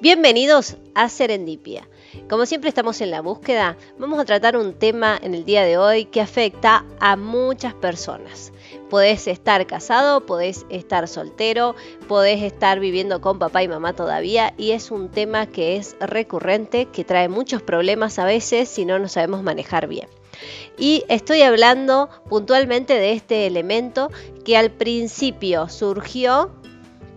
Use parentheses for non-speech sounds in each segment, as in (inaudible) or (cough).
Bienvenidos a Serendipia. Como siempre estamos en la búsqueda, vamos a tratar un tema en el día de hoy que afecta a muchas personas. Podés estar casado, podés estar soltero, podés estar viviendo con papá y mamá todavía y es un tema que es recurrente, que trae muchos problemas a veces si no nos sabemos manejar bien. Y estoy hablando puntualmente de este elemento que al principio surgió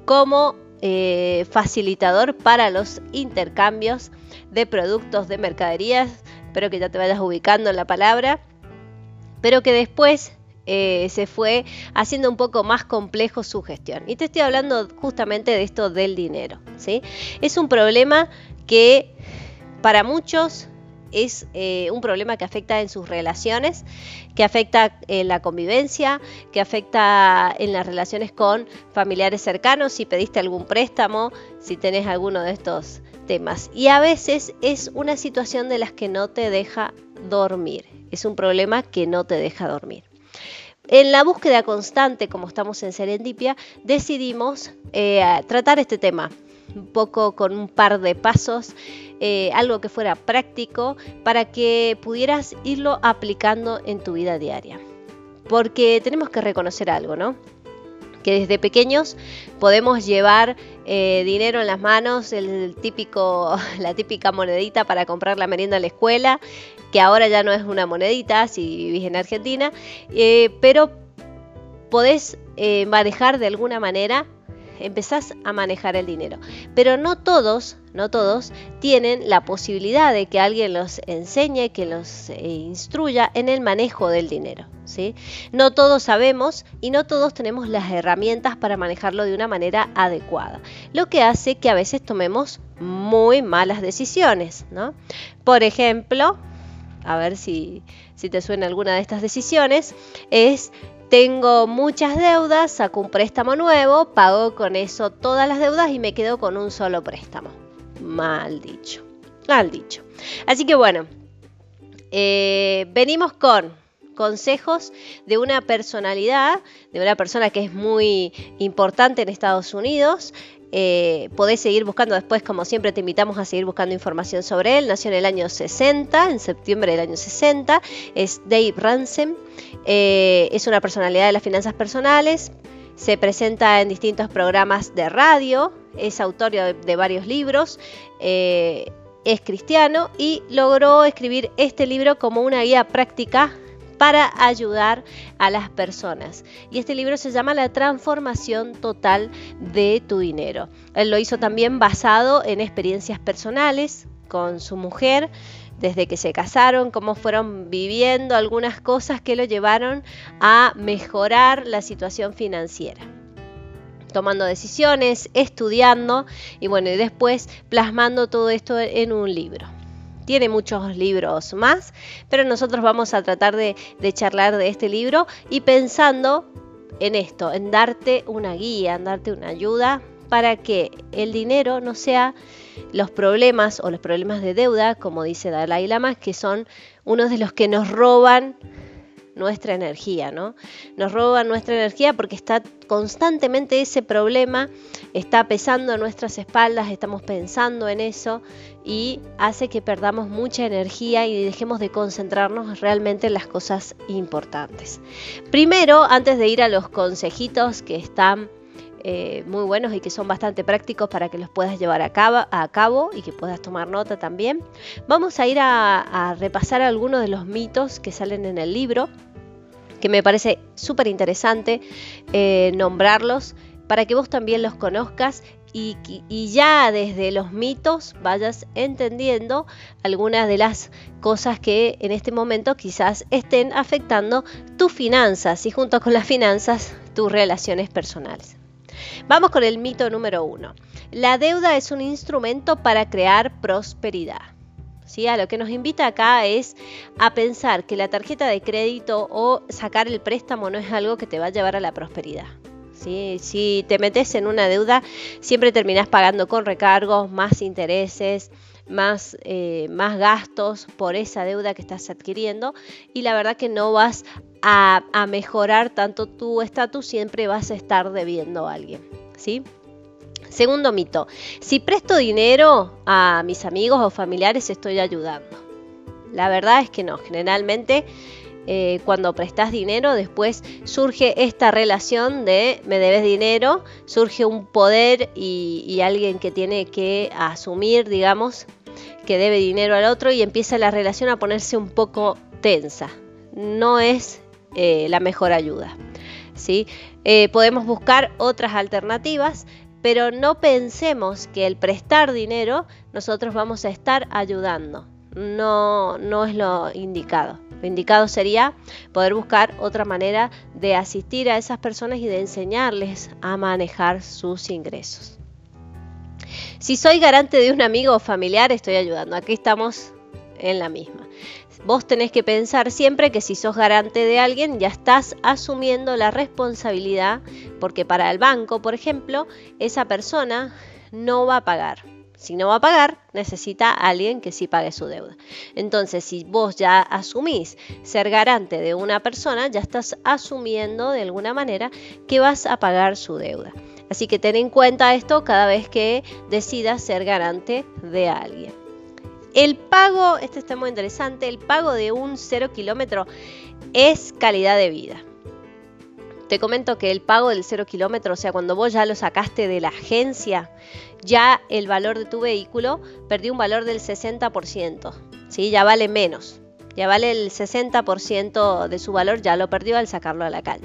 como eh, facilitador para los intercambios de productos de mercaderías. Espero que ya te vayas ubicando en la palabra. Pero que después eh, se fue haciendo un poco más complejo su gestión. Y te estoy hablando justamente de esto del dinero. ¿sí? Es un problema que para muchos es eh, un problema que afecta en sus relaciones, que afecta en la convivencia, que afecta en las relaciones con familiares cercanos, si pediste algún préstamo, si tenés alguno de estos temas. Y a veces es una situación de las que no te deja dormir, es un problema que no te deja dormir. En la búsqueda constante, como estamos en Serendipia, decidimos eh, tratar este tema un poco con un par de pasos, eh, algo que fuera práctico para que pudieras irlo aplicando en tu vida diaria. Porque tenemos que reconocer algo, ¿no? que desde pequeños podemos llevar eh, dinero en las manos, (laughs) la típica monedita para comprar la merienda en la escuela, que ahora ya no es una monedita si vivís en Argentina, eh, pero podés manejar de alguna manera empezás a manejar el dinero. Pero no todos, no todos tienen la posibilidad de que alguien los enseñe, que los eh, instruya en el manejo del dinero. ¿sí? No todos sabemos y no todos tenemos las herramientas para manejarlo de una manera adecuada. Lo que hace que a veces tomemos muy malas decisiones. ¿no? Por ejemplo, a ver si, si te suena alguna de estas decisiones, es tengo muchas deudas, saco un préstamo nuevo, pago con eso todas las deudas y me quedo con un solo préstamo. Mal dicho, mal dicho. Así que bueno, eh, venimos con consejos de una personalidad, de una persona que es muy importante en Estados Unidos, eh, podés seguir buscando después, como siempre te invitamos a seguir buscando información sobre él. Nació en el año 60, en septiembre del año 60. Es Dave Ransom. Eh, es una personalidad de las finanzas personales. Se presenta en distintos programas de radio. Es autor de, varios libros. Eh, es cristiano y logró escribir este libro como una guía práctica para ayudar a las personas. Y este libro se llama La transformación total de tu dinero. Él lo hizo también basado en experiencias personales con su mujer, desde que se casaron, cómo fueron viviendo algunas cosas que lo llevaron a mejorar la situación financiera tomando decisiones, estudiando y bueno, y después plasmando todo esto en un libro tiene muchos libros más, pero nosotros vamos a tratar de, charlar de este libro y pensando en esto, en darte una guía, en darte una ayuda para que el dinero no sea los problemas o los problemas de deuda, como dice Dalai Lama, que son unos de los que nos roban nuestra energía, ¿no? Nos roban nuestra energía porque está constantemente ese problema, está pesando en nuestras espaldas, estamos pensando en eso y hace que perdamos mucha energía y dejemos de concentrarnos realmente en las cosas importantes. Primero, antes de ir a los consejitos que están eh, muy buenos y que son bastante prácticos para que los puedas llevar a cabo, y que puedas tomar nota también. Vamos a ir a, repasar algunos de los mitos que salen en el libro, que me parece súper interesante eh, nombrarlos para que vos también los conozcas y, ya desde los mitos vayas entendiendo algunas de las cosas que en este momento quizás estén afectando tus finanzas y junto con las finanzas tus relaciones personales. Vamos con el mito número uno. La deuda es un instrumento para crear prosperidad. ¿Sí? Lo que nos invita acá es a pensar que la tarjeta de crédito o sacar el préstamo no es algo que te va a llevar a la prosperidad. Si te metes en una deuda, siempre terminás pagando con recargos, más intereses, más, eh, más gastos por esa deuda que estás adquiriendo y la verdad que no vas a, mejorar tanto tu estatus, siempre vas a estar debiendo a alguien. ¿sí? Segundo mito, si presto dinero a mis amigos o familiares estoy ayudando. La verdad es que no, generalmente eh, cuando prestas dinero después surge esta relación de me debes dinero, surge un poder y, alguien que tiene que asumir, digamos, que debe dinero al otro y empieza la relación a ponerse un poco tensa. No es eh, la mejor ayuda. ¿sí? Eh, podemos buscar otras alternativas, pero no pensemos que el prestar dinero nosotros vamos a estar ayudando. No, no es lo indicado. Lo indicado sería poder buscar otra manera de asistir a esas personas y de enseñarles a manejar sus ingresos. Si soy garante de un amigo o familiar, estoy ayudando. Aquí estamos en la misma. Vos tenés que pensar siempre que si sos garante de alguien ya estás asumiendo la responsabilidad porque para el banco, por ejemplo, esa persona no va a pagar. Si no va a pagar, necesita a alguien que sí pague su deuda. Entonces, si vos ya asumís ser garante de una persona, ya estás asumiendo de alguna manera que vas a pagar su deuda. Así que ten en cuenta esto cada vez que decidas ser garante de alguien. El pago, este está muy interesante, el pago de un cero kilómetro es calidad de vida. Te comento que el pago del cero kilómetro, o sea, cuando vos ya lo sacaste de la agencia, ya el valor de tu vehículo perdió un valor del 60%, ¿sí? ya vale menos, ya vale el 60% de su valor, ya lo perdió al sacarlo a la calle.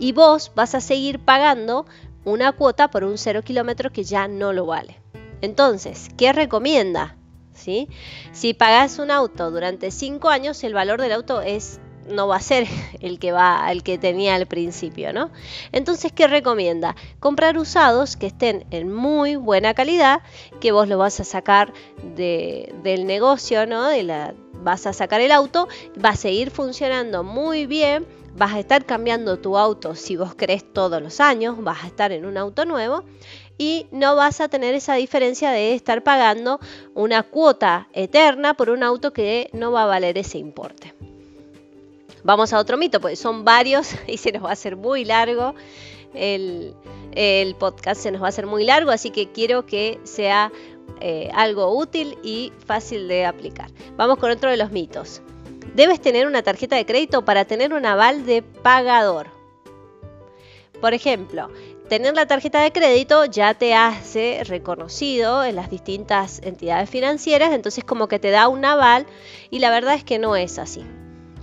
Y vos vas a seguir pagando una cuota por un cero kilómetro que ya no lo vale. Entonces, ¿qué recomienda? Si pagas un auto durante 5 años, el valor del auto es no va a ser el que va el que tenía al principio, ¿no? Entonces, ¿qué recomienda? Comprar usados que estén en muy buena calidad, que vos lo vas a sacar del negocio, ¿no? De la, vas a sacar el auto, va a seguir funcionando muy bien, vas a estar cambiando tu auto si vos crees todos los años, vas a estar en un auto nuevo y no vas a tener esa diferencia de estar pagando una cuota eterna por un auto que no va a valer ese importe. Vamos a otro mito, pues son varios (laughs) y se nos va a hacer muy largo el, podcast, se nos va a hacer muy largo, así que quiero que sea eh, algo útil y fácil de aplicar. Vamos con otro de los mitos. Debes tener una tarjeta de crédito para tener un aval de pagador. Por ejemplo, Tener la tarjeta de crédito ya te hace reconocido en las distintas entidades financieras, entonces como que te da un aval y la verdad es que no es así.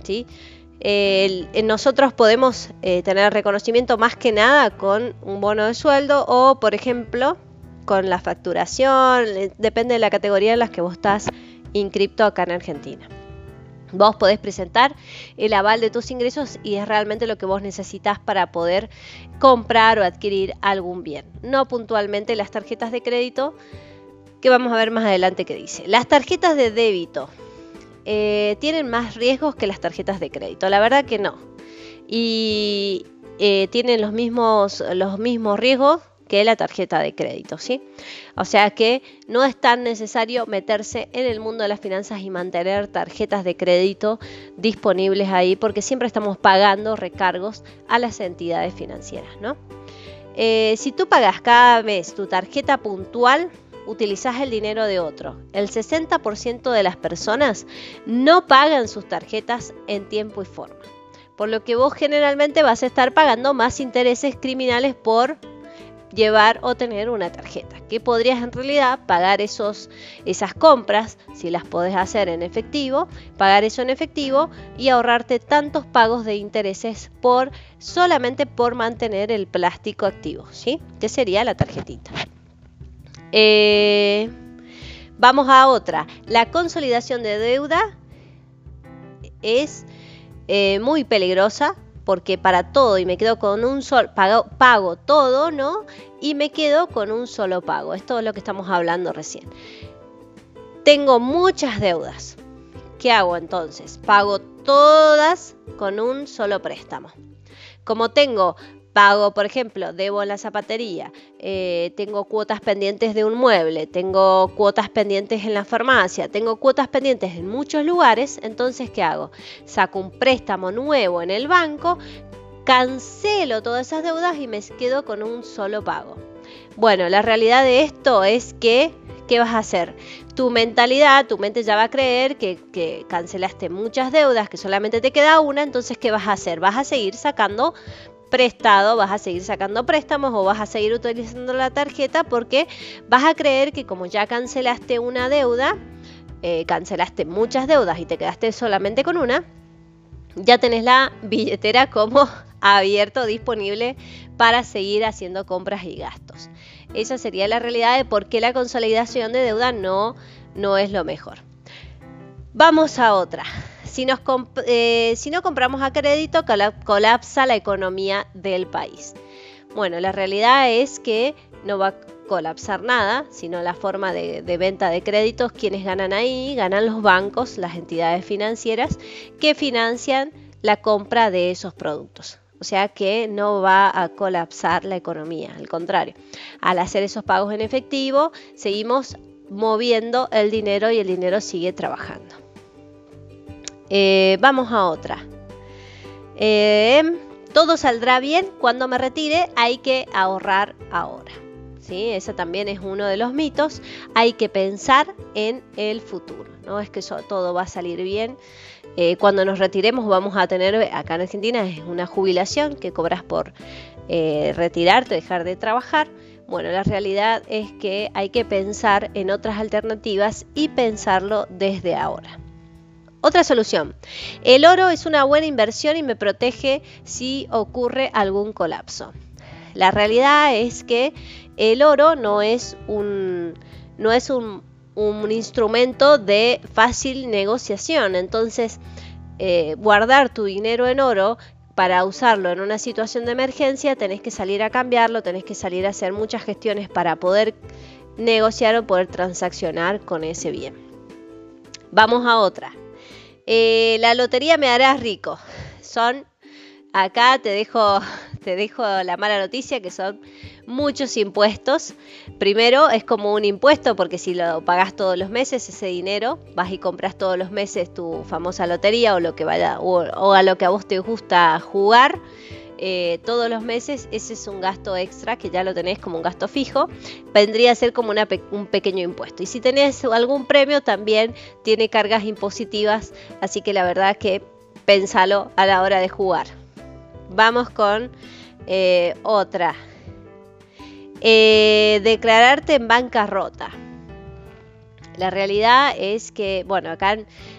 ¿sí? Nosotros podemos eh, tener reconocimiento más que nada con un bono de sueldo o, por ejemplo, con la facturación, depende de la categoría en la que vos estás inscripto acá en Argentina. Vos podés presentar el aval de tus ingresos y es realmente lo que vos necesitas para poder comprar o adquirir algún bien. No puntualmente las tarjetas de crédito, que vamos a ver más adelante qué dice. Las tarjetas de débito eh, tienen más riesgos que las tarjetas de crédito. La verdad que no. Y eh, tienen los mismos, los mismos riesgos que la tarjeta de crédito, ¿sí? O sea que no es tan necesario meterse en el mundo de las finanzas y mantener tarjetas de crédito disponibles ahí porque siempre estamos pagando recargos a las entidades financieras, ¿no? Eh, si tú pagas cada mes tu tarjeta puntual, utilizas el dinero de otro. El 60% de las personas no pagan sus tarjetas en tiempo y forma. Por lo que vos generalmente vas a estar pagando más intereses criminales por llevar o tener una tarjeta, que podrías en realidad pagar esos, esas compras, si las podés hacer en efectivo, pagar eso en efectivo y ahorrarte tantos pagos de intereses por solamente por mantener el plástico activo, ¿sí? Que sería la tarjetita. Eh, vamos a otra. La consolidación de deuda es eh, muy peligrosa porque para todo y me quedo con un solo pago, pago todo, ¿no? Y me quedo con un solo pago. Esto es lo que estamos hablando recién. Tengo muchas deudas. ¿Qué hago entonces? Pago todas con un solo préstamo. Como tengo pago, por ejemplo, debo en la zapatería, eh, tengo cuotas pendientes de un mueble, tengo cuotas pendientes en la farmacia, tengo cuotas pendientes en muchos lugares, entonces ¿qué hago? Saco un préstamo nuevo en el banco, cancelo todas esas deudas y me quedo con un solo pago. Bueno, la realidad de esto es que, ¿qué vas a hacer? Tu mentalidad, tu mente ya va a creer que, que cancelaste muchas deudas, que solamente te queda una, entonces ¿qué vas a hacer? Vas a seguir sacando prestado, vas a seguir sacando préstamos o vas a seguir utilizando la tarjeta porque vas a creer que como ya cancelaste una deuda, eh, cancelaste muchas deudas y te quedaste solamente con una, ya tenés la billetera como (laughs) abierto, disponible para seguir haciendo compras y gastos. Esa sería la realidad de por qué la consolidación de deuda no, no es lo mejor. Vamos a otra. Eh, si no compramos a crédito, colapsa la economía del país. Bueno, la realidad es que no va a colapsar nada, sino la forma de, venta de créditos. Quienes ganan ahí, ganan los bancos, las entidades financieras que financian la compra de esos productos. O sea que no va a colapsar la economía, al contrario. Al hacer esos pagos en efectivo, seguimos moviendo el dinero y el dinero sigue trabajando. Eh, vamos a otra. Eh, todo saldrá bien cuando me retire, hay que ahorrar ahora. ¿sí? Ese también es uno de los mitos. Hay que pensar en el futuro. No es que todo va a salir bien. Eh, cuando nos retiremos vamos a tener, acá en Argentina es una jubilación que cobras por retirarte, dejar de trabajar. Bueno, la realidad es que hay que pensar en otras alternativas y pensarlo desde ahora. Otra solución. El oro es una buena inversión y me protege si ocurre algún colapso. La realidad es que el oro no es un, no es un, instrumento de fácil negociación. Entonces, eh, guardar tu dinero en oro para usarlo en una situación de emergencia, tenés que salir a cambiarlo, tenés que salir a hacer muchas gestiones para poder negociar o poder transaccionar con ese bien. Vamos a otra. Eh, la lotería me hará rico. Son, acá te dejo, (laughs) te dejo la mala noticia que son muchos impuestos. Primero es como un impuesto porque si lo pagas todos los meses ese dinero, vas y compras todos los meses tu famosa lotería o lo que vaya o a lo que a vos te gusta jugar eh, todos los meses, ese es un gasto extra que ya lo tenés como un gasto fijo, vendría a ser como un pequeño impuesto. Y si tenés algún premio, también tiene cargas impositivas, así que la verdad que pensalo a la hora de jugar. Vamos con eh, otra. Eh, declararte en bancarrota. La realidad es que, bueno, acá,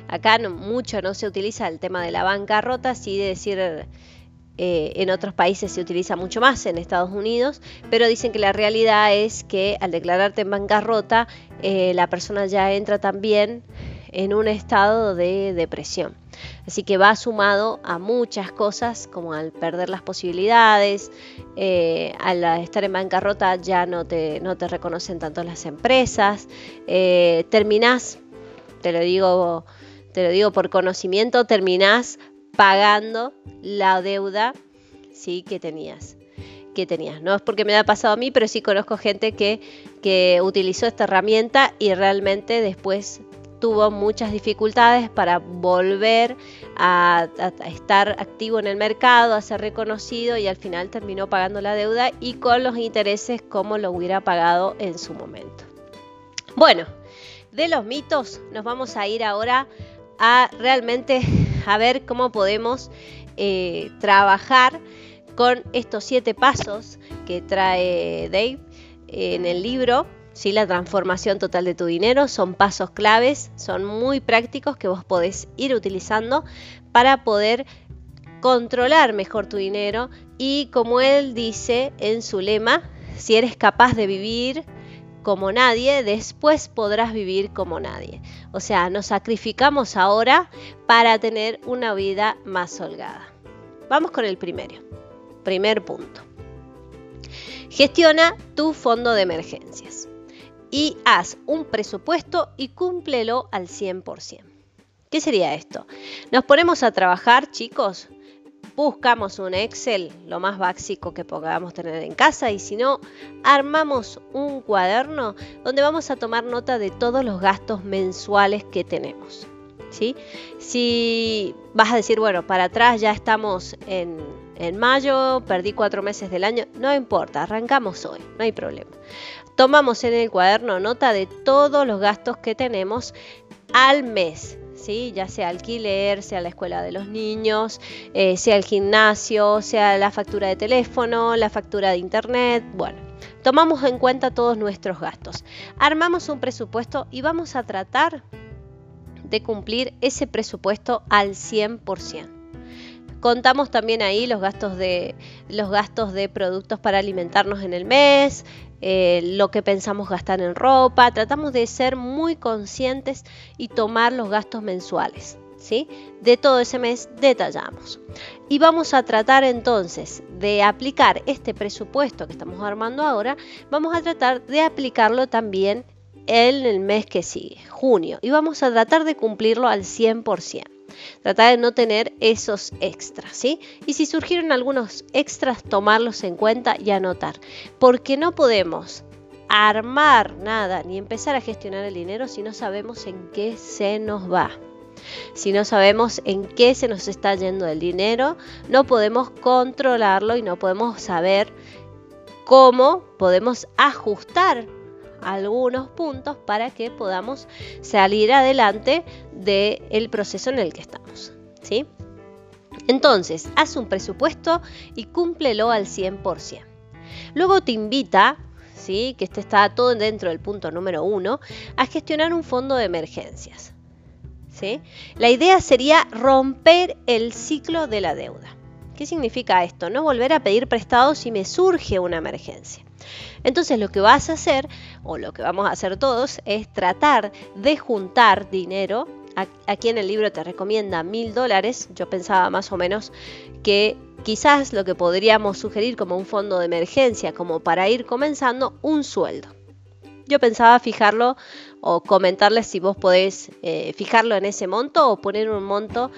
acá mucho no se utiliza el tema de la bancarrota, sí de decir eh, en otros países se utiliza mucho más, en Estados Unidos, pero dicen que la realidad es que al declararte en bancarrota, eh, la persona ya entra también en un estado de depresión. Así que va sumado a muchas cosas, como al perder las posibilidades, eh, al estar en bancarrota ya no te, no te reconocen tanto las empresas, terminás, te lo digo, te lo digo por conocimiento, terminás pagando la deuda sí que tenías que tenías. No es porque me ha pasado a mí, pero sí conozco gente que, que utilizó esta herramienta y realmente después tuvo muchas dificultades para volver a, estar activo en el mercado, a ser reconocido y al final terminó pagando la deuda y con los intereses como lo hubiera pagado en su momento. Bueno, de los mitos nos vamos a ir ahora a realmente a ver cómo podemos eh, trabajar con estos siete pasos que trae Dave en el libro. ¿sí? La transformación total de tu dinero son pasos claves, son muy prácticos que vos podés ir utilizando para poder controlar mejor tu dinero y como él dice en su lema, si eres capaz de vivir como nadie, después podrás vivir como nadie. O sea, nos sacrificamos ahora para tener una vida más holgada. Vamos con el primero. Primer punto. Gestiona tu fondo de emergencias y haz un presupuesto y cúmplelo al 100%. ¿Qué sería esto? Nos ponemos a trabajar, chicos, buscamos un Excel, lo más básico que podamos tener en casa, y si no, armamos un cuaderno donde vamos a tomar nota de todos los gastos mensuales que tenemos. ¿sí? Si vas a decir, bueno, para atrás ya estamos en, en mayo, perdí cuatro meses del año, no importa, arrancamos hoy, no hay problema. Tomamos en el cuaderno nota de todos los gastos que tenemos al mes, ¿sí? ya sea alquiler, sea la escuela de los niños, eh, sea el gimnasio, sea la factura de teléfono, la factura de internet, bueno. Tomamos en cuenta todos nuestros gastos. Armamos un presupuesto y vamos a tratar de cumplir ese presupuesto al 100%. Contamos también ahí los gastos de, los gastos de productos para alimentarnos en el mes, eh, lo que pensamos gastar en ropa. Tratamos de ser muy conscientes y tomar los gastos mensuales. ¿sí? De todo ese mes detallamos. Y vamos a tratar entonces de aplicar este presupuesto que estamos armando ahora, vamos a tratar de aplicarlo también en el mes que sigue, junio, y vamos a tratar de cumplirlo al 100%. Tratar de no tener esos extras, ¿sí? Y si surgieron algunos extras, tomarlos en cuenta y anotar. Porque no podemos armar nada ni empezar a gestionar el dinero si no sabemos en qué se nos va. Si no sabemos en qué se nos está yendo el dinero, no podemos controlarlo y no podemos saber cómo podemos ajustar algunos puntos para que podamos salir adelante del proceso en el que estamos. ¿sí? Entonces, haz un presupuesto y cúmplelo al 100%. Luego te invita, ¿sí? que este está todo dentro del punto número uno, a gestionar un fondo de emergencias. ¿sí? La idea sería romper el ciclo de la deuda. ¿Qué significa esto? No volver a pedir prestado si me surge una emergencia. Entonces lo que vas a hacer, o lo que vamos a hacer todos, es tratar de juntar dinero. Aquí en el libro te recomienda mil dólares. Yo pensaba más o menos que quizás lo que podríamos sugerir como un fondo de emergencia, como para ir comenzando, un sueldo. Yo pensaba fijarlo o comentarles si vos podés eh, fijarlo en ese monto o poner un monto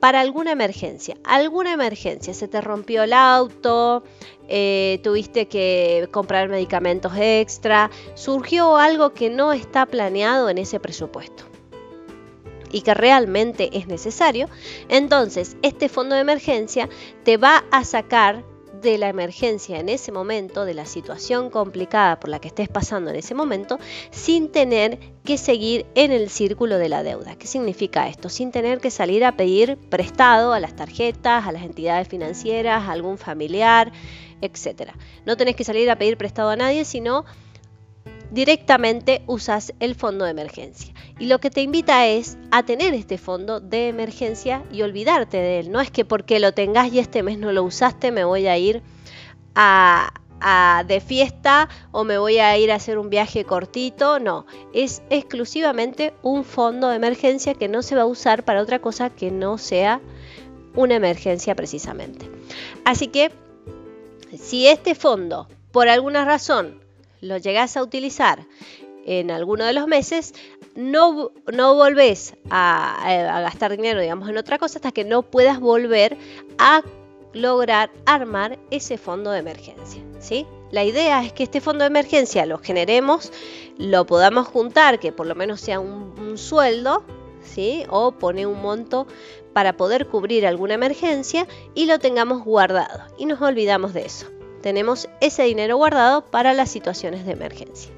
para alguna emergencia. Alguna emergencia, se te rompió el auto, eh, tuviste que comprar medicamentos extra, surgió algo que no está planeado en ese presupuesto y que realmente es necesario, entonces este fondo de emergencia te va a sacar de la emergencia en ese momento, de la situación complicada por la que estés pasando en ese momento, sin tener que seguir en el círculo de la deuda. ¿Qué significa esto? Sin tener que salir a pedir prestado a las tarjetas, a las entidades financieras, a algún familiar, etc. No tenés que salir a pedir prestado a nadie, sino directamente usas el fondo de emergencia. Y lo que te invita es a tener este fondo de emergencia y olvidarte de él. No es que porque lo tengas y este mes no lo usaste me voy a ir a, de fiesta o me voy a ir a hacer un viaje cortito. No, es exclusivamente un fondo de emergencia que no se va a usar para otra cosa que no sea una emergencia precisamente. Así que si este fondo por alguna razón lo llegas a utilizar en alguno de los meses, no, no volvés a, a, gastar dinero, digamos, en otra cosa hasta que no puedas volver a lograr armar ese fondo de emergencia. ¿sí? La idea es que este fondo de emergencia lo generemos, lo podamos juntar, que por lo menos sea un, un sueldo, ¿sí? o poner un monto para poder cubrir alguna emergencia y lo tengamos guardado. Y nos olvidamos de eso tenemos ese dinero guardado para las situaciones de emergencia.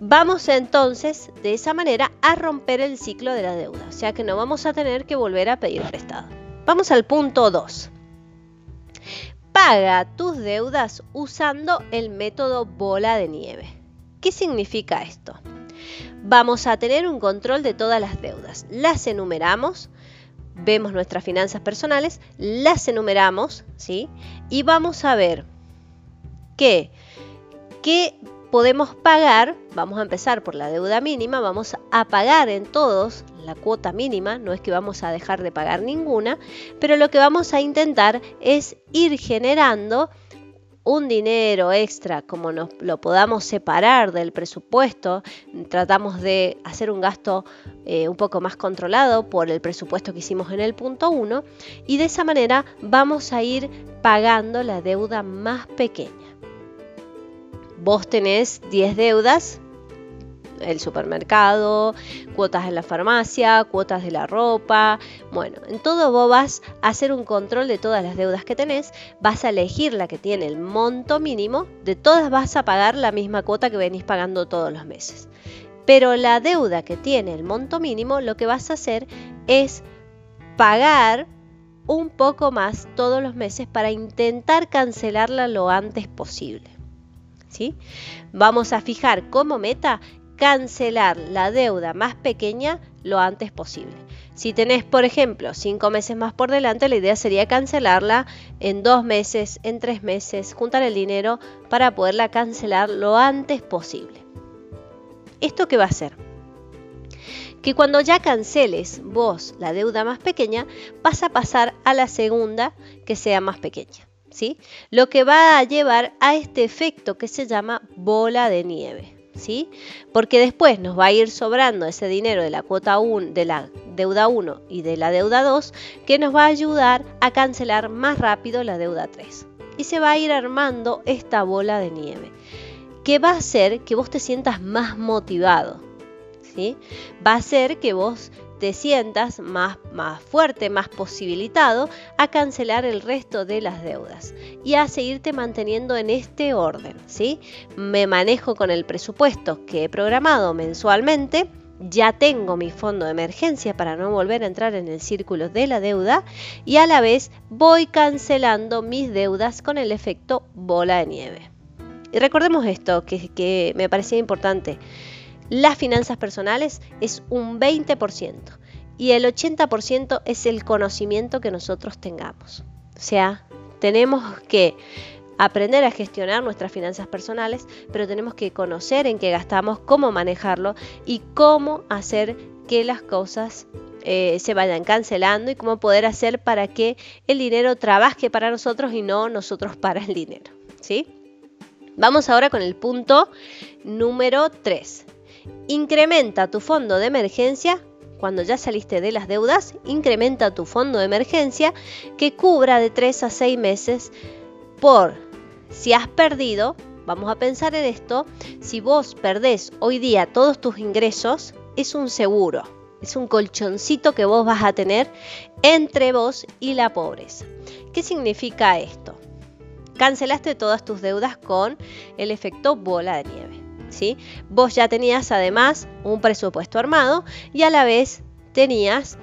Vamos entonces de esa manera a romper el ciclo de la deuda, o sea que no vamos a tener que volver a pedir prestado. Vamos al punto 2. Paga tus deudas usando el método bola de nieve. ¿Qué significa esto? Vamos a tener un control de todas las deudas. Las enumeramos, vemos nuestras finanzas personales, las enumeramos, ¿sí? Y vamos a ver qué, qué podemos pagar, vamos a empezar por la deuda mínima, vamos a pagar en todos la cuota mínima, no es que vamos a dejar de pagar ninguna, pero lo que vamos a intentar es ir generando un dinero extra, como nos lo podamos separar del presupuesto, tratamos de hacer un gasto eh, un poco más controlado por el presupuesto que hicimos en el punto 1 y de esa manera vamos a ir pagando la deuda más pequeña. Vos tenés 10 deudas, el supermercado, cuotas en la farmacia, cuotas de la ropa. Bueno, en todo vos vas a hacer un control de todas las deudas que tenés, vas a elegir la que tiene el monto mínimo, de todas vas a pagar la misma cuota que venís pagando todos los meses. Pero la deuda que tiene el monto mínimo, lo que vas a hacer es pagar un poco más todos los meses para intentar cancelarla lo antes posible. ¿Sí? Vamos a fijar como meta cancelar la deuda más pequeña lo antes posible. Si tenés, por ejemplo, cinco meses más por delante, la idea sería cancelarla en dos meses, en tres meses, juntar el dinero para poderla cancelar lo antes posible. ¿Esto qué va a hacer? Que cuando ya canceles vos la deuda más pequeña, vas a pasar a la segunda que sea más pequeña. ¿sí? Lo que va a llevar a este efecto que se llama bola de nieve. ¿Sí? Porque después nos va a ir sobrando ese dinero de la cuota 1, de la deuda 1 y de la deuda 2 que nos va a ayudar a cancelar más rápido la deuda 3. Y se va a ir armando esta bola de nieve que va a hacer que vos te sientas más motivado. ¿sí? Va a hacer que vos te sientas más, más fuerte, más posibilitado a cancelar el resto de las deudas y a seguirte manteniendo en este orden. ¿sí? Me manejo con el presupuesto que he programado mensualmente. Ya tengo mi fondo de emergencia para no volver a entrar en el círculo de la deuda y a la vez voy cancelando mis deudas con el efecto bola de nieve. Y recordemos esto, que, que me parecía importante. Las finanzas personales es un 20% y el 80% es el conocimiento que nosotros tengamos. O sea, tenemos que aprender a gestionar nuestras finanzas personales, pero tenemos que conocer en qué gastamos, cómo manejarlo y cómo hacer que las cosas eh, se vayan cancelando y cómo poder hacer para que el dinero trabaje para nosotros y no nosotros para el dinero. ¿sí? Vamos ahora con el punto número 3. Incrementa tu fondo de emergencia cuando ya saliste de las deudas, incrementa tu fondo de emergencia que cubra de 3 a 6 meses por si has perdido, vamos a pensar en esto, si vos perdés hoy día todos tus ingresos, es un seguro, es un colchoncito que vos vas a tener entre vos y la pobreza. ¿Qué significa esto? cancelaste todas tus deudas con el efecto bola de nieve. Vos ya tenías además un presupuesto armado y a la vez tenías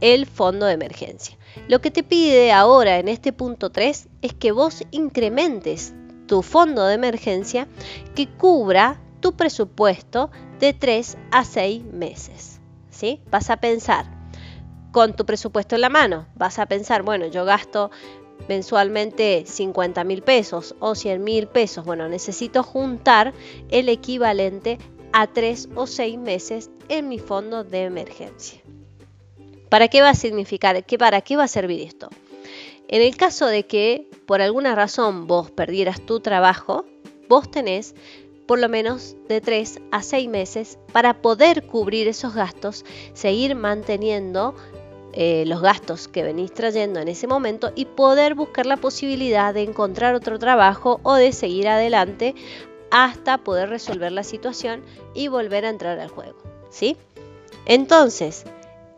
el fondo de emergencia. Lo que te pide ahora en este punto 3 es que vos incrementes tu fondo de emergencia que cubra tu presupuesto de 3 a 6 meses. ¿sí? Vas a pensar con tu presupuesto en la mano, vas a pensar, bueno, yo gasto mensualmente 50 mil pesos o 100 mil pesos, bueno, necesito juntar el equivalente a 3 o 6 meses en mi fondo de emergencia. ¿Para qué va a significar? ¿Qué, ¿Para qué va a servir esto? En el caso de que por alguna razón vos perdieras tu trabajo, vos tenés por lo menos de 3 a 6 meses para poder cubrir esos gastos, seguir manteniendo eh, los gastos que venís trayendo en ese momento y poder buscar la posibilidad de encontrar otro trabajo o de seguir adelante hasta poder resolver la situación y volver a entrar al juego. ¿sí? Entonces,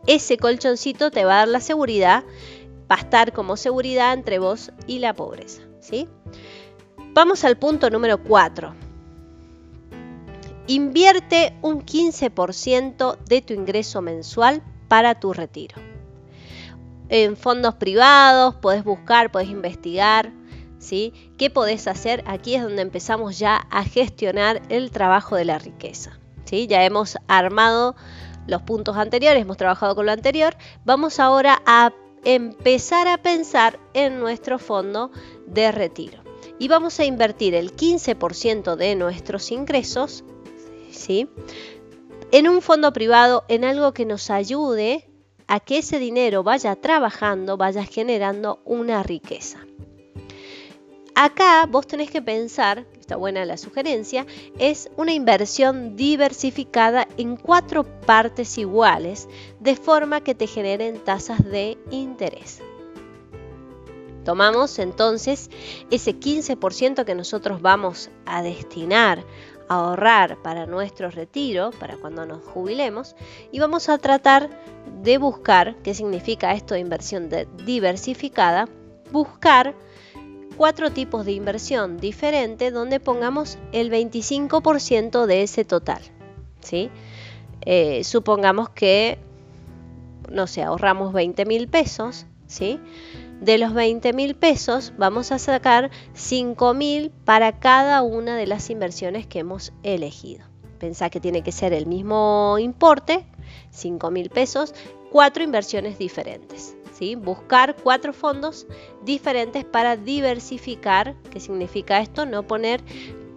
ese colchoncito te va a dar la seguridad, va a estar como seguridad entre vos y la pobreza. ¿sí? Vamos al punto número 4. Invierte un 15% de tu ingreso mensual para tu retiro en fondos privados, podés buscar, podés investigar, ¿sí? ¿Qué podés hacer? Aquí es donde empezamos ya a gestionar el trabajo de la riqueza, ¿sí? Ya hemos armado los puntos anteriores, hemos trabajado con lo anterior, vamos ahora a empezar a pensar en nuestro fondo de retiro. Y vamos a invertir el 15% de nuestros ingresos, ¿sí? En un fondo privado, en algo que nos ayude a que ese dinero vaya trabajando, vaya generando una riqueza. Acá vos tenés que pensar, está buena la sugerencia, es una inversión diversificada en cuatro partes iguales, de forma que te generen tasas de interés. Tomamos entonces ese 15% que nosotros vamos a destinar ahorrar para nuestro retiro, para cuando nos jubilemos, y vamos a tratar de buscar, ¿qué significa esto de inversión diversificada? Buscar cuatro tipos de inversión diferentes donde pongamos el 25% de ese total. ¿sí? Eh, supongamos que, no sé, ahorramos 20 mil pesos, ¿sí? De los 20 mil pesos vamos a sacar 5 mil para cada una de las inversiones que hemos elegido. Pensá que tiene que ser el mismo importe, 5 mil pesos, cuatro inversiones diferentes. ¿sí? Buscar cuatro fondos diferentes para diversificar. ¿Qué significa esto? No poner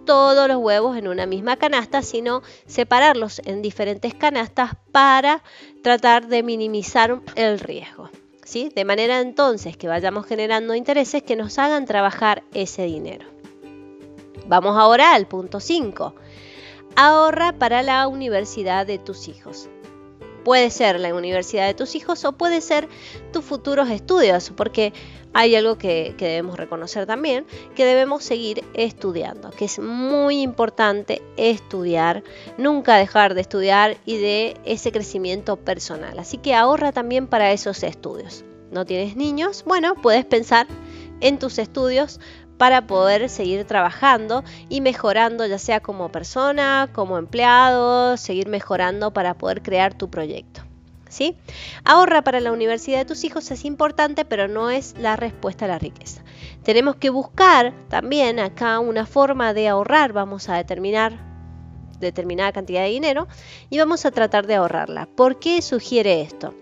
todos los huevos en una misma canasta, sino separarlos en diferentes canastas para tratar de minimizar el riesgo. De manera entonces que vayamos generando intereses que nos hagan trabajar ese dinero. Vamos ahora al punto 5. Ahorra para la universidad de tus hijos. Puede ser la universidad de tus hijos o puede ser tus futuros estudios, porque hay algo que, debemos reconocer también, que debemos seguir estudiando, que es muy importante estudiar, nunca dejar de estudiar y de ese crecimiento personal. Así que ahorra también para esos estudios. ¿No tienes niños? Bueno, puedes pensar en tus estudios para poder seguir trabajando y mejorando ya sea como persona, como empleado, seguir mejorando para poder crear tu proyecto. ¿Sí? Ahorra para la universidad de tus hijos es importante, pero no es la respuesta a la riqueza. Tenemos que buscar también acá una forma de ahorrar, vamos a determinar determinada cantidad de dinero y vamos a tratar de ahorrarla. ¿Por qué sugiere esto?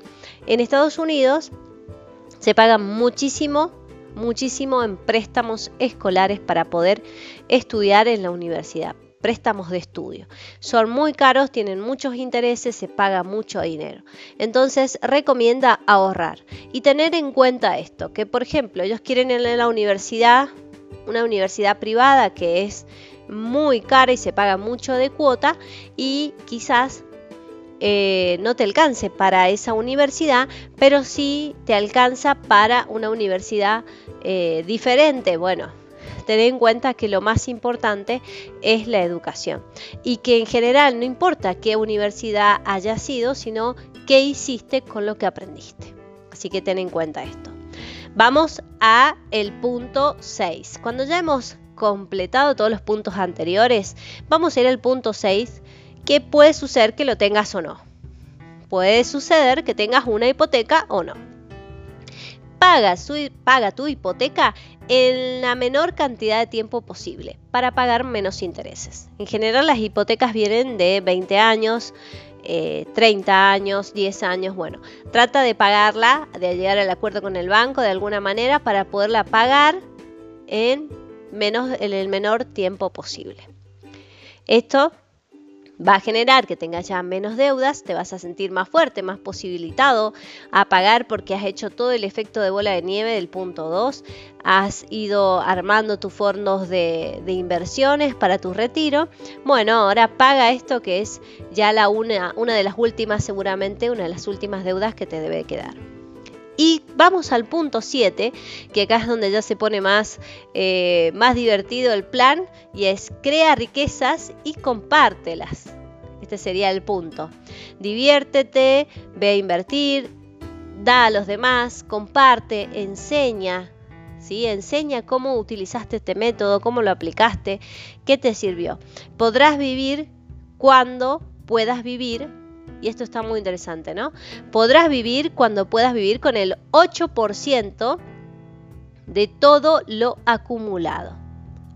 En Estados Unidos se paga muchísimo muchísimo en préstamos escolares para poder estudiar en la universidad. Préstamos de estudio. Son muy caros, tienen muchos intereses, se paga mucho dinero. Entonces recomienda ahorrar y tener en cuenta esto, que por ejemplo ellos quieren ir a la universidad, una universidad privada que es muy cara y se paga mucho de cuota y quizás eh, no te alcance para esa universidad, pero sí te alcanza para una universidad eh, diferente. Bueno, ten en cuenta que lo más importante es la educación y que en general no importa qué universidad haya sido, sino qué hiciste con lo que aprendiste. Así que ten en cuenta esto. Vamos a el punto 6. Cuando ya hemos completado todos los puntos anteriores, vamos a ir al punto 6 que puede suceder que lo tengas o no. Puede suceder que tengas una hipoteca o no. Paga, tu hipoteca en la menor cantidad de tiempo posible para pagar menos intereses. En general las hipotecas vienen de 20 años, 30 eh, años, 10 años, bueno, trata de pagarla, de llegar al acuerdo con el banco de alguna manera para poderla pagar en, en el menor tiempo posible. Esto va a generar que tengas ya menos deudas, te vas a sentir más fuerte, más posibilitado a pagar porque has hecho todo el efecto de bola de nieve del punto 2, has ido armando tus fondos de, inversiones para tu retiro. Bueno, ahora paga esto que es ya la una, una de las últimas, seguramente una de las últimas deudas que te debe quedar. Y vamos al punto 7, que acá es donde ya se pone más, eh, más divertido el plan, y es crea riquezas y compártelas. Este sería el punto. Diviértete, ve a invertir, da a los demás, comparte, enseña. ¿sí? Enseña cómo utilizaste este método, cómo lo aplicaste, qué te sirvió. Podrás vivir cuando puedas vivir y esto está muy interesante, ¿no? Podrás vivir cuando puedas vivir con el 8% de todo lo acumulado.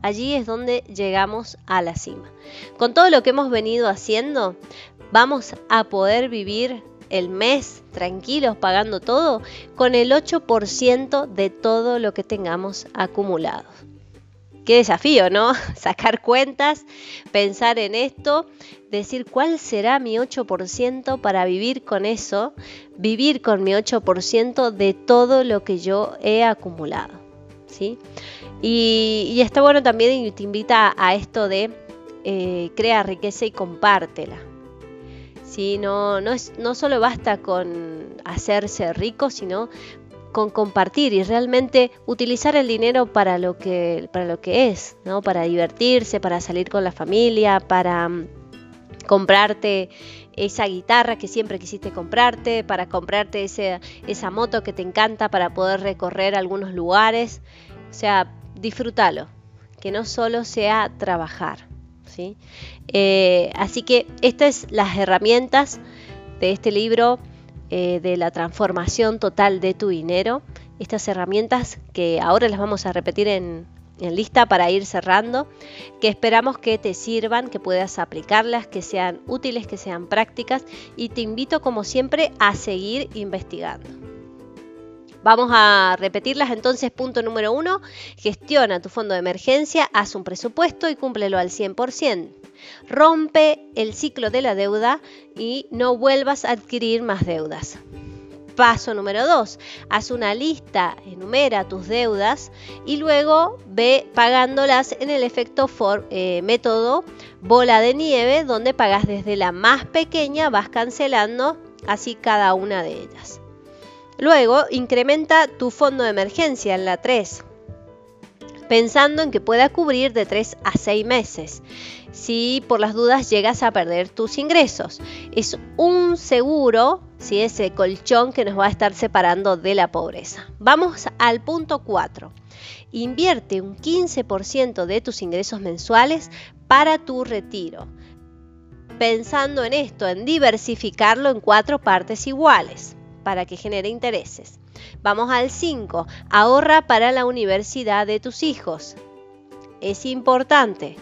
Allí es donde llegamos a la cima. Con todo lo que hemos venido haciendo, vamos a poder vivir el mes tranquilos pagando todo con el 8% de todo lo que tengamos acumulado. Qué desafío, ¿no? (laughs) Sacar cuentas, pensar en esto, decir cuál será mi 8% para vivir con eso, vivir con mi 8% de todo lo que yo he acumulado. ¿sí? Y, está bueno también y te invita a esto de eh, crea riqueza y compártela. ¿sí? No, no, es, no solo basta con hacerse rico, sino con compartir y realmente utilizar el dinero para lo que, para lo que es, ¿no? Para divertirse, para salir con la familia, para comprarte esa guitarra que siempre quisiste comprarte, para comprarte esa moto que te encanta para poder recorrer algunos lugares. O sea, disfrútalo, que no solo sea trabajar. ¿sí? Eh, así que estas son las herramientas de este libro eh, de la transformación total de tu dinero. Estas herramientas que ahora las vamos a repetir en, en lista para ir cerrando, que esperamos que te sirvan, que puedas aplicarlas, que sean útiles, que sean prácticas y te invito como siempre a seguir investigando. Vamos a repetirlas entonces. Punto número uno, gestiona tu fondo de emergencia, haz un presupuesto y cúmplelo al 100%. Rompe el ciclo de la deuda y no vuelvas a adquirir más deudas. Paso número 2, haz una lista, enumera tus deudas y luego ve pagándolas en el efecto eh, método bola de nieve, donde pagas desde la más pequeña, vas cancelando así cada una de ellas. Luego, incrementa tu fondo de emergencia en la 3 pensando en que pueda cubrir de 3 a 6 meses si por las dudas llegas a perder tus ingresos. Es un seguro, si ese colchón que nos va a estar separando de la pobreza. Vamos al punto 4. Invierte un 15% de tus ingresos mensuales para tu retiro. Pensando en esto, en diversificarlo en cuatro partes iguales para que genere intereses. Vamos al 5. Ahorra para la universidad de tus hijos. Es importante.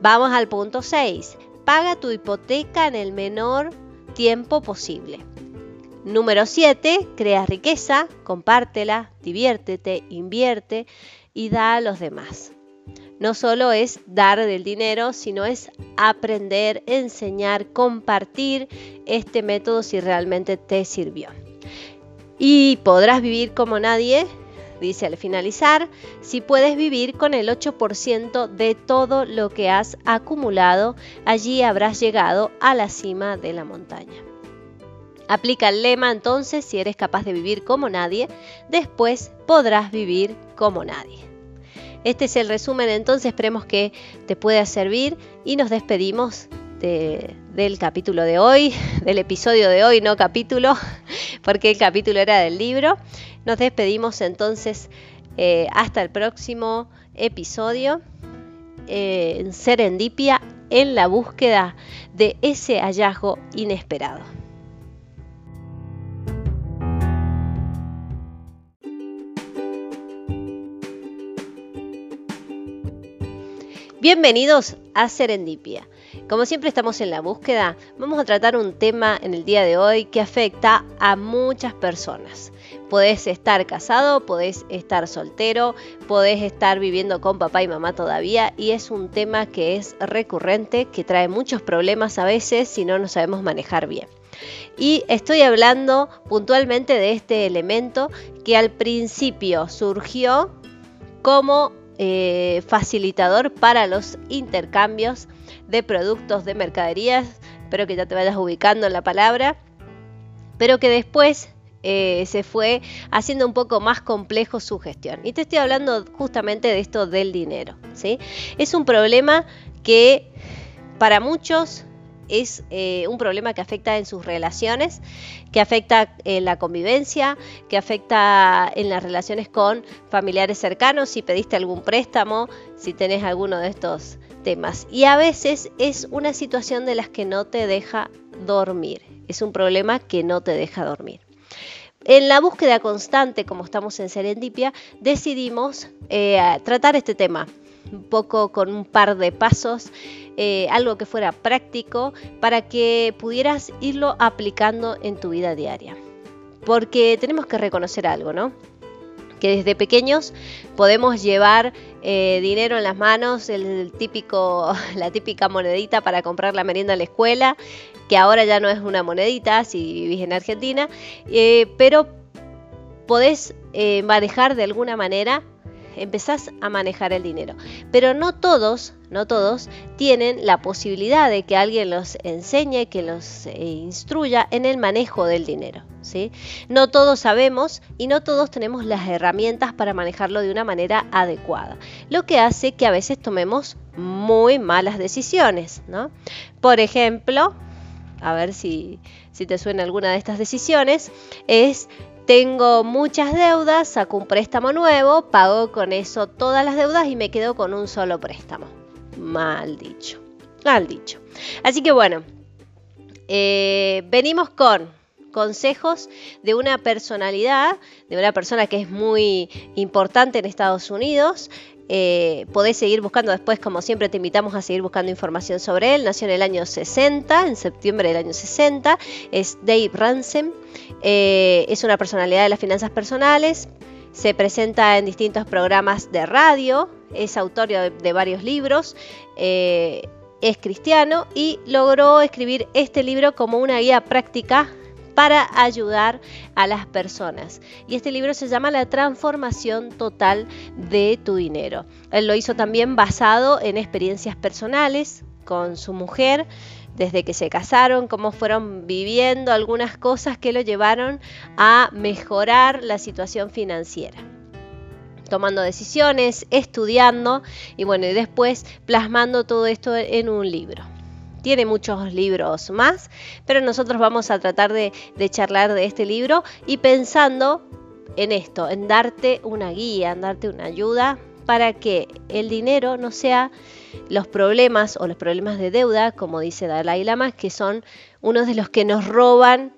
Vamos al punto 6. Paga tu hipoteca en el menor tiempo posible. Número 7. Crea riqueza, compártela, diviértete, invierte y da a los demás. No solo es dar del dinero, sino es aprender, enseñar, compartir este método si realmente te sirvió. Y podrás vivir como nadie, dice al finalizar, si puedes vivir con el 8% de todo lo que has acumulado, allí habrás llegado a la cima de la montaña. Aplica el lema entonces, si eres capaz de vivir como nadie, después podrás vivir como nadie. Este es el resumen entonces, esperemos que te pueda servir y nos despedimos del capítulo de hoy, (laughs) del episodio de hoy, no capítulo, (laughs) porque el capítulo era del libro. Nos despedimos entonces eh, hasta el próximo episodio eh, en Serendipia en la búsqueda de ese hallazgo inesperado. Bienvenidos a Serendipia. Como siempre estamos en la búsqueda, vamos a tratar un tema en el día de hoy que afecta a muchas personas. Podés estar casado, podés estar soltero, podés estar viviendo con papá y mamá todavía y es un tema que es recurrente, que trae muchos problemas a veces si no nos sabemos manejar bien. Y estoy hablando puntualmente de este elemento que al principio surgió como eh, facilitador para los intercambios de productos, de mercaderías, espero que ya te vayas ubicando en la palabra, pero que después eh, se fue haciendo un poco más complejo su gestión. Y te estoy hablando justamente de esto del dinero. Es un problema que para muchos es eh, un problema que afecta en sus relaciones, que afecta en la convivencia, que afecta en las relaciones con familiares cercanos, si pediste algún préstamo, si tenés alguno de estos temas. Y a veces es una situación de las que no te deja dormir, es un problema que no te deja dormir. En la búsqueda constante, como estamos en Serendipia, decidimos eh, tratar este tema un poco con un par de pasos, eh, algo que fuera práctico para que pudieras irlo aplicando en tu vida diaria. Porque tenemos que reconocer algo, ¿no? que desde pequeños podemos llevar eh, dinero en las manos, el típico, (laughs) la típica monedita para comprar la merienda en la escuela, que ahora ya no es una monedita si vivís en Argentina, eh, pero podés manejar de alguna manera empezás a manejar el dinero. Pero no todos no todos, tienen la posibilidad de que alguien los enseñe, que los eh, instruya en el manejo del dinero. ¿sí? No todos sabemos y no todos tenemos las herramientas para manejarlo de una manera adecuada, lo que hace que a veces tomemos muy malas decisiones. ¿no? Por ejemplo, a ver si, si te suena alguna de estas decisiones, es tengo muchas deudas, saco un préstamo nuevo, pago con eso todas las deudas y me quedo con un solo préstamo. Mal dicho, mal dicho. Así que bueno, eh, venimos con consejos de una personalidad, de una persona que es muy importante en Estados Unidos. Eh, podés seguir buscando después, como siempre te invitamos a seguir buscando información sobre él. Nació en el año 60, en septiembre del año 60. Es Dave Ransom. Eh, es una personalidad de las finanzas personales. Se presenta en distintos programas de radio es autor de, varios libros, eh, es cristiano y logró escribir este libro como una guía práctica para ayudar a las personas. Y este libro se llama La transformación total de tu dinero. Él lo hizo también basado en experiencias personales con su mujer, desde que se casaron, cómo fueron viviendo algunas cosas que lo llevaron a mejorar la situación financiera tomando decisiones, estudiando y bueno, y después plasmando todo esto en un libro. Tiene muchos libros más, pero nosotros vamos a tratar de, charlar de este libro y pensando en esto, en darte una guía, en darte una ayuda para que el dinero no sea los problemas o los problemas de deuda, como dice Dalai Lama, que son unos de los que nos roban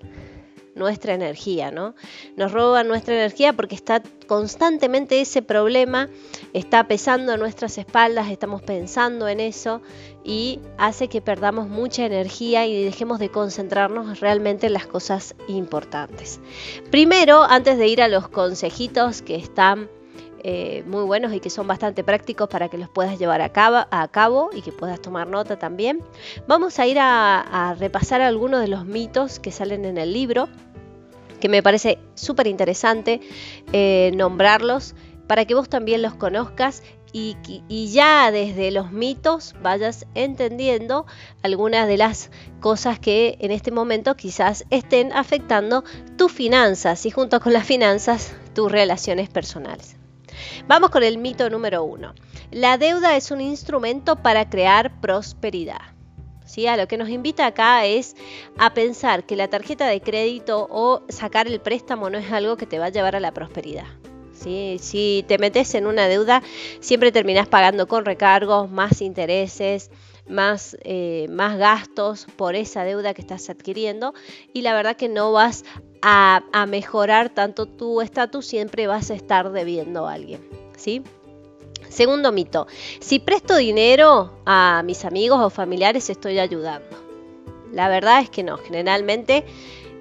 nuestra energía, ¿no? Nos roba nuestra energía porque está constantemente ese problema, está pesando a nuestras espaldas, estamos pensando en eso y hace que perdamos mucha energía y dejemos de concentrarnos realmente en las cosas importantes. Primero, antes de ir a los consejitos que están eh, muy buenos y que son bastante prácticos para que los puedas llevar a cabo, y que puedas tomar nota también. Vamos a ir a, repasar algunos de los mitos que salen en el libro, que me parece súper interesante eh, nombrarlos para que vos también los conozcas y, y, ya desde los mitos vayas entendiendo algunas de las cosas que en este momento quizás estén afectando tus finanzas y junto con las finanzas tus relaciones personales. Vamos con el mito número uno. La deuda es un instrumento para crear prosperidad. ¿Sí? A lo que nos invita acá es a pensar que la tarjeta de crédito o sacar el préstamo no es algo que te va a llevar a la prosperidad. ¿Sí? Si te metes en una deuda, siempre terminás pagando con recargos, más intereses, más, eh, más gastos por esa deuda que estás adquiriendo y la verdad que no vas a, mejorar tanto tu estatus, siempre vas a estar debiendo a alguien. ¿sí? Segundo mito, si presto dinero a mis amigos o familiares estoy ayudando. La verdad es que no, generalmente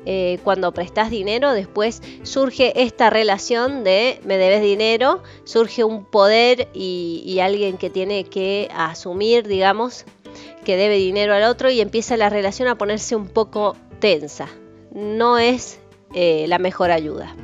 eh, cuando prestas dinero después surge esta relación de me debes dinero, surge un poder y alguien que tiene que asumir, digamos, que debe dinero al otro y empieza la relación a ponerse un poco tensa. No es eh, la mejor ayuda.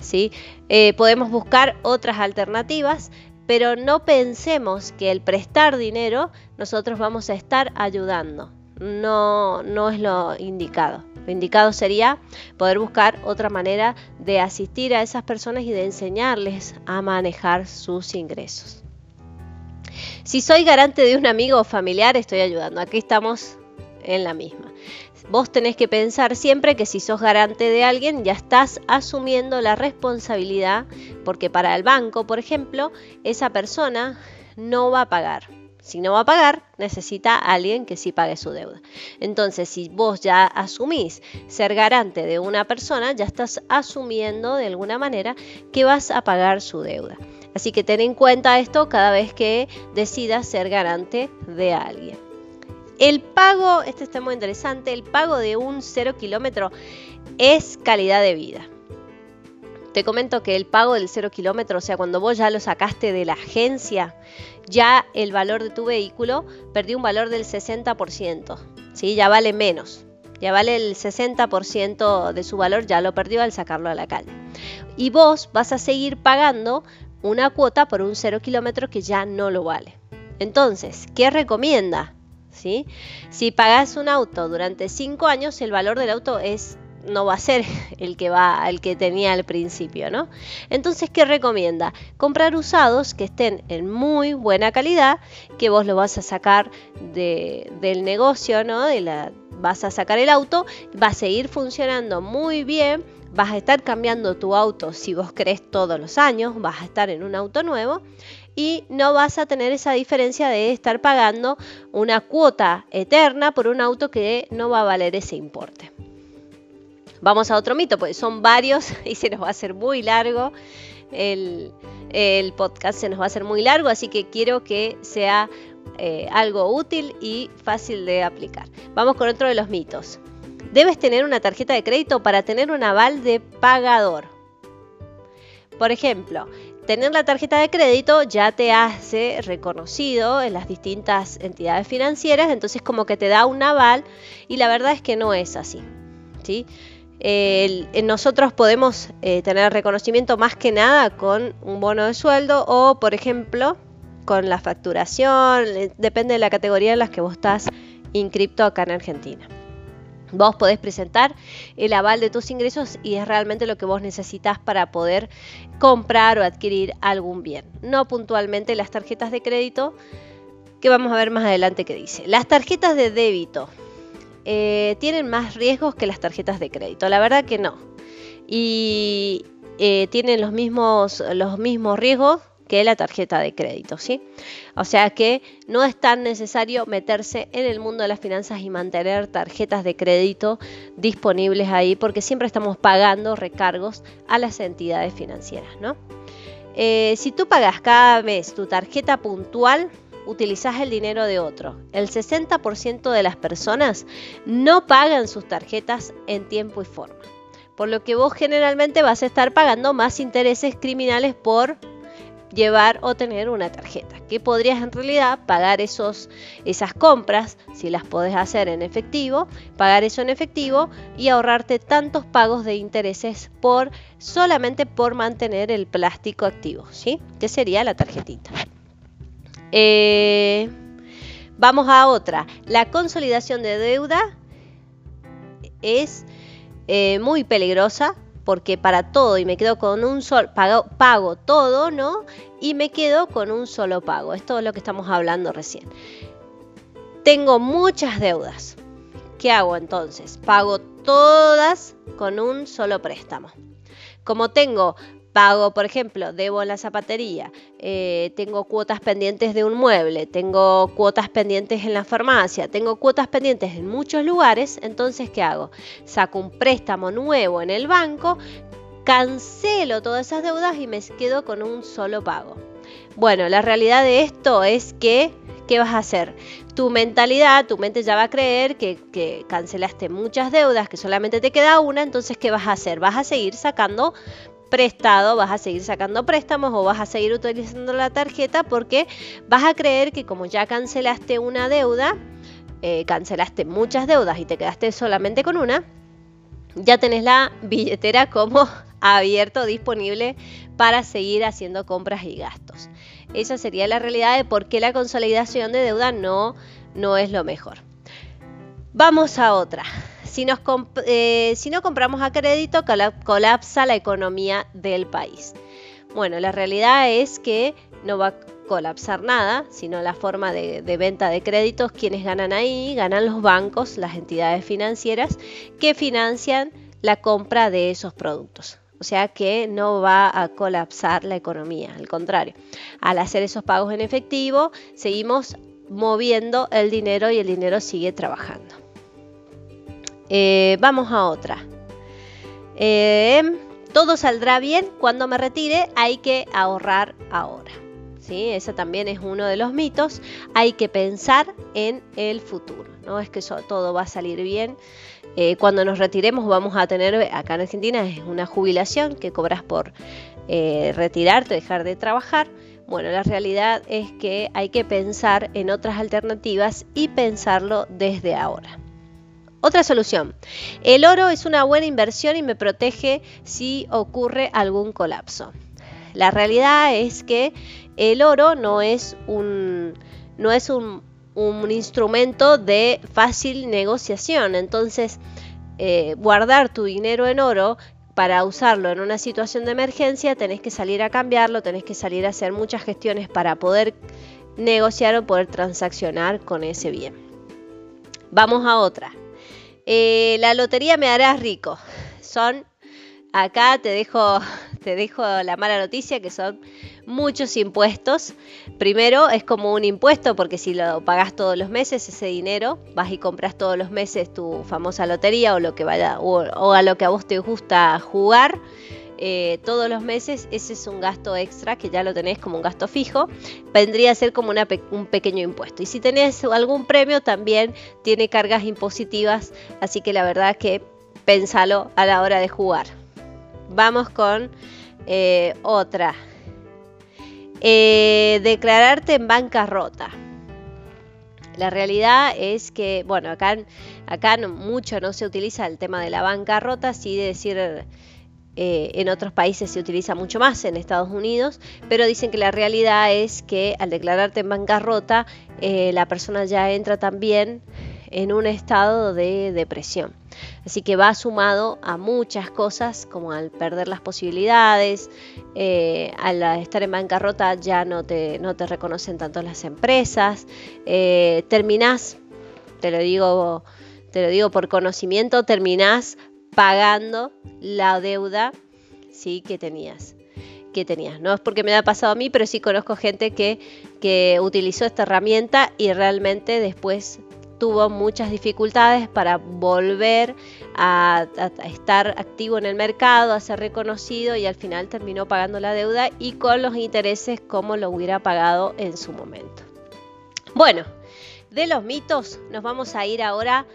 ¿sí? Eh, podemos buscar otras alternativas, pero no pensemos que el prestar dinero nosotros vamos a estar ayudando. No, no es lo indicado. Lo indicado sería poder buscar otra manera de asistir a esas personas y de enseñarles a manejar sus ingresos. Si soy garante de un amigo o familiar, estoy ayudando. Aquí estamos en la misma. Vos tenés que pensar siempre que si sos garante de alguien ya estás asumiendo la responsabilidad porque para el banco, por ejemplo, esa persona no va a pagar. Si no va a pagar, necesita a alguien que sí pague su deuda. Entonces, si vos ya asumís ser garante de una persona, ya estás asumiendo de alguna manera que vas a pagar su deuda. Así que ten en cuenta esto cada vez que decidas ser garante de alguien. El pago, este está muy interesante, el pago de un cero kilómetro es calidad de vida. Te comento que el pago del cero kilómetro, o sea, cuando vos ya lo sacaste de la agencia, ya el valor de tu vehículo perdió un valor del 60%, ¿sí? ya vale menos, ya vale el 60% de su valor, ya lo perdió al sacarlo a la calle. Y vos vas a seguir pagando una cuota por un cero kilómetro que ya no lo vale. Entonces, ¿qué recomienda? Si pagas un auto durante 5 años, el valor del auto es no va a ser (laughs) el que va el que tenía al principio, ¿no? Entonces, ¿qué recomienda? Comprar usados que estén en muy buena calidad, que vos lo vas a sacar del negocio, ¿no? Vas a sacar el auto, va a seguir funcionando muy bien, vas a estar cambiando tu auto si vos querés todos los años, vas a estar en un auto nuevo y no vas a tener esa diferencia de estar pagando una cuota eterna por un auto que no va a valer ese importe. Vamos a otro mito, pues son varios (laughs) y se nos va a hacer muy largo. El, podcast se nos va a hacer muy largo, así que quiero que sea eh, algo útil y fácil de aplicar. Vamos con otro de los mitos. Debes tener una tarjeta de crédito para tener un aval de pagador. Por ejemplo, tener la tarjeta de crédito ya te hace reconocido en las distintas entidades financieras, entonces como que te da un aval y la verdad es que no es así. ¿sí? nosotros podemos eh, tener reconocimiento más que nada con un bono de sueldo o, por ejemplo, con la facturación, depende de la categoría en la que vos estás inscripto acá en Argentina. Vos podés presentar el aval de tus ingresos y es realmente lo que vos necesitas para poder comprar o adquirir algún bien. No puntualmente las tarjetas de crédito, que vamos a ver más adelante qué dice. Las tarjetas de débito eh, tienen más riesgos que las tarjetas de crédito. La verdad que no. Y eh, tienen los mismos, los mismos riesgos que la tarjeta de crédito, ¿sí? O sea que no es tan necesario meterse en el mundo de las finanzas y mantener tarjetas de crédito disponibles ahí porque siempre estamos pagando recargos a las entidades financieras, ¿no? Eh, si tú pagas cada mes tu tarjeta puntual, utilizas el dinero de otro. El 60% de las personas no pagan sus tarjetas en tiempo y forma. Por lo que vos generalmente vas a estar pagando más intereses criminales por llevar o tener una tarjeta, que podrías en realidad pagar esos, esas compras, si las podés hacer en efectivo, pagar eso en efectivo y ahorrarte tantos pagos de intereses por solamente por mantener el plástico activo, ¿sí? Que sería la tarjetita. Eh, vamos a otra. La consolidación de deuda es eh, muy peligrosa porque para todo y me quedo con un solo pago, pago todo, ¿no? Y me quedo con un solo pago. Esto es lo que estamos hablando recién. Tengo muchas deudas. ¿Qué hago entonces? Pago todas con un solo préstamo. Como tengo pago, por ejemplo, debo la zapatería, eh, tengo cuotas pendientes de un mueble, tengo cuotas pendientes en la farmacia, tengo cuotas pendientes en muchos lugares, entonces ¿qué hago? Saco un préstamo nuevo en el banco, cancelo todas esas deudas y me quedo con un solo pago. Bueno, la realidad de esto es que ¿qué vas a hacer? Tu mentalidad, tu mente ya va a creer que, que, cancelaste muchas deudas, que solamente te queda una, entonces ¿qué vas a hacer? Vas a seguir sacando prestado, vas a seguir sacando préstamos o vas a seguir utilizando la tarjeta porque vas a creer que como ya cancelaste una deuda, eh, cancelaste muchas deudas y te quedaste solamente con una, ya tenés la billetera como (laughs) abierto, disponible para seguir haciendo compras y gastos. Esa sería la realidad de por qué la consolidación de deuda no, no es lo mejor. Vamos a otra. Eh, si, no compramos a crédito, colapsa la economía del país. Bueno, la realidad es que no va a colapsar nada, sino la forma de, de, venta de créditos, quienes ganan ahí, ganan los bancos, las entidades financieras que financian la compra de esos productos. O sea que no va a colapsar la economía, al contrario. Al hacer esos pagos en efectivo, seguimos moviendo el dinero y el dinero sigue trabajando. Eh, vamos a otra. Eh, todo saldrá bien cuando me retire, hay que ahorrar ahora. ¿sí? Ese también es uno de los mitos. Hay que pensar en el futuro. No es que todo va a salir bien. Eh, cuando nos retiremos vamos a tener, acá en Argentina es una jubilación que cobras por retirarte, dejar de trabajar. Bueno, la realidad es que hay que pensar en otras alternativas y pensarlo desde ahora. Otra solución. El oro es una buena inversión y me protege si ocurre algún colapso. La realidad es que el oro no es un no es un, instrumento de fácil negociación. Entonces, eh, guardar tu dinero en oro para usarlo en una situación de emergencia, tenés que salir a cambiarlo, tenés que salir a hacer muchas gestiones para poder negociar o poder transaccionar con ese bien. Vamos a otra. Eh, la lotería me hará rico. Son, acá te dejo, (laughs) te dejo la mala noticia que son muchos impuestos. Primero es como un impuesto porque si lo pagas todos los meses ese dinero, vas y compras todos los meses tu famosa lotería o lo que vaya o a lo que a vos te gusta jugar eh, todos los meses, ese es un gasto extra que ya lo tenés como un gasto fijo, vendría a ser como un pequeño impuesto. Y si tenés algún premio, también tiene cargas impositivas, así que la verdad que pensalo a la hora de jugar. Vamos con eh, otra. Eh, declararte en bancarrota. La realidad es que, bueno, acá, acá mucho no se utiliza el tema de la bancarrota, sí de decir eh, en otros países se utiliza mucho más, en Estados Unidos, pero dicen que la realidad es que al declararte en bancarrota, eh, la persona ya entra también en un estado de depresión. Así que va sumado a muchas cosas, como al perder las posibilidades, eh, al estar en bancarrota ya no te, no te reconocen tanto las empresas, terminás, te lo digo, te lo digo por conocimiento, terminás pagando la deuda sí que tenías que tenías. No es porque me haya pasado a mí, pero sí conozco gente que, que utilizó esta herramienta y realmente después tuvo muchas dificultades para volver a, estar activo en el mercado, a ser reconocido y al final terminó pagando la deuda y con los intereses como lo hubiera pagado en su momento. Bueno, de los mitos nos vamos a ir ahora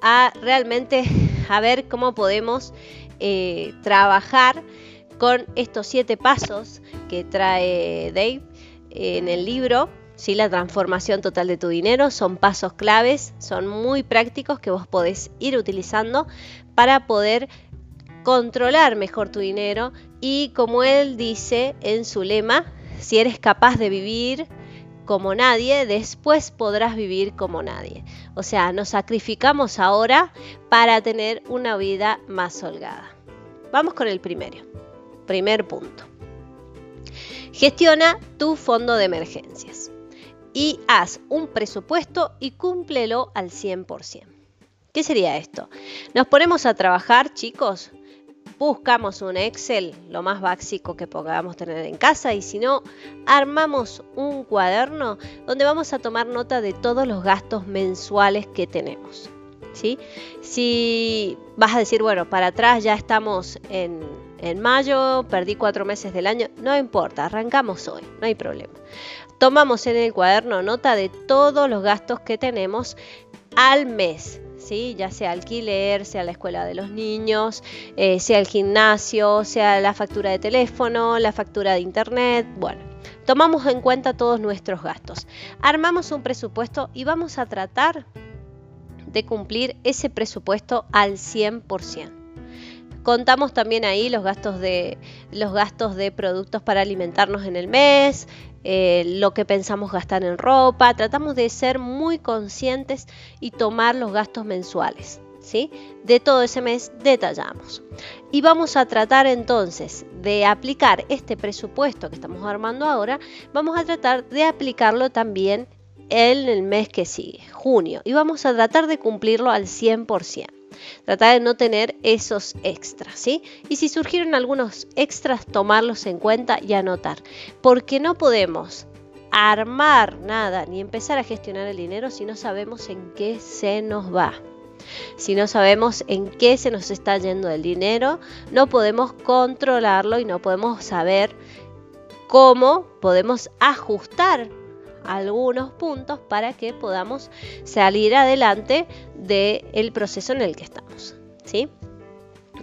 a realmente a ver cómo podemos eh, trabajar con estos siete pasos que trae Dave en el libro. ¿sí? La transformación total de tu dinero son pasos claves, son muy prácticos que vos podés ir utilizando para poder controlar mejor tu dinero y como él dice en su lema, si eres capaz de vivir como nadie, después podrás vivir como nadie. O sea, nos sacrificamos ahora para tener una vida más holgada. Vamos con el primero. Primer punto. Gestiona tu fondo de emergencias y haz un presupuesto y cúmplelo al 100%. ¿Qué sería esto? Nos ponemos a trabajar, chicos, buscamos un Excel, lo más básico que podamos tener en casa, y si no, armamos un cuaderno donde vamos a tomar nota de todos los gastos mensuales que tenemos. ¿sí? Si vas a decir, bueno, para atrás ya estamos en, en mayo, perdí cuatro meses del año, no importa, arrancamos hoy, no hay problema. Tomamos en el cuaderno nota de todos los gastos que tenemos al mes ya sea alquiler, sea la escuela de los niños, eh, sea el gimnasio, sea la factura de teléfono, la factura de internet, bueno. Tomamos en cuenta todos nuestros gastos. Armamos un presupuesto y vamos a tratar de cumplir ese presupuesto al 100%. Contamos también ahí los gastos de, los gastos de productos para alimentarnos en el mes, eh, lo que pensamos gastar en ropa. Tratamos de ser muy conscientes y tomar los gastos mensuales. ¿sí? De todo ese mes detallamos. Y vamos a tratar entonces de aplicar este presupuesto que estamos armando ahora, vamos a tratar de aplicarlo también en el mes que sigue, junio, y vamos a tratar de cumplirlo al 100%. Tratar de no tener esos extras, ¿sí? Y si surgieron algunos extras, tomarlos en cuenta y anotar. Porque no podemos armar nada ni empezar a gestionar el dinero si no sabemos en qué se nos va. Si no sabemos en qué se nos está yendo el dinero, no podemos controlarlo y no podemos saber cómo podemos ajustar algunos puntos para que podamos salir adelante del proceso en el que estamos. ¿sí?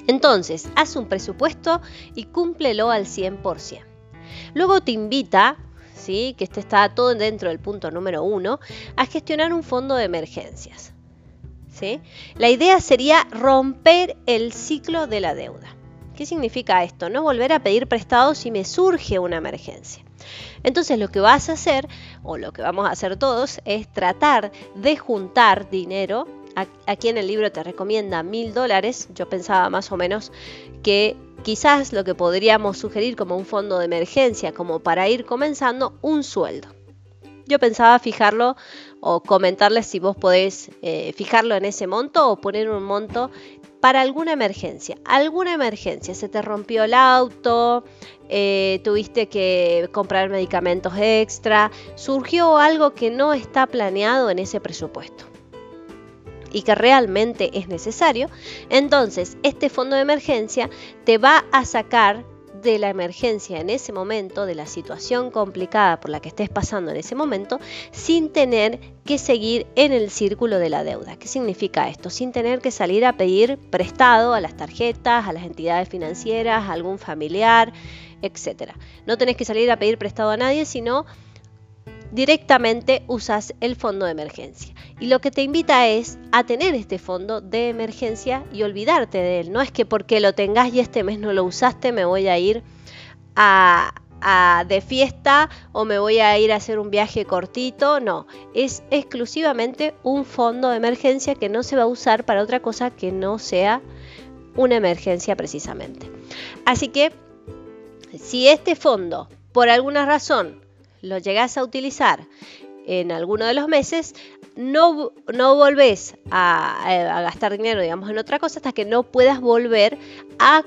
Entonces, haz un presupuesto y cúmplelo al 100%. Luego te invita, ¿sí? que este está todo dentro del punto número uno, a gestionar un fondo de emergencias. ¿sí? La idea sería romper el ciclo de la deuda. ¿Qué significa esto? No volver a pedir prestado si me surge una emergencia. Entonces lo que vas a hacer, o lo que vamos a hacer todos, es tratar de juntar dinero. Aquí en el libro te recomienda mil dólares. Yo pensaba más o menos que quizás lo que podríamos sugerir como un fondo de emergencia, como para ir comenzando, un sueldo. Yo pensaba fijarlo o comentarles si vos podés eh, fijarlo en ese monto o poner un monto para alguna emergencia. Alguna emergencia, se te rompió el auto, eh, tuviste que comprar medicamentos extra, surgió algo que no está planeado en ese presupuesto y que realmente es necesario, entonces este fondo de emergencia te va a sacar de la emergencia en ese momento, de la situación complicada por la que estés pasando en ese momento, sin tener que seguir en el círculo de la deuda. ¿Qué significa esto? Sin tener que salir a pedir prestado a las tarjetas, a las entidades financieras, a algún familiar, etc. No tenés que salir a pedir prestado a nadie, sino directamente usas el fondo de emergencia. Y lo que te invita es a tener este fondo de emergencia y olvidarte de él. No es que porque lo tengas y este mes no lo usaste me voy a ir a, de fiesta o me voy a ir a hacer un viaje cortito. No, es exclusivamente un fondo de emergencia que no se va a usar para otra cosa que no sea una emergencia precisamente. Así que si este fondo por alguna razón lo llegas a utilizar en alguno de los meses, no, no volvés a, a, gastar dinero, digamos, en otra cosa hasta que no puedas volver a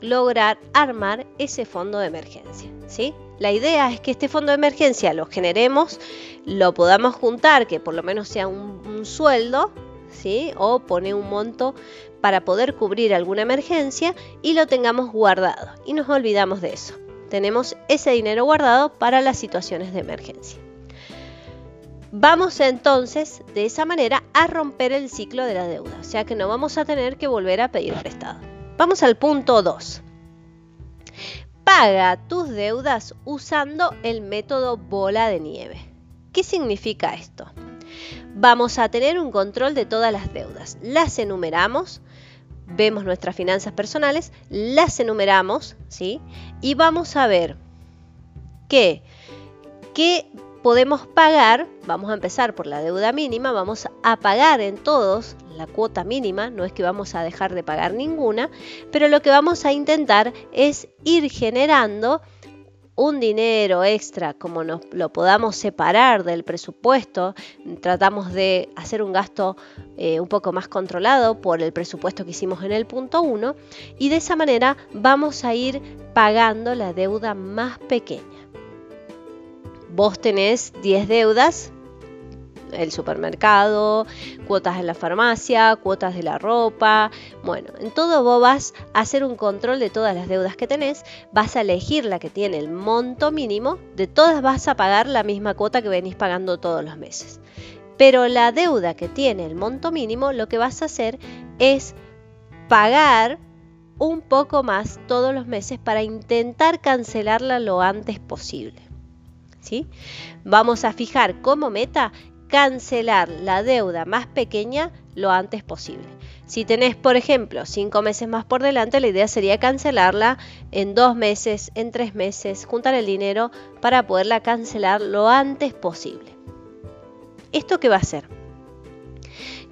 lograr armar ese fondo de emergencia. ¿sí? La idea es que este fondo de emergencia lo generemos, lo podamos juntar, que por lo menos sea un, sueldo, ¿sí? o pone un monto para poder cubrir alguna emergencia y lo tengamos guardado. Y nos olvidamos de eso tenemos ese dinero guardado para las situaciones de emergencia. Vamos entonces de esa manera a romper el ciclo de la deuda, o sea que no vamos a tener que volver a pedir prestado. Vamos al punto 2. Paga tus deudas usando el método bola de nieve. ¿Qué significa esto? Vamos a tener un control de todas las deudas. Las enumeramos, vemos nuestras finanzas personales, las enumeramos, ¿sí? Y vamos a ver qué, qué podemos pagar, vamos a empezar por la deuda mínima, vamos a pagar en todos la cuota mínima, no es que vamos a dejar de pagar ninguna, pero lo que vamos a intentar es ir generando un dinero extra, como nos, lo podamos separar del presupuesto, tratamos de hacer un gasto eh, un poco más controlado por el presupuesto que hicimos en el punto 1 y de esa manera vamos a ir pagando la deuda más pequeña. Vos tenés 10 deudas, el supermercado, cuotas en la farmacia, cuotas de la ropa. Bueno, en todo vos vas a hacer un control de todas las deudas que tenés, vas a elegir la que tiene el monto mínimo, de todas vas a pagar la misma cuota que venís pagando todos los meses. Pero la deuda que tiene el monto mínimo, lo que vas a hacer es pagar un poco más todos los meses para intentar cancelarla lo antes posible. ¿Sí? Vamos a fijar como meta cancelar la deuda más pequeña lo antes posible. Si tenés, por ejemplo, cinco meses más por delante, la idea sería cancelarla en dos meses, en tres meses, juntar el dinero para poderla cancelar lo antes posible. ¿Esto qué va a hacer?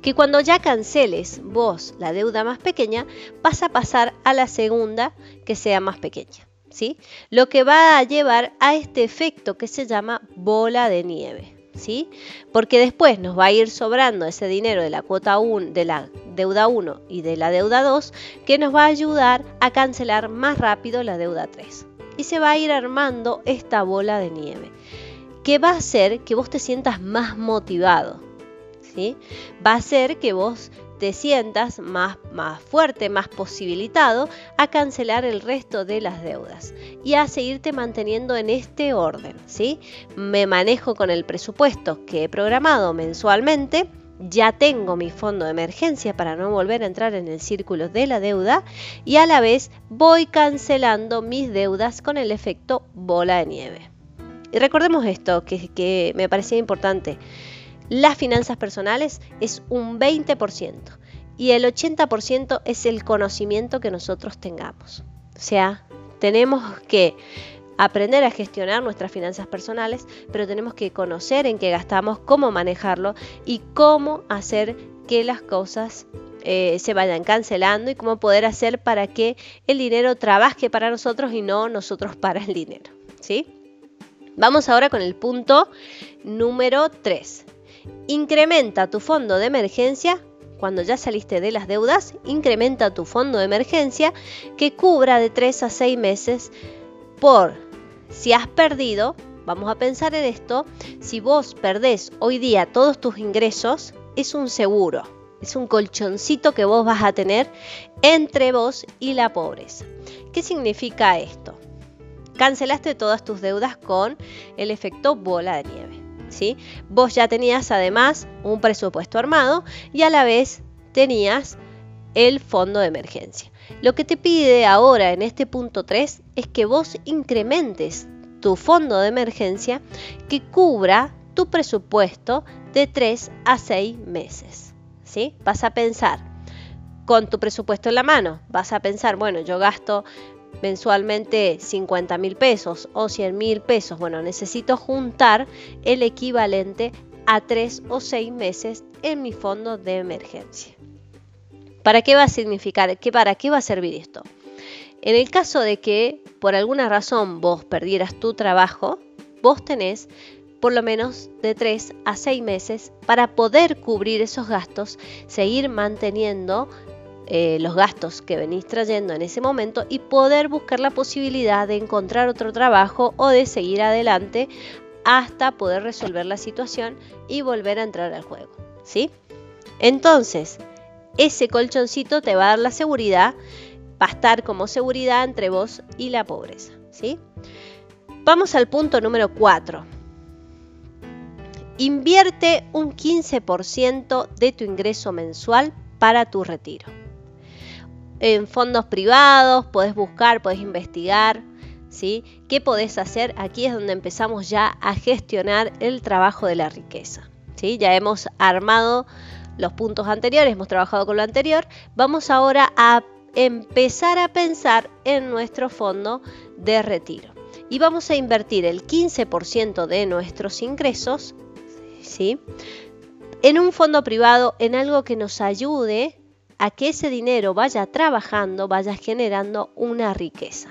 Que cuando ya canceles vos la deuda más pequeña, vas a pasar a la segunda que sea más pequeña. ¿sí? Lo que va a llevar a este efecto que se llama bola de nieve. ¿Sí? Porque después nos va a ir sobrando ese dinero de la cuota 1, de la deuda 1 y de la deuda 2 que nos va a ayudar a cancelar más rápido la deuda 3. Y se va a ir armando esta bola de nieve que va a hacer que vos te sientas más motivado. ¿sí? Va a hacer que vos te sientas más, más fuerte, más posibilitado a cancelar el resto de las deudas y a seguirte manteniendo en este orden. ¿sí? Me manejo con el presupuesto que he programado mensualmente. Ya tengo mi fondo de emergencia para no volver a entrar en el círculo de la deuda y a la vez voy cancelando mis deudas con el efecto bola de nieve. Y recordemos esto, que, que me parecía importante las finanzas personales es un 20% y el 80% es el conocimiento que nosotros tengamos. O sea, tenemos que aprender a gestionar nuestras finanzas personales, pero tenemos que conocer en qué gastamos, cómo manejarlo y cómo hacer que las cosas eh, se vayan cancelando y cómo poder hacer para que el dinero trabaje para nosotros y no nosotros para el dinero. ¿sí? Vamos ahora con el punto número 3. Incrementa tu fondo de emergencia. Cuando ya saliste de las deudas, incrementa tu fondo de emergencia que cubra de 3 a 6 meses por si has perdido, vamos a pensar en esto, si vos perdés hoy día todos tus ingresos, es un seguro, es un colchoncito que vos vas a tener entre vos y la pobreza. ¿Qué significa esto? Cancelaste todas tus deudas con el efecto bola de nieve. ¿Sí? Vos ya tenías además un presupuesto armado y a la vez tenías el fondo de emergencia. Lo que te pide ahora en este punto 3 es que vos incrementes tu fondo de emergencia que cubra tu presupuesto de 3 a 6 meses. ¿sí? Vas a pensar con tu presupuesto en la mano, vas a pensar, bueno, yo gasto mensualmente 50 mil pesos o 100 mil pesos, bueno, necesito juntar el equivalente a 3 o 6 meses en mi fondo de emergencia. ¿Para qué va a significar? ¿Qué, ¿Para qué va a servir esto? En el caso de que por alguna razón vos perdieras tu trabajo, vos tenés por lo menos de 3 a 6 meses para poder cubrir esos gastos, seguir manteniendo eh, los gastos que venís trayendo en ese momento y poder buscar la posibilidad de encontrar otro trabajo o de seguir adelante hasta poder resolver la situación y volver a entrar al juego. ¿sí? Entonces, ese colchoncito te va a dar la seguridad, va a estar como seguridad entre vos y la pobreza. ¿sí? Vamos al punto número 4. Invierte un 15% de tu ingreso mensual para tu retiro. En fondos privados podés buscar, podés investigar, ¿sí? ¿Qué podés hacer? Aquí es donde empezamos ya a gestionar el trabajo de la riqueza. ¿sí? Ya hemos armado los puntos anteriores, hemos trabajado con lo anterior, vamos ahora a empezar a pensar en nuestro fondo de retiro. Y vamos a invertir el 15% de nuestros ingresos ¿sí? en un fondo privado, en algo que nos ayude a que ese dinero vaya trabajando, vaya generando una riqueza.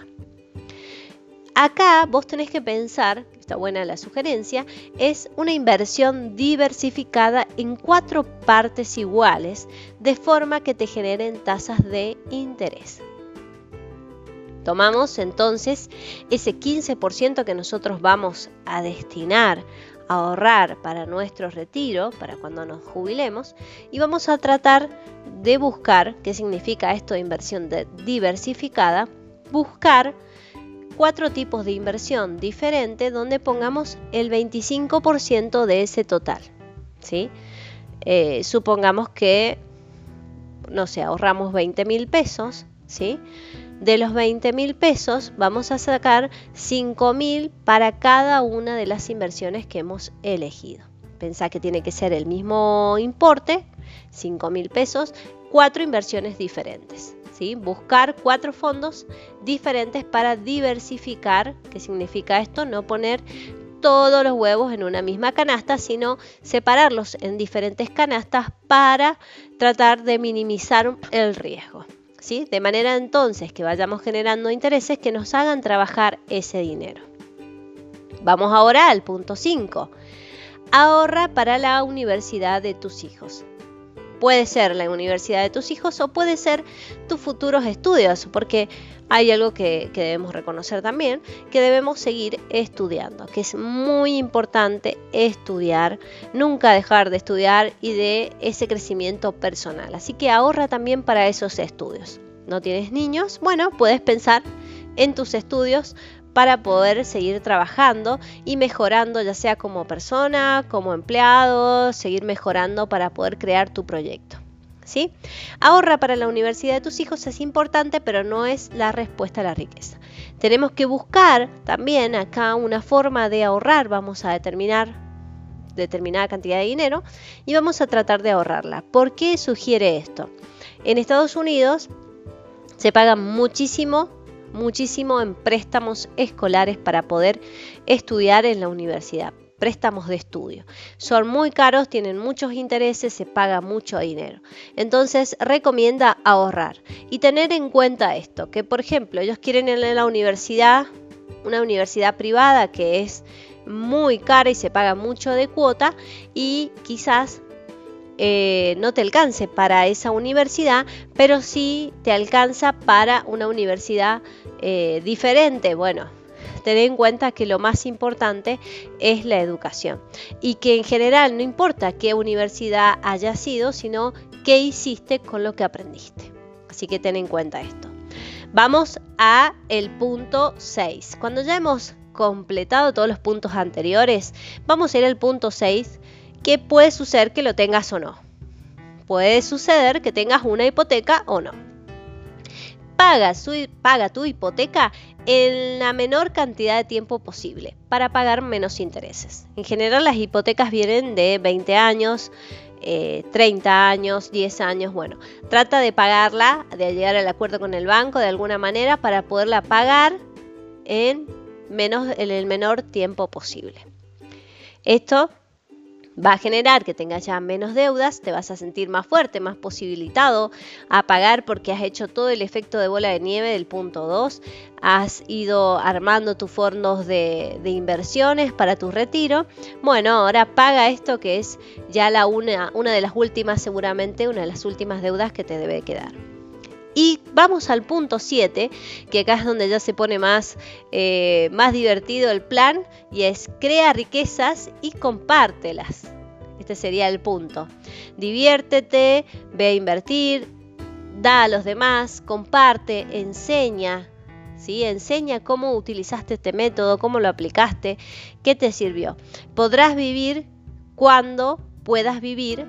Acá vos tenés que pensar está buena la sugerencia, es una inversión diversificada en cuatro partes iguales, de forma que te generen tasas de interés. Tomamos entonces ese 15% que nosotros vamos a destinar ahorrar para nuestro retiro, para cuando nos jubilemos, y vamos a tratar de buscar, ¿qué significa esto de inversión diversificada? Buscar cuatro tipos de inversión diferentes donde pongamos el 25% de ese total. ¿sí? Eh, supongamos que, no sé, ahorramos 20 mil pesos, ¿sí? De los 20 mil pesos vamos a sacar 5 mil para cada una de las inversiones que hemos elegido. Pensá que tiene que ser el mismo importe, 5 mil pesos, cuatro inversiones diferentes. Buscar cuatro fondos diferentes para diversificar, ¿qué significa esto? No poner todos los huevos en una misma canasta, sino separarlos en diferentes canastas para tratar de minimizar el riesgo. De manera entonces que vayamos generando intereses que nos hagan trabajar ese dinero. Vamos ahora al punto 5. Ahorra para la universidad de tus hijos. Puede ser la universidad de tus hijos o puede ser tus futuros estudios, porque hay algo que, debemos reconocer también, que debemos seguir estudiando, que es muy importante estudiar, nunca dejar de estudiar y de ese crecimiento personal. Así que ahorra también para esos estudios. ¿No tienes niños? Bueno, puedes pensar en tus estudios para poder seguir trabajando y mejorando ya sea como persona, como empleado, seguir mejorando para poder crear tu proyecto. ¿Sí? Ahorra para la universidad de tus hijos es importante, pero no es la respuesta a la riqueza. Tenemos que buscar también acá una forma de ahorrar, vamos a determinar determinada cantidad de dinero y vamos a tratar de ahorrarla. ¿Por qué sugiere esto? En Estados Unidos se paga muchísimo muchísimo en préstamos escolares para poder estudiar en la universidad préstamos de estudio. Son muy caros, tienen muchos intereses, se paga mucho dinero. Entonces recomienda ahorrar y tener en cuenta esto, que por ejemplo ellos quieren ir a la universidad, una universidad privada que es muy cara y se paga mucho de cuota y quizás eh, no te alcance para esa universidad, pero sí te alcanza para una universidad eh, diferente. Bueno, ten en cuenta que lo más importante es la educación y que en general no importa qué universidad haya sido, sino qué hiciste con lo que aprendiste. Así que ten en cuenta esto. Vamos a el punto 6. Cuando ya hemos completado todos los puntos anteriores, vamos a ir al punto 6, que puede suceder que lo tengas o no. Puede suceder que tengas una hipoteca o no. Paga, tu hipoteca en la menor cantidad de tiempo posible para pagar menos intereses. En general las hipotecas vienen de 20 años, 30 eh, años, 10 años, bueno, trata de pagarla, de llegar al acuerdo con el banco de alguna manera para poderla pagar en el menor tiempo posible. Esto va a generar que tengas ya menos deudas, te vas a sentir más fuerte, más posibilitado a pagar porque has hecho todo el efecto de bola de nieve del punto 2, has ido armando tus fondos de, inversiones para tu retiro. Bueno, ahora paga esto que es ya la una, una de las últimas, seguramente una de las últimas deudas que te debe quedar. Y vamos al punto 7, que acá es donde ya se pone más, eh, más divertido el plan, y es crea riquezas y compártelas. Este sería el punto. Diviértete, ve a invertir, da a los demás, comparte, enseña. ¿Sí? Enseña cómo utilizaste este método, cómo lo aplicaste, qué te sirvió. Podrás vivir cuando puedas vivir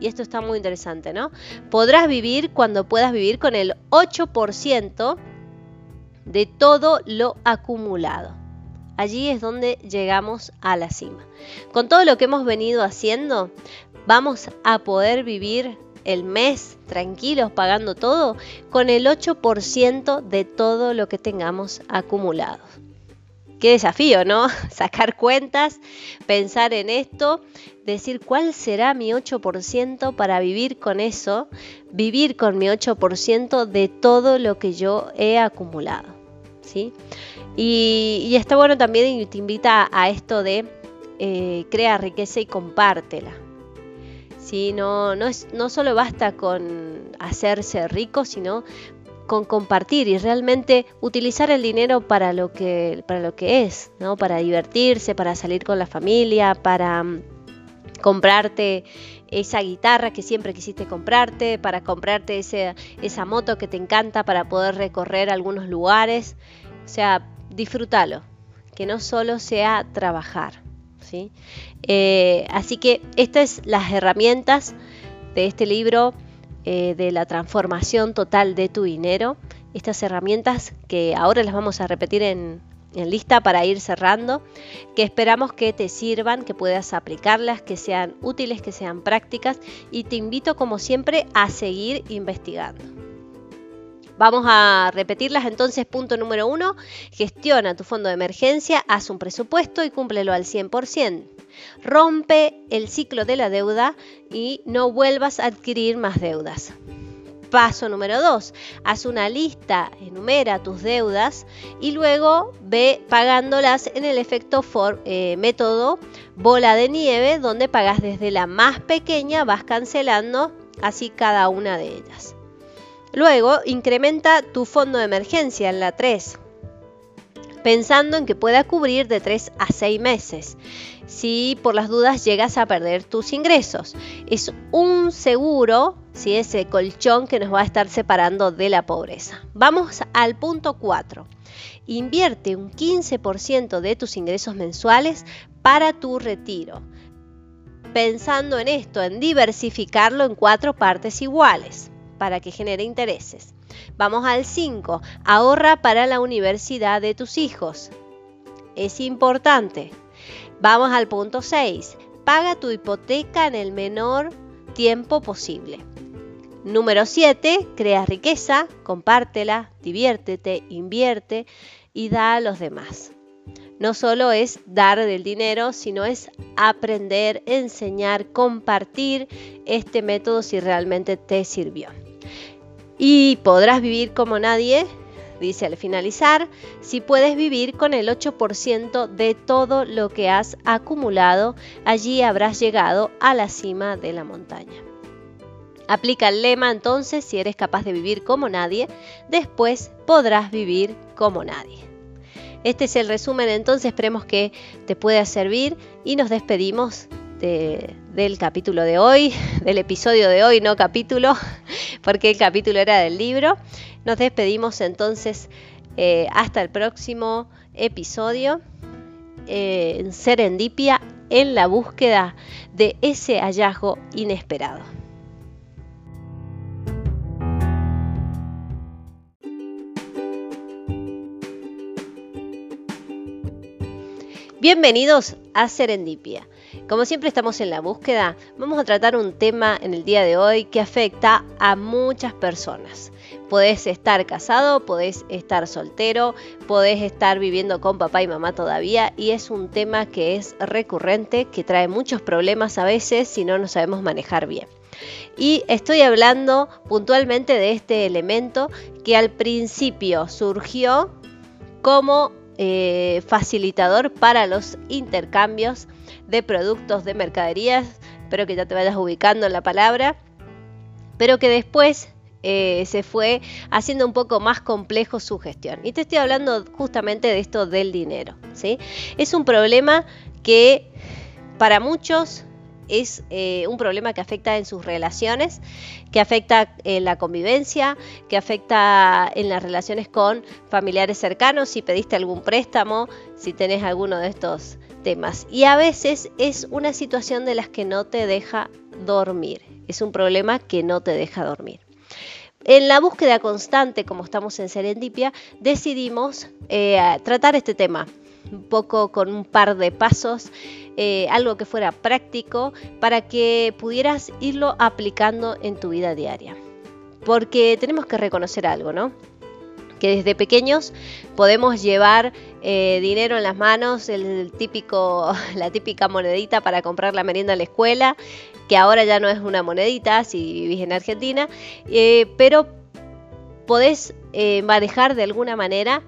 y esto está muy interesante, ¿no? Podrás vivir cuando puedas vivir con el 8% de todo lo acumulado. Allí es donde llegamos a la cima. Con todo lo que hemos venido haciendo, vamos a poder vivir el mes tranquilos pagando todo con el 8% de todo lo que tengamos acumulado. Qué desafío, ¿no? (laughs) Sacar cuentas, pensar en esto, decir cuál será mi 8% para vivir con eso, vivir con mi 8% de todo lo que yo he acumulado. ¿sí? Y, está bueno también y te invita a esto de eh, crea riqueza y compártela. ¿sí? No, no, es, no solo basta con hacerse rico, sino con compartir y realmente utilizar el dinero para lo que, para lo que es, ¿no? Para divertirse, para salir con la familia, para mm, comprarte esa guitarra que siempre quisiste comprarte, para comprarte esa moto que te encanta para poder recorrer algunos lugares. O sea, disfrútalo, que no solo sea trabajar. ¿sí? Eh, así que estas son las herramientas de este libro eh, de la transformación total de tu dinero. Estas herramientas que ahora las vamos a repetir en, en lista para ir cerrando, que esperamos que te sirvan, que puedas aplicarlas, que sean útiles, que sean prácticas y te invito como siempre a seguir investigando. Vamos a repetirlas entonces. Punto número uno, gestiona tu fondo de emergencia, haz un presupuesto y cúmplelo al 100%. Rompe el ciclo de la deuda y no vuelvas a adquirir más deudas. Paso número 2. Haz una lista, enumera tus deudas y luego ve pagándolas en el efecto eh, método bola de nieve, donde pagas desde la más pequeña, vas cancelando así cada una de ellas. Luego, incrementa tu fondo de emergencia en la 3 pensando en que pueda cubrir de 3 a 6 meses si por las dudas llegas a perder tus ingresos. Es un seguro, si ese colchón que nos va a estar separando de la pobreza. Vamos al punto 4. Invierte un 15% de tus ingresos mensuales para tu retiro. Pensando en esto, en diversificarlo en cuatro partes iguales para que genere intereses. Vamos al 5. Ahorra para la universidad de tus hijos. Es importante. Vamos al punto 6. Paga tu hipoteca en el menor tiempo posible. Número 7, crea riqueza, compártela, diviértete, invierte y da a los demás. No solo es dar del dinero, sino es aprender, enseñar, compartir este método si realmente te sirvió. Y podrás vivir como nadie, dice al finalizar, si puedes vivir con el 8% de todo lo que has acumulado, allí habrás llegado a la cima de la montaña. Aplica el lema entonces, si eres capaz de vivir como nadie, después podrás vivir como nadie. Este es el resumen entonces, esperemos que te pueda servir y nos despedimos del capítulo de hoy, (laughs) del episodio de hoy, no capítulo, (laughs) porque el capítulo era del libro. Nos despedimos entonces eh, hasta el próximo episodio eh, en Serendipia en la búsqueda de ese hallazgo inesperado. Bienvenidos a Serendipia. Como siempre estamos en la búsqueda, vamos a tratar un tema en el día de hoy que afecta a muchas personas. Podés estar casado, podés estar soltero, podés estar viviendo con papá y mamá todavía y es un tema que es recurrente, que trae muchos problemas a veces si no nos sabemos manejar bien. Y estoy hablando puntualmente de este elemento que al principio surgió como eh, facilitador para los intercambios de productos de mercaderías. Espero que ya te vayas ubicando en la palabra. Pero que después eh, se fue haciendo un poco más complejo su gestión. Y te estoy hablando justamente de esto del dinero. ¿sí? Es un problema que para muchos es eh, un problema que afecta en sus relaciones, que afecta en la convivencia, que afecta en las relaciones con familiares cercanos, si pediste algún préstamo, si tenés alguno de estos Y a veces es una situación de las que no te deja dormir, es un problema que no te deja dormir. En la búsqueda constante, como estamos en Serendipia, decidimos eh, tratar este tema un poco con un par de pasos, eh, algo que fuera práctico para que pudieras irlo aplicando en tu vida diaria. Porque tenemos que reconocer algo, ¿no? que desde pequeños podemos llevar eh, dinero en las manos, el típico, (laughs) la típica monedita para comprar la merienda en la escuela, que ahora ya no es una monedita si vivís en Argentina, eh, pero podés manejar de alguna manera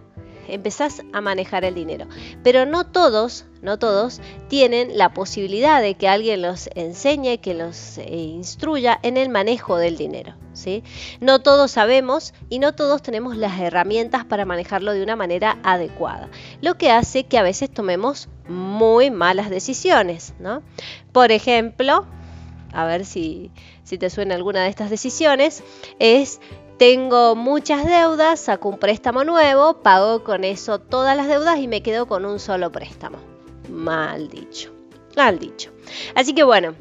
empezás a manejar el dinero. Pero no todos, no todos tienen la posibilidad de que alguien los enseñe, que los eh, instruya en el manejo del dinero. ¿sí? No todos sabemos y no todos tenemos las herramientas para manejarlo de una manera adecuada, lo que hace que a veces tomemos muy malas decisiones. ¿no? Por ejemplo, a ver si, si te suena alguna de estas decisiones, es tengo muchas deudas, saco un préstamo nuevo, pago con eso todas las deudas y me quedo con un solo préstamo. Mal dicho, mal dicho. Así que bueno,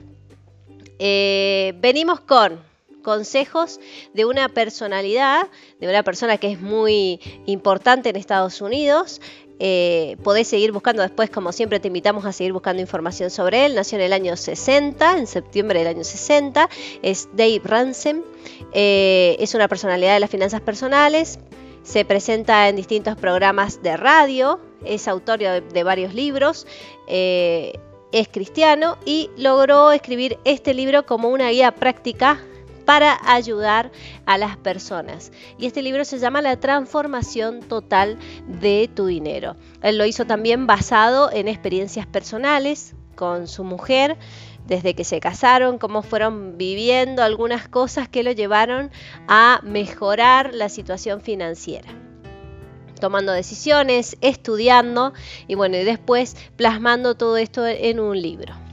eh, venimos con consejos de una personalidad, de una persona que es muy importante en Estados Unidos, eh, podés seguir buscando después, como siempre te invitamos a seguir buscando información sobre él. Nació en el año 60, en septiembre del año 60. Es Dave Ransom. Eh, es una personalidad de las finanzas personales. Se presenta en distintos programas de radio. Es autor de, varios libros. Eh, es cristiano y logró escribir este libro como una guía práctica para ayudar a las personas. Y este libro se llama La transformación total de tu dinero. Él lo hizo también basado en experiencias personales con su mujer, desde que se casaron, cómo fueron viviendo algunas cosas que lo llevaron a mejorar la situación financiera tomando decisiones, estudiando y bueno, y después plasmando todo esto en un libro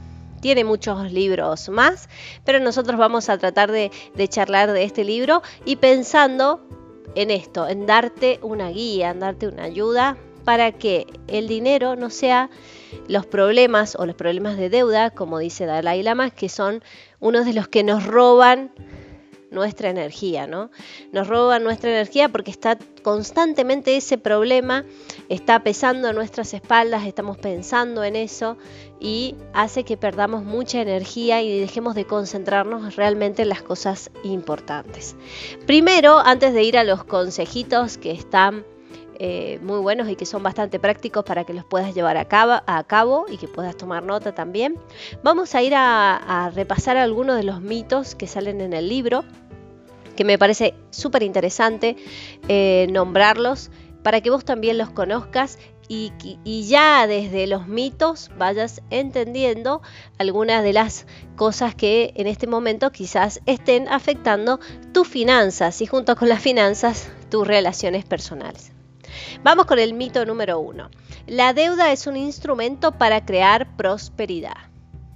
tiene muchos libros más, pero nosotros vamos a tratar de, charlar de este libro y pensando en esto, en darte una guía, en darte una ayuda para que el dinero no sea los problemas o los problemas de deuda, como dice Dalai Lama, que son unos de los que nos roban nuestra energía, ¿no? Nos roban nuestra energía porque está constantemente ese problema, está pesando en nuestras espaldas, estamos pensando en eso y hace que perdamos mucha energía y dejemos de concentrarnos realmente en las cosas importantes. Primero, antes de ir a los consejitos que están eh, muy buenos y que son bastante prácticos para que los puedas llevar a cabo, y que puedas tomar nota también. Vamos a ir a, repasar algunos de los mitos que salen en el libro, que me parece súper interesante eh, nombrarlos para que vos también los conozcas y, ya desde los mitos vayas entendiendo algunas de las cosas que en este momento quizás estén afectando tus finanzas y junto con las finanzas tus relaciones personales. Vamos con el mito número uno. La deuda es un instrumento para crear prosperidad.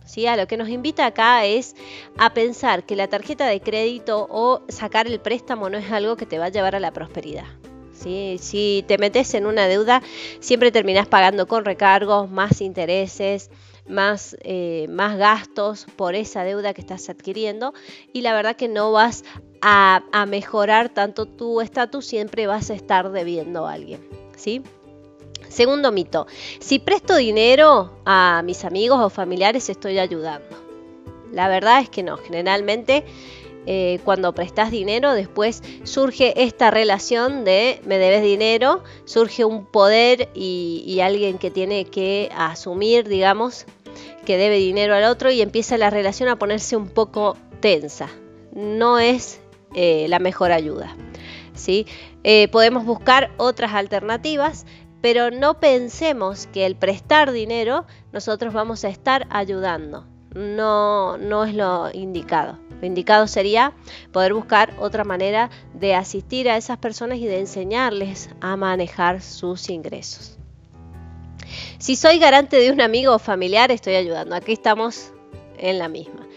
¿Sí? A lo que nos invita acá es a pensar que la tarjeta de crédito o sacar el préstamo no es algo que te va a llevar a la prosperidad. Si te metes en una deuda, siempre terminás pagando con recargos, más intereses, más, eh, más gastos por esa deuda que estás adquiriendo y la verdad que no vas a, mejorar tanto tu estatus, siempre vas a estar debiendo a alguien. ¿sí? Segundo mito, si presto dinero a mis amigos o familiares estoy ayudando. La verdad es que no, generalmente eh, cuando prestas dinero después surge esta relación de me debes dinero, surge un poder y, alguien que tiene que asumir, digamos, que debe dinero al otro y empieza la relación a ponerse un poco tensa. No es eh, la mejor ayuda. ¿sí? Eh, podemos buscar otras alternativas, pero no pensemos que el prestar dinero nosotros vamos a estar ayudando. No, no es lo indicado. Lo indicado sería poder buscar otra manera de asistir a esas personas y de enseñarles a manejar sus ingresos. Si soy garante de un amigo o familiar, estoy ayudando. Aquí estamos en la misma.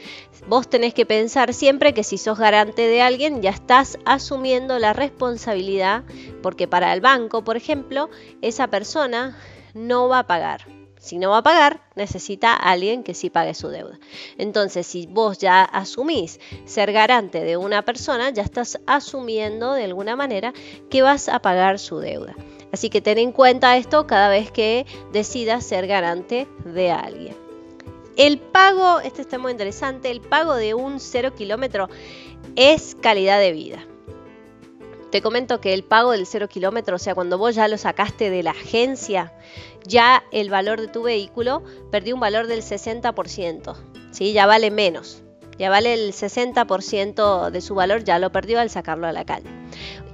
Vos tenés que pensar siempre que si sos garante de alguien ya estás asumiendo la responsabilidad porque para el banco, por ejemplo, esa persona no va a pagar. Si no va a pagar, necesita a alguien que sí pague su deuda. Entonces, si vos ya asumís ser garante de una persona, ya estás asumiendo de alguna manera que vas a pagar su deuda. Así que ten en cuenta esto cada vez que decidas ser garante de alguien. El pago, este está muy interesante, el pago de un cero kilómetro es calidad de vida. Te comento que el pago del cero kilómetro, o sea, cuando vos ya lo sacaste de la agencia, ya el valor de tu vehículo perdió un valor del 60%, ¿sí? ya vale menos, ya vale el 60% de su valor, ya lo perdió al sacarlo a la calle.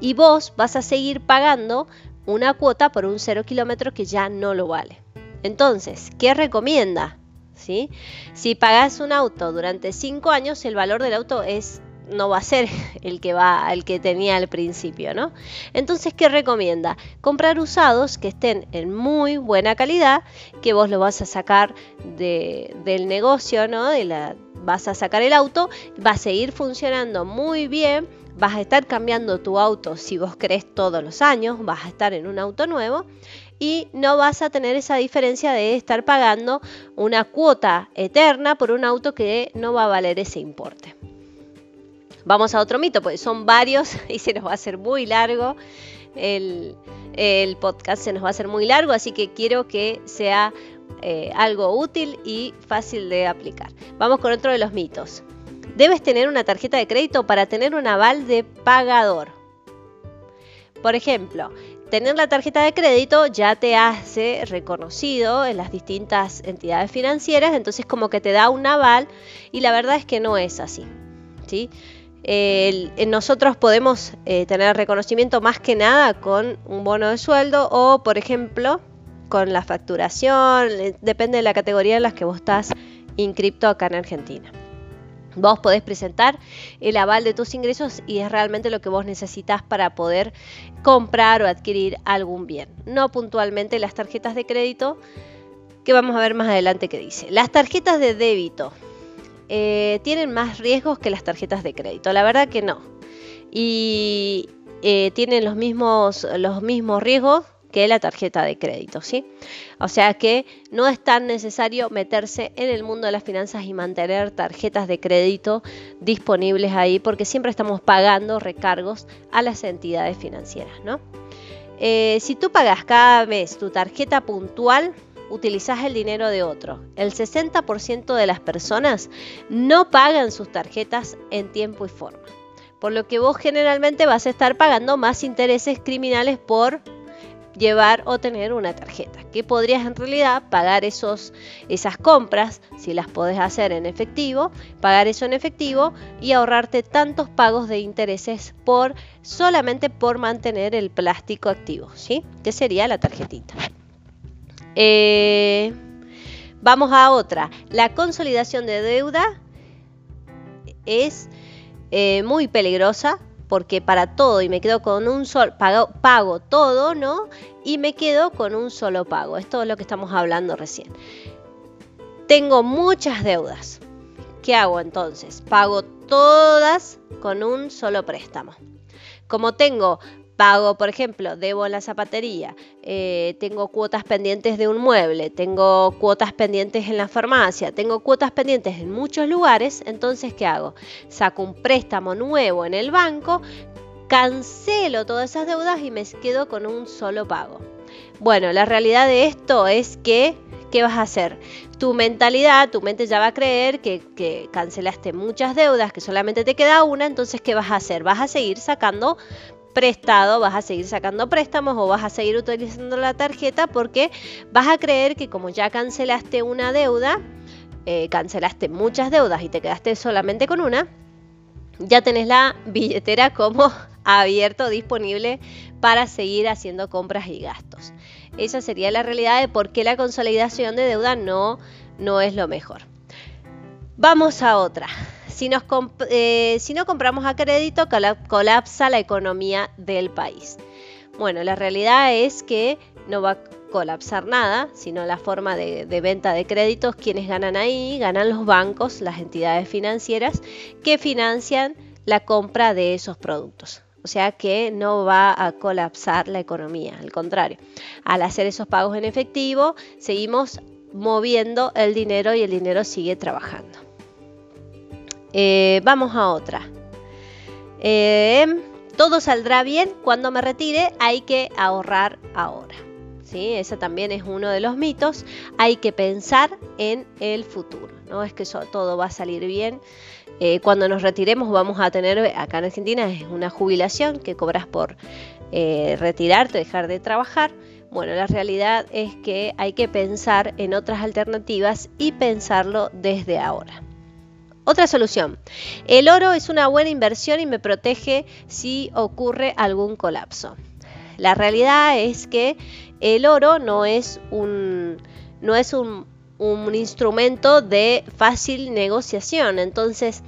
Y vos vas a seguir pagando una cuota por un cero kilómetro que ya no lo vale. Entonces, ¿qué recomienda? ¿Sí? Si pagas un auto durante cinco años, el valor del auto es no va a ser el que va el que tenía al principio, ¿no? Entonces, ¿qué recomienda? Comprar usados que estén en muy buena calidad, que vos lo vas a sacar del negocio, ¿no? De la, vas a sacar el auto, va a seguir funcionando muy bien, vas a estar cambiando tu auto si vos crees todos los años, vas a estar en un auto nuevo y no vas a tener esa diferencia de estar pagando una cuota eterna por un auto que no va a valer ese importe. Vamos a otro mito, porque son varios (laughs) y se nos va a hacer muy largo. El, podcast se nos va a hacer muy largo, así que quiero que sea eh, algo útil y fácil de aplicar. Vamos con otro de los mitos. Debes tener una tarjeta de crédito para tener un aval de pagador. Por ejemplo, tener la tarjeta de crédito ya te hace reconocido en las distintas entidades financieras, entonces como que te da un aval y la verdad es que no es así. ¿sí? Nosotros podemos eh, tener reconocimiento más que nada con un bono de sueldo o, por ejemplo, con la facturación, depende de la categoría en la que vos estás inscripto acá en Argentina. Vos podés presentar el aval de tus ingresos y es realmente lo que vos necesitas para poder comprar o adquirir algún bien. No puntualmente las tarjetas de crédito, que vamos a ver más adelante qué dice. Las tarjetas de débito eh, tienen más riesgos que las tarjetas de crédito. La verdad que no. Y eh, tienen los mismos, los mismos riesgos que la tarjeta de crédito, ¿sí? O sea que no es tan necesario meterse en el mundo de las finanzas y mantener tarjetas de crédito disponibles ahí porque siempre estamos pagando recargos a las entidades financieras, ¿no? Eh, si tú pagas cada mes tu tarjeta puntual, utilizas el dinero de otro. El 60% de las personas no pagan sus tarjetas en tiempo y forma. Por lo que vos generalmente vas a estar pagando más intereses criminales por llevar o tener una tarjeta, que podrías en realidad pagar esos, esas compras, si las podés hacer en efectivo, pagar eso en efectivo y ahorrarte tantos pagos de intereses por solamente por mantener el plástico activo, ¿sí? Que sería la tarjetita. Eh, vamos a otra. La consolidación de deuda es eh, muy peligrosa porque para todo y me quedo con un solo pago, pago todo, ¿no? Y me quedo con un solo pago. Es todo lo que estamos hablando recién. Tengo muchas deudas. ¿Qué hago entonces? Pago todas con un solo préstamo. Como tengo pago, por ejemplo, debo la zapatería, eh, tengo cuotas pendientes de un mueble, tengo cuotas pendientes en la farmacia, tengo cuotas pendientes en muchos lugares, entonces ¿qué hago? Saco un préstamo nuevo en el banco, cancelo todas esas deudas y me quedo con un solo pago. Bueno, la realidad de esto es que, ¿qué vas a hacer? Tu mentalidad, tu mente ya va a creer que, que, cancelaste muchas deudas, que solamente te queda una, entonces ¿qué vas a hacer? Vas a seguir sacando prestado, vas a seguir sacando préstamos o vas a seguir utilizando la tarjeta porque vas a creer que como ya cancelaste una deuda, eh, cancelaste muchas deudas y te quedaste solamente con una, ya tenés la billetera como (laughs) abierto, disponible para seguir haciendo compras y gastos. Esa sería la realidad de por qué la consolidación de deuda no, no es lo mejor. Vamos a otra eh, si no compramos a crédito, colapsa la economía del país. Bueno, la realidad es que no va a colapsar nada, sino la forma de, de, venta de créditos, quienes ganan ahí, ganan los bancos, las entidades financieras que financian la compra de esos productos. O sea que no va a colapsar la economía, al contrario. Al hacer esos pagos en efectivo, seguimos moviendo el dinero y el dinero sigue trabajando. Eh, vamos a otra. Eh, todo saldrá bien cuando me retire, hay que ahorrar ahora. ¿sí? Ese también es uno de los mitos. Hay que pensar en el futuro. No es que todo va a salir bien. Eh, cuando nos retiremos vamos a tener, acá en Argentina es una jubilación que cobras por retirarte, dejar de trabajar. Bueno, la realidad es que hay que pensar en otras alternativas y pensarlo desde ahora. Otra solución. El oro es una buena inversión y me protege si ocurre algún colapso. La realidad es que el oro no es un, no es un, instrumento de fácil negociación. Entonces,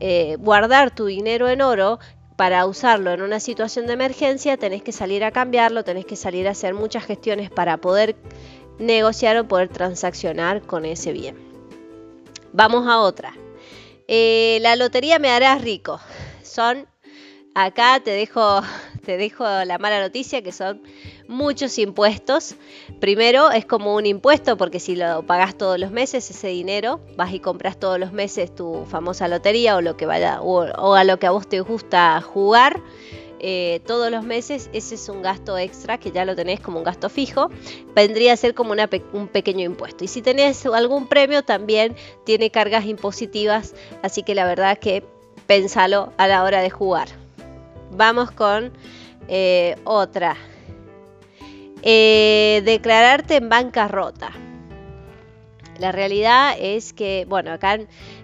eh, guardar tu dinero en oro para usarlo en una situación de emergencia, tenés que salir a cambiarlo, tenés que salir a hacer muchas gestiones para poder negociar o poder transaccionar con ese bien. Vamos a otra. Eh, la lotería me hará rico. Son, acá te dejo, (laughs) te dejo la mala noticia que son muchos impuestos. Primero es como un impuesto porque si lo pagas todos los meses ese dinero, vas y compras todos los meses tu famosa lotería o lo que vaya o a lo que a vos te gusta jugar eh, todos los meses, ese es un gasto extra que ya lo tenés como un gasto fijo, vendría a ser como un pequeño impuesto. Y si tenés algún premio, también tiene cargas impositivas, así que la verdad que pensalo a la hora de jugar. Vamos con eh, otra. Eh, declararte en bancarrota. La realidad es que, bueno, acá,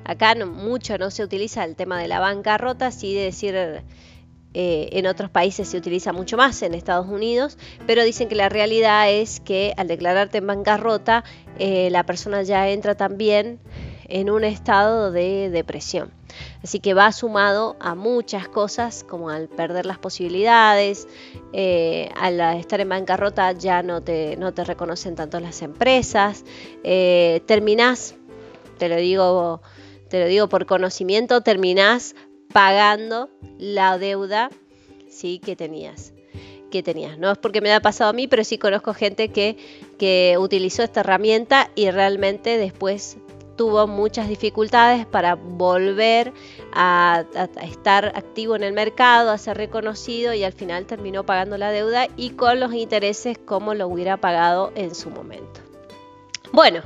acá mucho no se utiliza el tema de la bancarrota, sí de decir eh, en otros países se utiliza mucho más, en Estados Unidos, pero dicen que la realidad es que al declararte en bancarrota, eh, la persona ya entra también en un estado de depresión. Así que va sumado a muchas cosas, como al perder las posibilidades, eh, al estar en bancarrota ya no te, no te reconocen tanto las empresas, terminás, te lo digo, te lo digo por conocimiento, terminás pagando la deuda ¿sí? que tenías. que tenías. No es porque me haya pasado a mí, pero sí conozco gente que, que utilizó esta herramienta y realmente después tuvo muchas dificultades para volver a, estar activo en el mercado, a ser reconocido y al final terminó pagando la deuda y con los intereses como lo hubiera pagado en su momento. Bueno,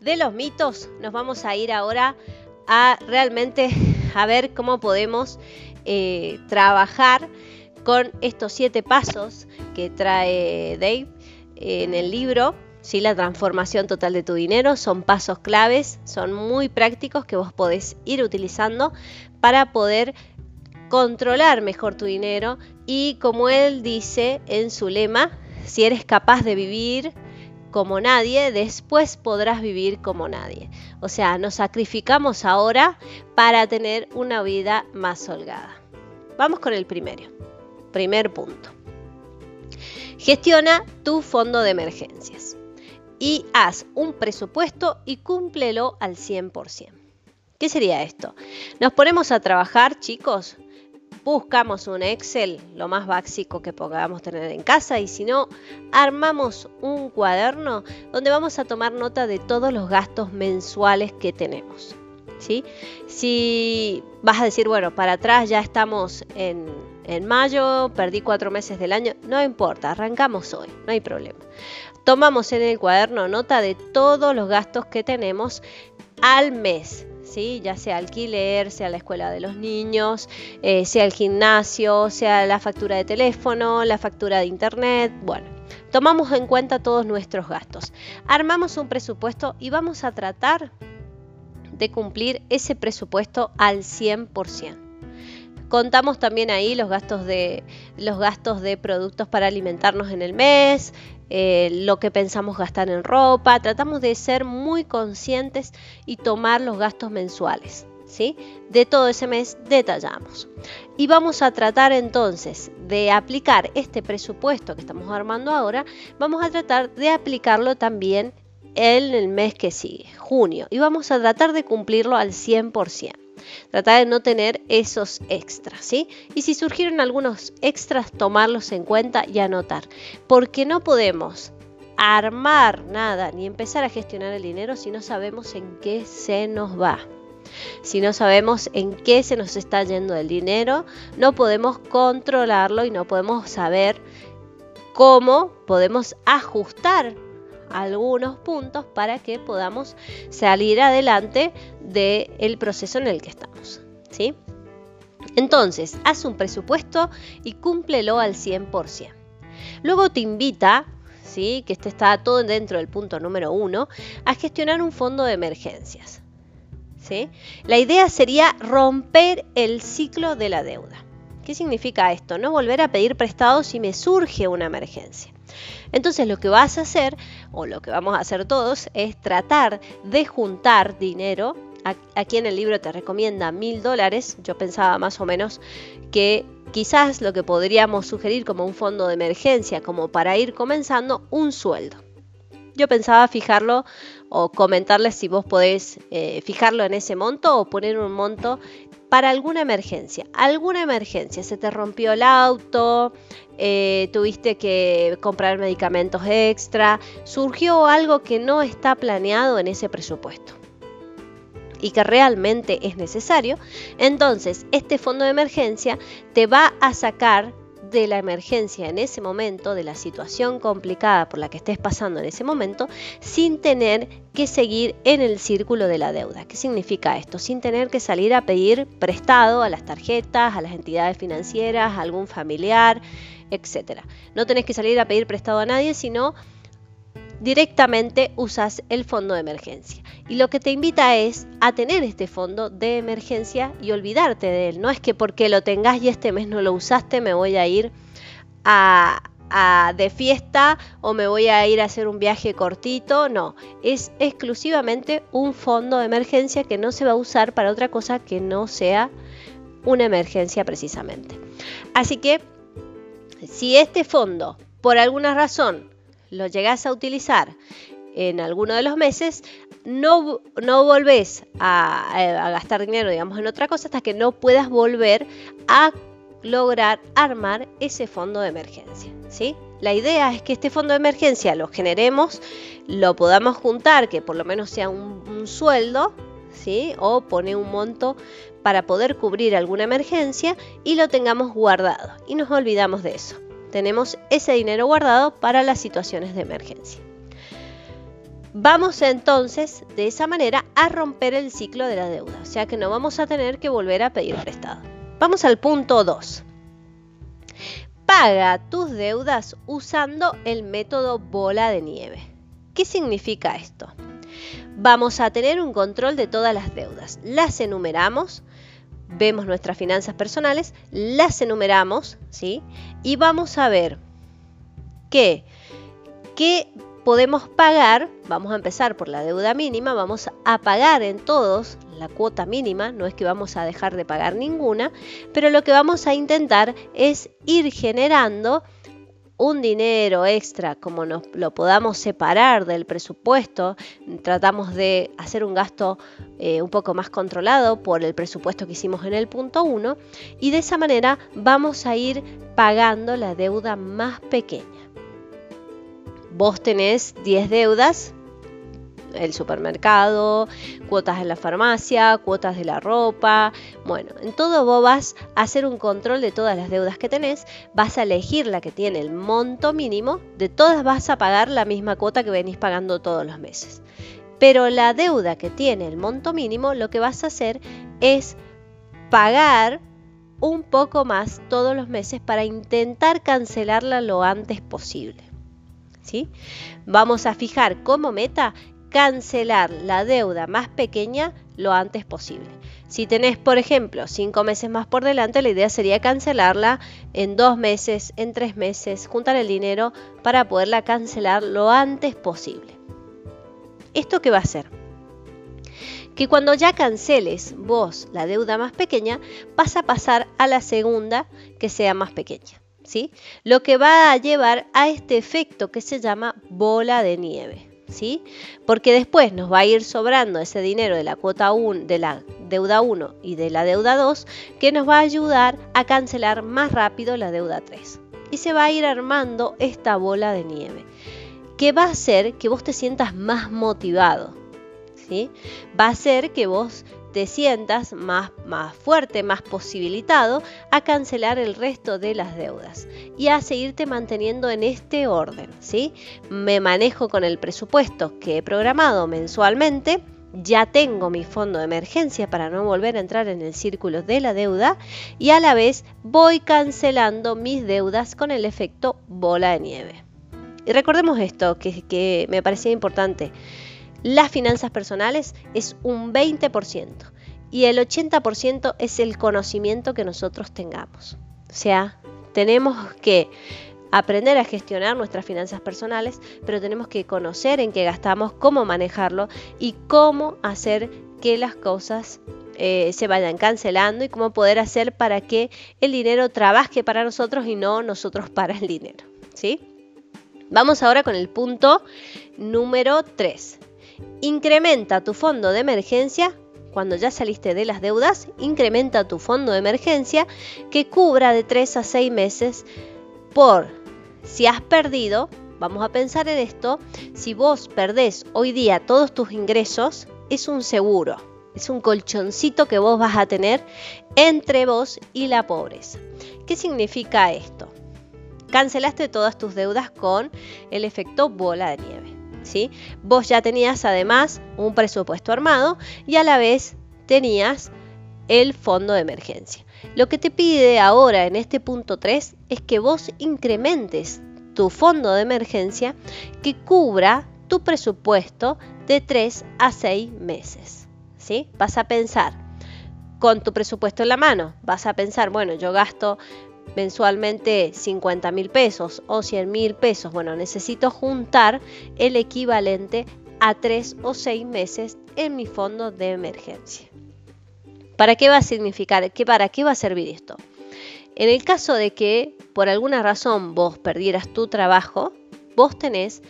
de los mitos nos vamos a ir ahora a realmente a ver cómo podemos eh, trabajar con estos siete pasos que trae Dave en el libro ¿sí? la transformación total de tu dinero. Son pasos claves, son muy prácticos que vos podés ir utilizando para poder controlar mejor tu dinero y como él dice en su lema, si eres capaz de vivir como nadie, después podrás vivir como nadie. O sea, nos sacrificamos ahora para tener una vida más holgada. Vamos con el primero. Primer punto. Gestiona tu fondo de emergencias y haz un presupuesto y cúmplelo al 100%. ¿Qué sería esto? Nos ponemos a trabajar, chicos, buscamos un Excel, lo más básico que podamos tener en casa, y si no, armamos un cuaderno donde vamos a tomar nota de todos los gastos mensuales que tenemos. ¿sí? Si vas a decir, bueno, para atrás ya estamos en, en mayo, perdí cuatro meses del año, no importa, arrancamos hoy, no hay problema. Tomamos en el cuaderno nota de todos los gastos que tenemos al mes, ¿sí? ya sea alquiler, sea la escuela de los niños, eh, sea el gimnasio, sea la factura de teléfono, la factura de internet, bueno. Tomamos en cuenta todos nuestros gastos. Armamos un presupuesto y vamos a tratar de cumplir ese presupuesto al 100%. Contamos también ahí los gastos de los gastos de productos para alimentarnos en el mes, eh, lo que pensamos gastar en ropa, tratamos de ser muy conscientes y tomar los gastos mensuales. ¿Sí? De todo ese mes detallamos. Y vamos a tratar entonces de aplicar este presupuesto que estamos armando ahora, vamos a tratar de aplicarlo también en el mes que sigue, junio, y vamos a tratar de cumplirlo al 100%. Tratar de no tener esos extras, ¿sí? Y si surgieron algunos extras, tomarlos en cuenta y anotar. Porque no podemos armar nada ni empezar a gestionar el dinero si no sabemos en qué se nos va. Si no sabemos en qué se nos está yendo el dinero, no podemos controlarlo y no podemos saber cómo podemos ajustar algunos puntos para que podamos salir adelante del proceso en el que estamos. ¿sí? Entonces, haz un presupuesto y cúmplelo al 100%. Luego te invita, ¿sí? que este está todo dentro del punto número uno, a gestionar un fondo de emergencias. ¿sí? La idea sería romper el ciclo de la deuda. ¿Qué significa esto? No volver a pedir prestado si me surge una emergencia. Entonces lo que vas a hacer, o lo que vamos a hacer todos, es tratar de juntar dinero. Aquí en el libro te recomienda mil dólares. Yo pensaba más o menos que quizás lo que podríamos sugerir como un fondo de emergencia, como para ir comenzando, un sueldo. Yo pensaba fijarlo o comentarles si vos podés eh, fijarlo en ese monto o poner un monto para alguna emergencia. Alguna emergencia, se te rompió el auto, eh, tuviste que comprar medicamentos extra, surgió algo que no está planeado en ese presupuesto y que realmente es necesario, entonces este fondo de emergencia te va a sacar de la emergencia en ese momento, de la situación complicada por la que estés pasando en ese momento, sin tener que seguir en el círculo de la deuda. ¿Qué significa esto? Sin tener que salir a pedir prestado a las tarjetas, a las entidades financieras, a algún familiar, etc. No tenés que salir a pedir prestado a nadie, sino directamente usas el fondo de emergencia. Y lo que te invita es a tener este fondo de emergencia y olvidarte de él. No es que porque lo tengas y este mes no lo usaste me voy a ir a, de fiesta o me voy a ir a hacer un viaje cortito. No, es exclusivamente un fondo de emergencia que no se va a usar para otra cosa que no sea una emergencia precisamente. Así que si este fondo por alguna razón lo llegas a utilizar en alguno de los meses, no, no volvés a, gastar dinero, digamos, en otra cosa hasta que no puedas volver a lograr armar ese fondo de emergencia. ¿sí? La idea es que este fondo de emergencia lo generemos, lo podamos juntar, que por lo menos sea un, sueldo, ¿sí? o poner un monto para poder cubrir alguna emergencia y lo tengamos guardado. Y nos olvidamos de eso. Tenemos ese dinero guardado para las situaciones de emergencia. Vamos entonces de esa manera a romper el ciclo de la deuda, o sea que no vamos a tener que volver a pedir prestado. Vamos al punto 2. Paga tus deudas usando el método bola de nieve. ¿Qué significa esto? Vamos a tener un control de todas las deudas. Las enumeramos, vemos nuestras finanzas personales, las enumeramos, ¿sí? Y vamos a ver qué, qué podemos pagar, vamos a empezar por la deuda mínima, vamos a pagar en todos la cuota mínima, no es que vamos a dejar de pagar ninguna, pero lo que vamos a intentar es ir generando un dinero extra, como nos lo podamos separar del presupuesto, tratamos de hacer un gasto eh, un poco más controlado por el presupuesto que hicimos en el punto 1 y de esa manera vamos a ir pagando la deuda más pequeña. Vos tenés 10 deudas, el supermercado, cuotas en la farmacia, cuotas de la ropa. Bueno, en todo vos vas a hacer un control de todas las deudas que tenés, vas a elegir la que tiene el monto mínimo, de todas vas a pagar la misma cuota que venís pagando todos los meses. Pero la deuda que tiene el monto mínimo, lo que vas a hacer es pagar un poco más todos los meses para intentar cancelarla lo antes posible. Vamos a fijar como meta cancelar la deuda más pequeña lo antes posible. Si tenés, por ejemplo, cinco meses más por delante, la idea sería cancelarla en dos meses, en tres meses, juntar el dinero para poderla cancelar lo antes posible. ¿Esto qué va a hacer? Que cuando ya canceles vos la deuda más pequeña, vas a pasar a la segunda que sea más pequeña. ¿sí? Lo que va a llevar a este efecto que se llama bola de nieve. ¿Sí? Porque después nos va a ir sobrando ese dinero de la cuota 1, de la deuda 1 y de la deuda 2 que nos va a ayudar a cancelar más rápido la deuda 3. Y se va a ir armando esta bola de nieve que va a hacer que vos te sientas más motivado. ¿sí? Va a hacer que vos te sientas más, más fuerte, más posibilitado a cancelar el resto de las deudas y a seguirte manteniendo en este orden. ¿sí? Me manejo con el presupuesto que he programado mensualmente. Ya tengo mi fondo de emergencia para no volver a entrar en el círculo de la deuda y a la vez voy cancelando mis deudas con el efecto bola de nieve. Y recordemos esto, que, que me parecía importante las finanzas personales es un 20% y el 80% es el conocimiento que nosotros tengamos. O sea, tenemos que aprender a gestionar nuestras finanzas personales, pero tenemos que conocer en qué gastamos, cómo manejarlo y cómo hacer que las cosas eh, se vayan cancelando y cómo poder hacer para que el dinero trabaje para nosotros y no nosotros para el dinero. ¿sí? Vamos ahora con el punto número 3. Incrementa tu fondo de emergencia cuando ya saliste de las deudas, incrementa tu fondo de emergencia que cubra de 3 a 6 meses por si has perdido, vamos a pensar en esto, si vos perdés hoy día todos tus ingresos, es un seguro, es un colchoncito que vos vas a tener entre vos y la pobreza. ¿Qué significa esto? Cancelaste todas tus deudas con el efecto bola de nieve. Vos ya tenías además un presupuesto armado y a la vez tenías el fondo de emergencia. Lo que te pide ahora en este punto 3 es que vos incrementes tu fondo de emergencia que cubra tu presupuesto de 3 a 6 meses. ¿sí? Vas a pensar con tu presupuesto en la mano, vas a pensar, bueno, yo gasto mensualmente 50 mil pesos o 100 mil pesos, bueno, necesito juntar el equivalente a 3 o 6 meses en mi fondo de emergencia. ¿Para qué va a significar? ¿Qué, ¿Para qué va a servir esto? En el caso de que por alguna razón vos perdieras tu trabajo, vos tenés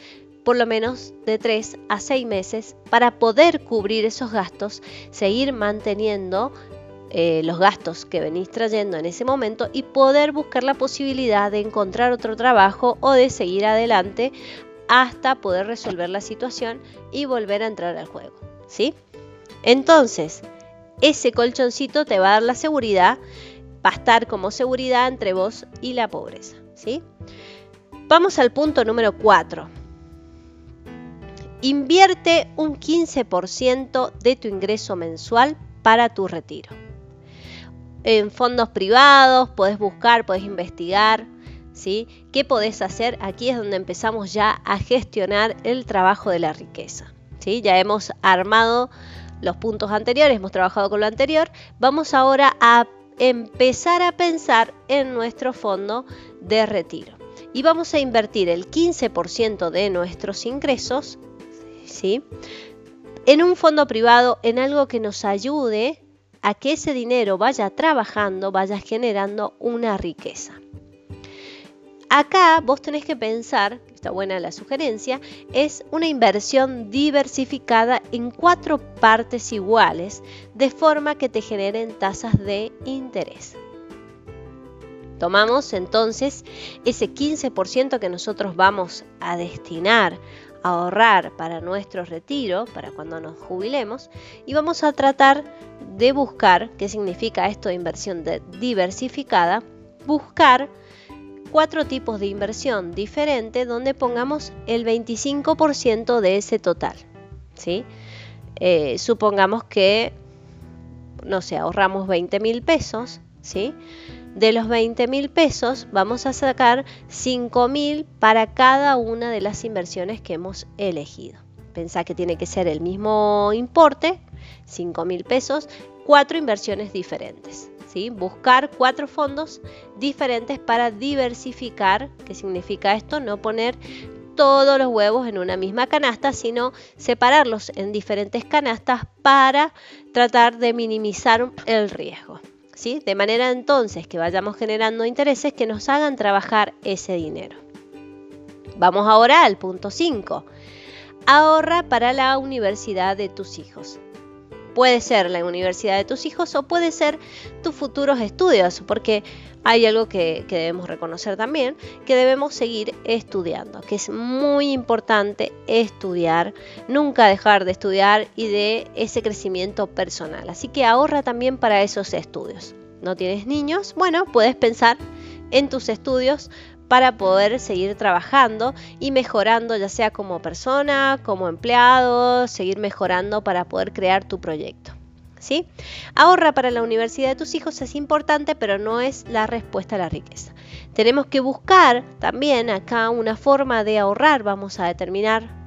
por lo menos de 3 a 6 meses para poder cubrir esos gastos, seguir manteniendo eh, los gastos que venís trayendo en ese momento y poder buscar la posibilidad de encontrar otro trabajo o de seguir adelante hasta poder resolver la situación y volver a entrar al juego. ¿sí? Entonces, ese colchoncito te va a dar la seguridad, va a estar como seguridad entre vos y la pobreza. ¿sí? Vamos al punto número 4. Invierte un 15% de tu ingreso mensual para tu retiro. En fondos privados podés buscar, podés investigar, ¿sí? ¿Qué podés hacer? Aquí es donde empezamos ya a gestionar el trabajo de la riqueza. ¿sí? Ya hemos armado los puntos anteriores, hemos trabajado con lo anterior. Vamos ahora a empezar a pensar en nuestro fondo de retiro. Y vamos a invertir el 15% de nuestros ingresos ¿sí? en un fondo privado, en algo que nos ayude a que ese dinero vaya trabajando, vaya generando una riqueza. Acá vos tenés que pensar, está buena la sugerencia, es una inversión diversificada en cuatro partes iguales, de forma que te generen tasas de interés. Tomamos entonces ese 15% que nosotros vamos a destinar ahorrar para nuestro retiro, para cuando nos jubilemos, y vamos a tratar de buscar, ¿qué significa esto de inversión diversificada? Buscar cuatro tipos de inversión diferentes donde pongamos el 25% de ese total. ¿sí? Eh, supongamos que, no sé, ahorramos 20 mil pesos, ¿sí? De los 20 mil pesos vamos a sacar 5 mil para cada una de las inversiones que hemos elegido. Pensá que tiene que ser el mismo importe, 5 mil pesos, cuatro inversiones diferentes. ¿sí? Buscar cuatro fondos diferentes para diversificar. ¿Qué significa esto? No poner todos los huevos en una misma canasta, sino separarlos en diferentes canastas para tratar de minimizar el riesgo. De manera entonces que vayamos generando intereses que nos hagan trabajar ese dinero. Vamos ahora al punto 5. Ahorra para la universidad de tus hijos. Puede ser la universidad de tus hijos o puede ser tus futuros estudios, porque hay algo que, debemos reconocer también, que debemos seguir estudiando, que es muy importante estudiar, nunca dejar de estudiar y de ese crecimiento personal. Así que ahorra también para esos estudios. ¿No tienes niños? Bueno, puedes pensar en tus estudios para poder seguir trabajando y mejorando ya sea como persona, como empleado, seguir mejorando para poder crear tu proyecto. Ahorra para la universidad de tus hijos es importante, pero no es la respuesta a la riqueza. Tenemos que buscar también acá una forma de ahorrar, vamos a determinar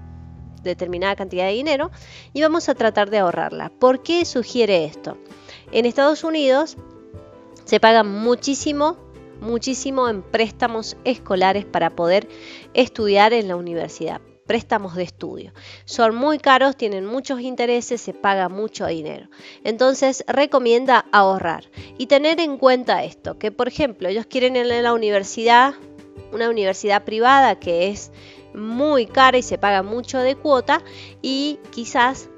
determinada cantidad de dinero y vamos a tratar de ahorrarla. ¿Por qué sugiere esto? En Estados Unidos se paga muchísimo muchísimo en préstamos escolares para poder estudiar en la universidad préstamos de estudio. Son muy caros, tienen muchos intereses, se paga mucho dinero. Entonces recomienda ahorrar y tener en cuenta esto, que por ejemplo ellos quieren ir a la universidad, una universidad privada que es muy cara y se paga mucho de cuota y quizás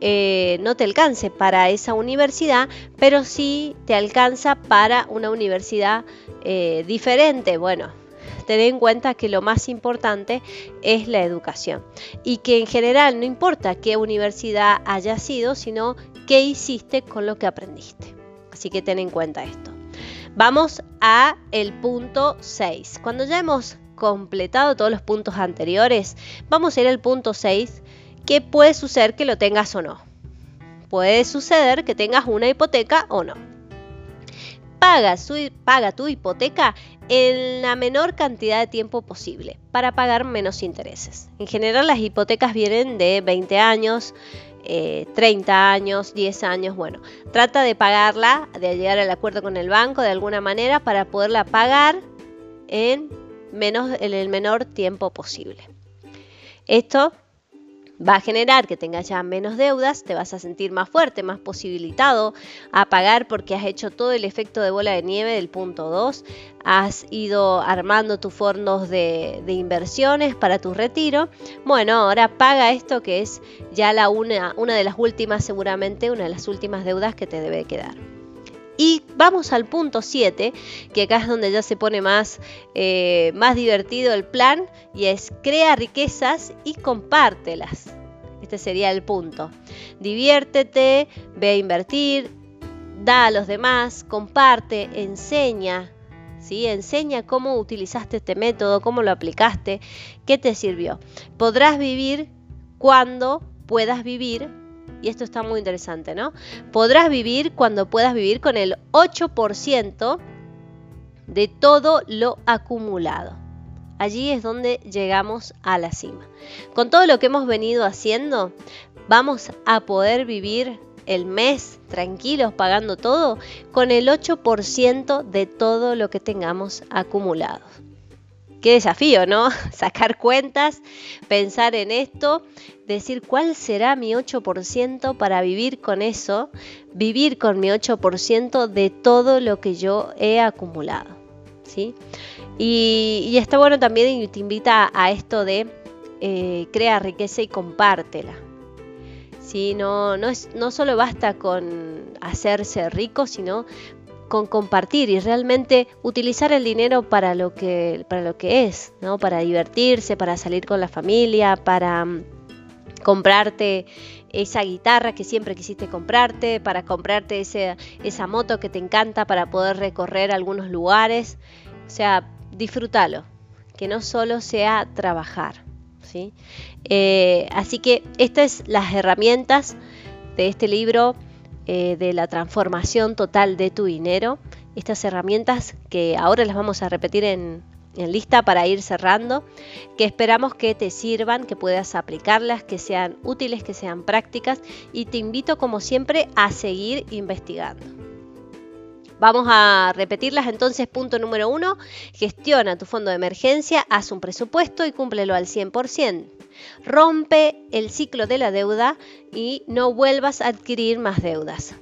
eh, no te alcance para esa universidad, pero sí te alcanza para una universidad eh, diferente. Bueno, tener en cuenta que lo más importante es la educación y que en general no importa qué universidad haya sido, sino qué hiciste con lo que aprendiste. Así que ten en cuenta esto. Vamos a el punto 6. Cuando ya hemos completado todos los puntos anteriores, vamos a ir al punto 6, que puede suceder que lo tengas o no. Puede suceder que tengas una hipoteca o no. Paga, su, paga tu hipoteca en la menor cantidad de tiempo posible para pagar menos intereses. En general las hipotecas vienen de 20 años, 30 eh, años, 10 años, bueno, trata de pagarla, de llegar al acuerdo con el banco de alguna manera para poderla pagar en, menos, en el menor tiempo posible. Esto va a generar que tengas ya menos deudas, te vas a sentir más fuerte, más posibilitado a pagar porque has hecho todo el efecto de bola de nieve del punto 2, has ido armando tus fondos de, inversiones para tu retiro. Bueno, ahora paga esto que es ya la una, una de las últimas, seguramente una de las últimas deudas que te debe quedar. Y vamos al punto 7, que acá es donde ya se pone más, eh, más divertido el plan, y es crea riquezas y compártelas. Este sería el punto. Diviértete, ve a invertir, da a los demás, comparte, enseña, ¿sí? Enseña cómo utilizaste este método, cómo lo aplicaste, qué te sirvió. Podrás vivir cuando puedas vivir, y esto está muy interesante, ¿no? Podrás vivir cuando puedas vivir con el 8% de todo lo acumulado. Allí es donde llegamos a la cima. Con todo lo que hemos venido haciendo, vamos a poder vivir el mes tranquilos pagando todo con el 8% de todo lo que tengamos acumulado. Qué desafío, ¿no? (laughs) Sacar cuentas, pensar en esto, decir cuál será mi 8% para vivir con eso, vivir con mi 8% de todo lo que yo he acumulado. ¿sí? Y, está bueno también y te invita a esto de eh, crea riqueza y compártela. No, no, es, no solo basta con hacerse rico, sino con compartir y realmente utilizar el dinero para lo que, para lo que es, ¿no? para divertirse, para salir con la familia, para comprarte esa guitarra que siempre quisiste comprarte, para comprarte esa moto que te encanta para poder recorrer algunos lugares. O sea, disfrútalo, que no solo sea trabajar. Eh, así que estas son las herramientas de este libro eh, de la transformación total de tu dinero. Estas herramientas que ahora las vamos a repetir en, en lista para ir cerrando, que esperamos que te sirvan, que puedas aplicarlas, que sean útiles, que sean prácticas y te invito como siempre a seguir investigando. Vamos a repetirlas entonces. Punto número uno, gestiona tu fondo de emergencia, haz un presupuesto y cúmplelo al 100%. Rompe el ciclo de la deuda y no vuelvas a adquirir más deudas.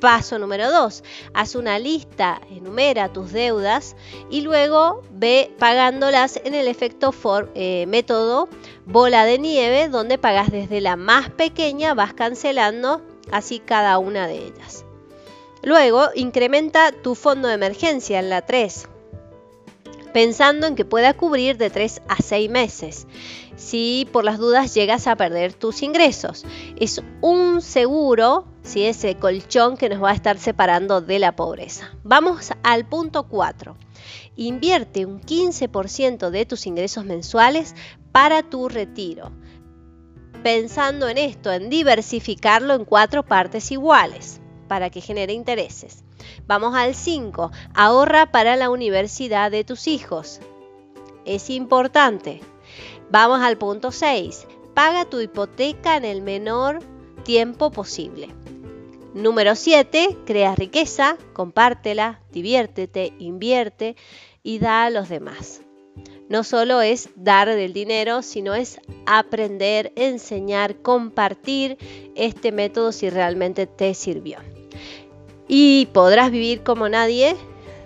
Paso número dos, haz una lista, enumera tus deudas y luego ve pagándolas en el efecto eh, método bola de nieve, donde pagas desde la más pequeña, vas cancelando así cada una de ellas. Luego, incrementa tu fondo de emergencia en la 3, pensando en que pueda cubrir de 3 a 6 meses si por las dudas llegas a perder tus ingresos. Es un seguro, si ese colchón que nos va a estar separando de la pobreza. Vamos al punto 4. Invierte un 15% de tus ingresos mensuales para tu retiro. Pensando en esto, en diversificarlo en cuatro partes iguales para que genere intereses. Vamos al 5. Ahorra para la universidad de tus hijos. Es importante. Vamos al punto 6. Paga tu hipoteca en el menor tiempo posible. Número 7. Crea riqueza, compártela, diviértete, invierte y da a los demás. No solo es dar del dinero, sino es aprender, enseñar, compartir este método si realmente te sirvió. Y podrás vivir como nadie,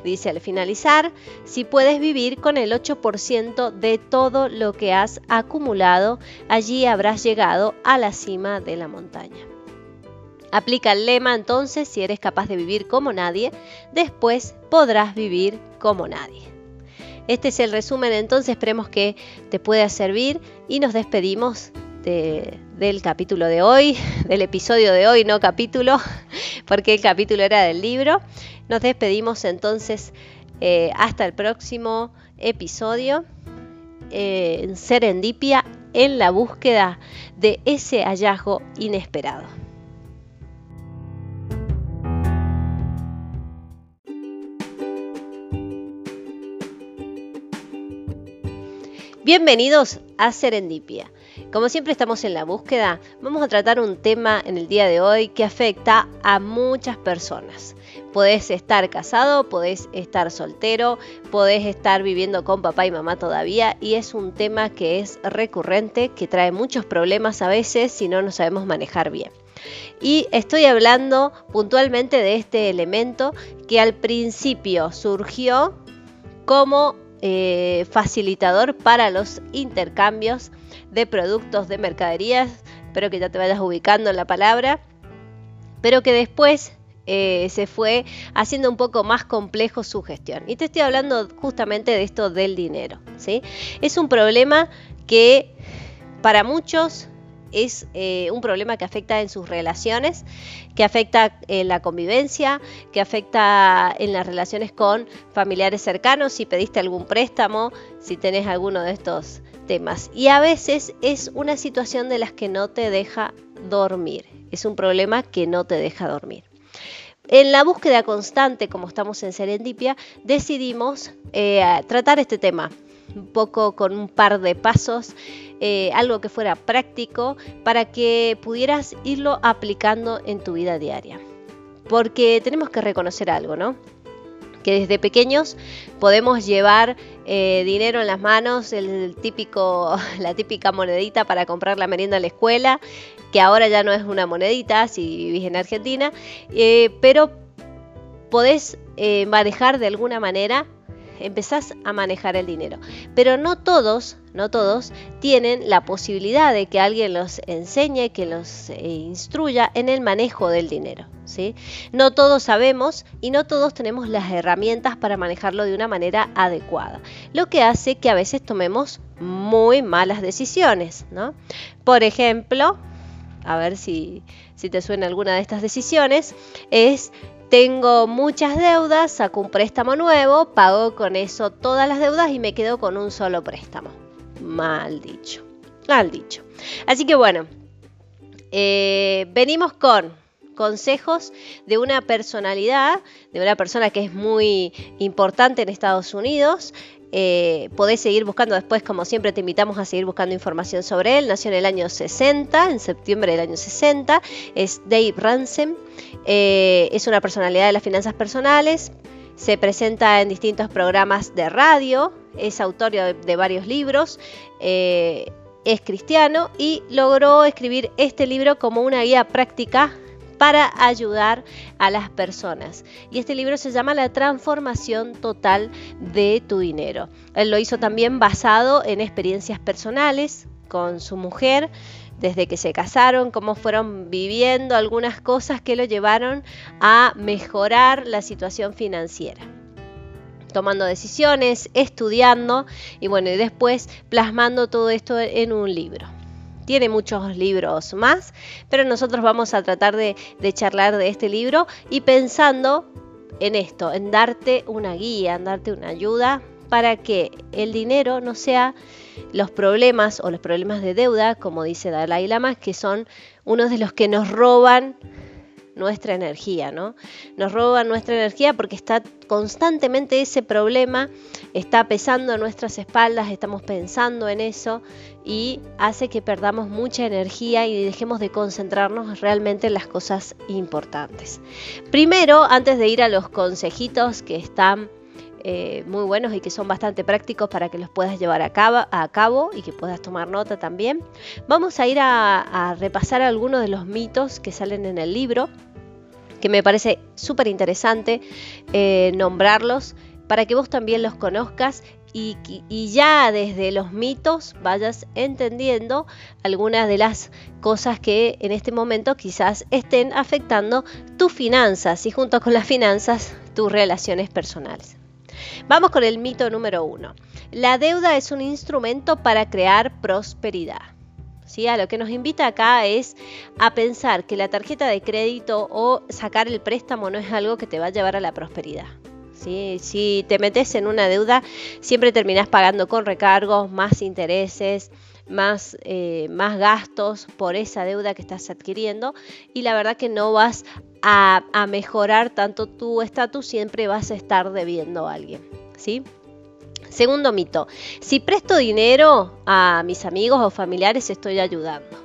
dice al finalizar, si puedes vivir con el 8% de todo lo que has acumulado, allí habrás llegado a la cima de la montaña. Aplica el lema entonces, si eres capaz de vivir como nadie, después podrás vivir como nadie. Este es el resumen entonces, esperemos que te pueda servir y nos despedimos del capítulo de hoy, del episodio de hoy, no capítulo, (laughs) porque el capítulo era del libro. Nos despedimos entonces eh, hasta el próximo episodio eh, en Serendipia en la búsqueda de ese hallazgo inesperado. Bienvenidos a Serendipia. Como siempre estamos en la búsqueda, vamos a tratar un tema en el día de hoy que afecta a muchas personas. Podés estar casado, podés estar soltero, podés estar viviendo con papá y mamá todavía y es un tema que es recurrente, que trae muchos problemas a veces si no nos sabemos manejar bien. Y estoy hablando puntualmente de este elemento que al principio surgió como eh, facilitador para los intercambios de productos, de mercaderías, espero que ya te vayas ubicando en la palabra, pero que después eh, se fue haciendo un poco más complejo su gestión. Y te estoy hablando justamente de esto del dinero. ¿sí? Es un problema que para muchos es eh, un problema que afecta en sus relaciones, que afecta en la convivencia, que afecta en las relaciones con familiares cercanos, si pediste algún préstamo, si tenés alguno de estos temas. Y a veces es una situación de las que no te deja dormir. Es un problema que no te deja dormir. En la búsqueda constante, como estamos en Serendipia, decidimos eh, tratar este tema un poco con un par de pasos, eh, algo que fuera práctico para que pudieras irlo aplicando en tu vida diaria. Porque tenemos que reconocer algo, ¿no? Que desde pequeños podemos llevar eh, dinero en las manos, el típico, (laughs) la típica monedita para comprar la merienda en la escuela, que ahora ya no es una monedita si vivís en Argentina, eh, pero podés manejar de alguna manera empezás a manejar el dinero. Pero no todos, no todos tienen la posibilidad de que alguien los enseñe, que los eh, instruya en el manejo del dinero. ¿sí? No todos sabemos y no todos tenemos las herramientas para manejarlo de una manera adecuada. Lo que hace que a veces tomemos muy malas decisiones. ¿no? Por ejemplo, a ver si, si te suena alguna de estas decisiones, es tengo muchas deudas, saco un préstamo nuevo, pago con eso todas las deudas y me quedo con un solo préstamo. Mal dicho, mal dicho. Así que bueno, eh, venimos con consejos de una personalidad, de una persona que es muy importante en Estados Unidos, eh, seguir buscando después, como siempre te invitamos a seguir buscando información sobre él. Nació en el año 60, en septiembre del año 60. Es Dave Ransom. Eh, es una personalidad de las finanzas personales. Se presenta en distintos programas de radio. Es autor de, varios libros. Eh, es cristiano y logró escribir este libro como una guía práctica para ayudar a las personas. Y este libro se llama La transformación total de tu dinero. Él lo hizo también basado en experiencias personales con su mujer, desde que se casaron, cómo fueron viviendo algunas cosas que lo llevaron a mejorar la situación financiera tomando decisiones, estudiando y bueno, y después plasmando todo esto en un libro tiene muchos libros más, pero nosotros vamos a tratar de, charlar de este libro y pensando en esto, en darte una guía, en darte una ayuda para que el dinero no sea los problemas o los problemas de deuda, como dice Dalai Lama, que son unos de los que nos roban nuestra energía, ¿no? Nos roba nuestra energía porque está constantemente ese problema, está pesando a nuestras espaldas, estamos pensando en eso y hace que perdamos mucha energía y dejemos de concentrarnos realmente en las cosas importantes. Primero, antes de ir a los consejitos que están eh, muy buenos y que son bastante prácticos para que los puedas llevar a cabo, y que puedas tomar nota también. Vamos a ir a, repasar algunos de los mitos que salen en el libro, que me parece súper interesante eh, nombrarlos para que vos también los conozcas y, y, ya desde los mitos vayas entendiendo algunas de las cosas que en este momento quizás estén afectando tus finanzas y junto con las finanzas tus relaciones personales. Vamos con el mito número uno. La deuda es un instrumento para crear prosperidad. ¿Sí? A lo que nos invita acá es a pensar que la tarjeta de crédito o sacar el préstamo no es algo que te va a llevar a la prosperidad. ¿Sí? Si te metes en una deuda, siempre terminás pagando con recargos, más intereses, más, eh, más gastos por esa deuda que estás adquiriendo y la verdad que no vas a, mejorar tanto tu estatus, siempre vas a estar debiendo a alguien. ¿sí? Segundo mito, si presto dinero a mis amigos o familiares estoy ayudando.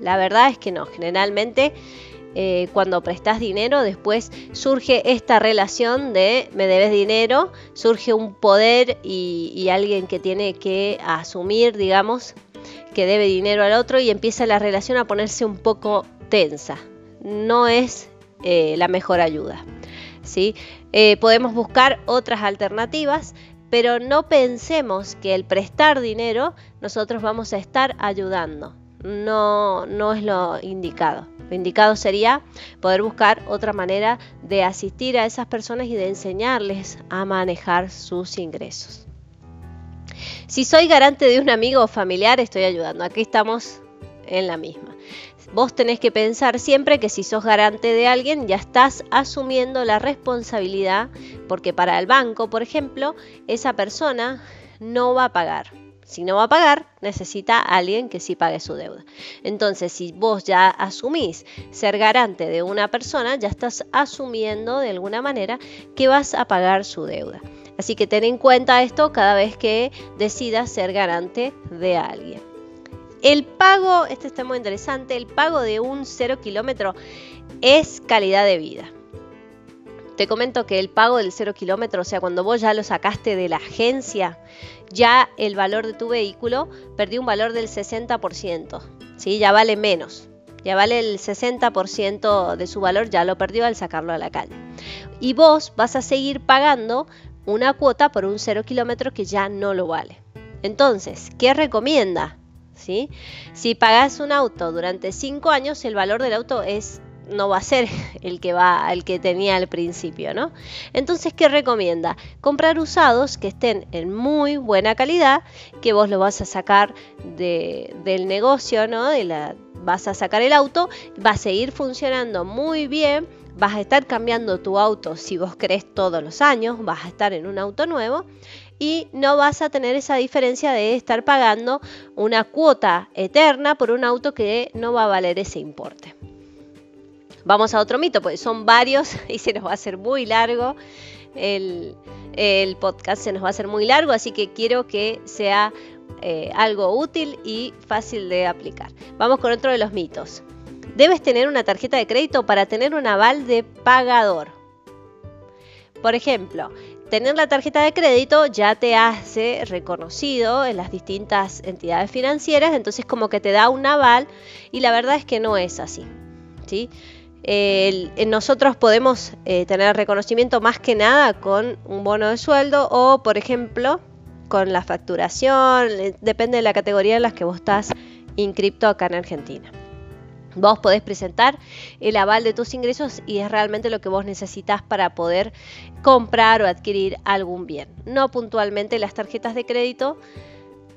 La verdad es que no, generalmente eh, cuando prestas dinero, después surge esta relación de me debes dinero, surge un poder y, y, alguien que tiene que asumir, digamos, que debe dinero al otro y empieza la relación a ponerse un poco tensa. No es eh, la mejor ayuda. ¿sí? Eh, podemos buscar otras alternativas, pero no pensemos que el prestar dinero nosotros vamos a estar ayudando. no, no es lo indicado. Lo indicado sería poder buscar otra manera de asistir a esas personas y de enseñarles a manejar sus ingresos. Si soy garante de un amigo o familiar, estoy ayudando. Aquí estamos en la misma. Vos tenés que pensar siempre que si sos garante de alguien ya estás asumiendo la responsabilidad porque para el banco, por ejemplo, esa persona no va a pagar. Si no va a pagar, necesita a alguien que sí pague su deuda. Entonces, si vos ya asumís ser garante de una persona, ya estás asumiendo de alguna manera que vas a pagar su deuda. Así que ten en cuenta esto cada vez que decidas ser garante de alguien. El pago, este está muy interesante, el pago de un cero kilómetro es calidad de vida. Te comento que el pago del cero kilómetro, o sea, cuando vos ya lo sacaste de la agencia, ya el valor de tu vehículo perdió un valor del 60%, ¿sí? ya vale menos, ya vale el 60% de su valor, ya lo perdió al sacarlo a la calle. Y vos vas a seguir pagando una cuota por un cero kilómetro que ya no lo vale. Entonces, ¿qué recomienda? Si pagas un auto durante 5 años, el valor del auto es no va a ser (laughs) el que va el que tenía al principio, ¿no? Entonces, ¿qué recomienda? Comprar usados que estén en muy buena calidad, que vos lo vas a sacar del negocio, ¿no? De vas a sacar el auto, va a seguir funcionando muy bien, vas a estar cambiando tu auto si vos crees todos los años, vas a estar en un auto nuevo y no vas a tener esa diferencia de estar pagando una cuota eterna por un auto que no va a valer ese importe. Vamos a otro mito, pues son varios (laughs) y se nos va a hacer muy largo. El, podcast se nos va a hacer muy largo, así que quiero que sea eh, algo útil y fácil de aplicar. Vamos con otro de los mitos. Debes tener una tarjeta de crédito para tener un aval de pagador. Por ejemplo, tener la tarjeta de crédito ya te hace reconocido en las distintas entidades financieras, entonces como que te da un aval y la verdad es que no es así. ¿sí? nosotros podemos eh, tener reconocimiento más que nada con un bono de sueldo o, por ejemplo, con la facturación, depende de la categoría en la que vos estás inscripto acá en Argentina. Vos podés presentar el aval de tus ingresos y es realmente lo que vos necesitas para poder comprar o adquirir algún bien. No puntualmente las tarjetas de crédito,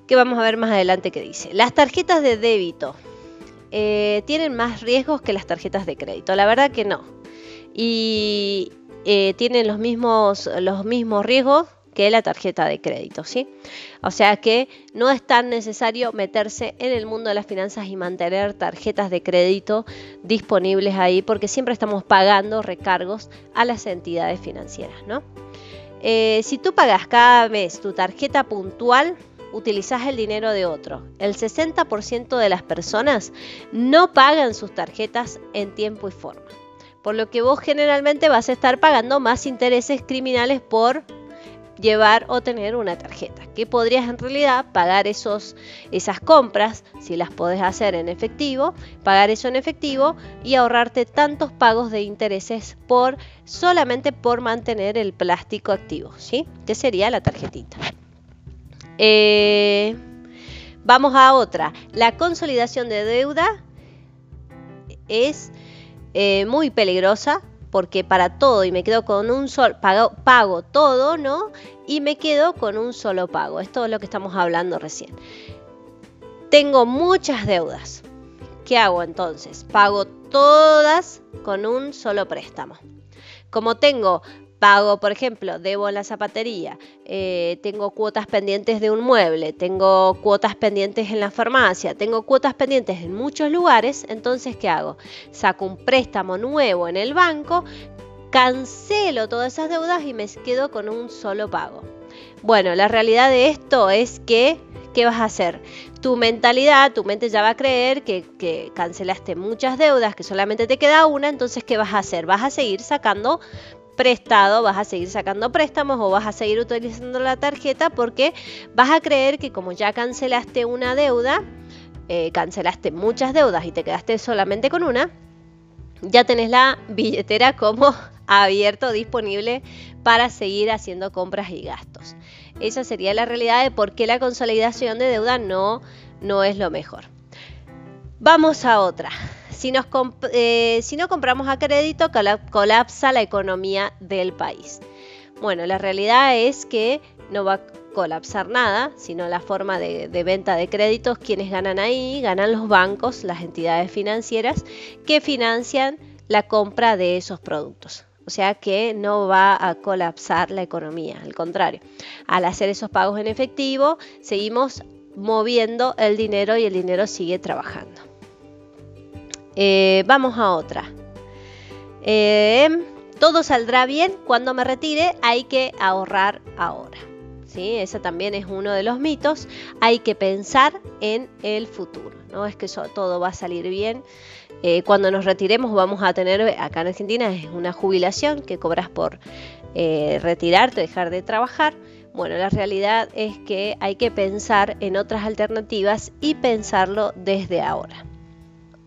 que vamos a ver más adelante qué dice. Las tarjetas de débito eh, tienen más riesgos que las tarjetas de crédito. La verdad que no. Y eh, tienen los mismos, los mismos riesgos que la tarjeta de crédito, ¿sí? O sea que no es tan necesario meterse en el mundo de las finanzas y mantener tarjetas de crédito disponibles ahí porque siempre estamos pagando recargos a las entidades financieras, ¿no? Eh, si tú pagas cada mes tu tarjeta puntual, utilizas el dinero de otro. El 60% de las personas no pagan sus tarjetas en tiempo y forma. Por lo que vos generalmente vas a estar pagando más intereses criminales por llevar o tener una tarjeta, que podrías en realidad pagar esos, esas compras, si las podés hacer en efectivo, pagar eso en efectivo y ahorrarte tantos pagos de intereses por solamente por mantener el plástico activo, ¿sí? Que sería la tarjetita. Eh, vamos a otra. La consolidación de deuda es eh, muy peligrosa porque para todo y me quedo con un solo, pago, pago todo, ¿no? Y me quedo con un solo pago. Esto es lo que estamos hablando recién. Tengo muchas deudas. ¿Qué hago entonces? Pago todas con un solo préstamo. Como tengo pago, por ejemplo, debo la zapatería, eh, tengo cuotas pendientes de un mueble, tengo cuotas pendientes en la farmacia, tengo cuotas pendientes en muchos lugares, entonces ¿qué hago? Saco un préstamo nuevo en el banco, cancelo todas esas deudas y me quedo con un solo pago. Bueno, la realidad de esto es que ¿qué vas a hacer? Tu mentalidad, tu mente ya va a creer que, que, cancelaste muchas deudas, que solamente te queda una, entonces ¿qué vas a hacer? Vas a seguir sacando prestado, vas a seguir sacando préstamos o vas a seguir utilizando la tarjeta porque vas a creer que como ya cancelaste una deuda, eh, cancelaste muchas deudas y te quedaste solamente con una, ya tenés la billetera como (laughs) abierto, disponible para seguir haciendo compras y gastos. Esa sería la realidad de por qué la consolidación de deuda no, no es lo mejor. Vamos a otra. Si, eh, si no compramos a crédito, colapsa la economía del país. Bueno, la realidad es que no va a colapsar nada, sino la forma de, venta de créditos. Quienes ganan ahí, ganan los bancos, las entidades financieras que financian la compra de esos productos. O sea que no va a colapsar la economía, al contrario. Al hacer esos pagos en efectivo, seguimos moviendo el dinero y el dinero sigue trabajando. Eh, vamos a otra. Eh, todo saldrá bien cuando me retire, hay que ahorrar ahora. ¿Sí? Ese también es uno de los mitos. Hay que pensar en el futuro. No es que todo va a salir bien. Eh, cuando nos retiremos vamos a tener, acá en Argentina es una jubilación que cobras por retirarte, dejar de trabajar. Bueno, la realidad es que hay que pensar en otras alternativas y pensarlo desde ahora.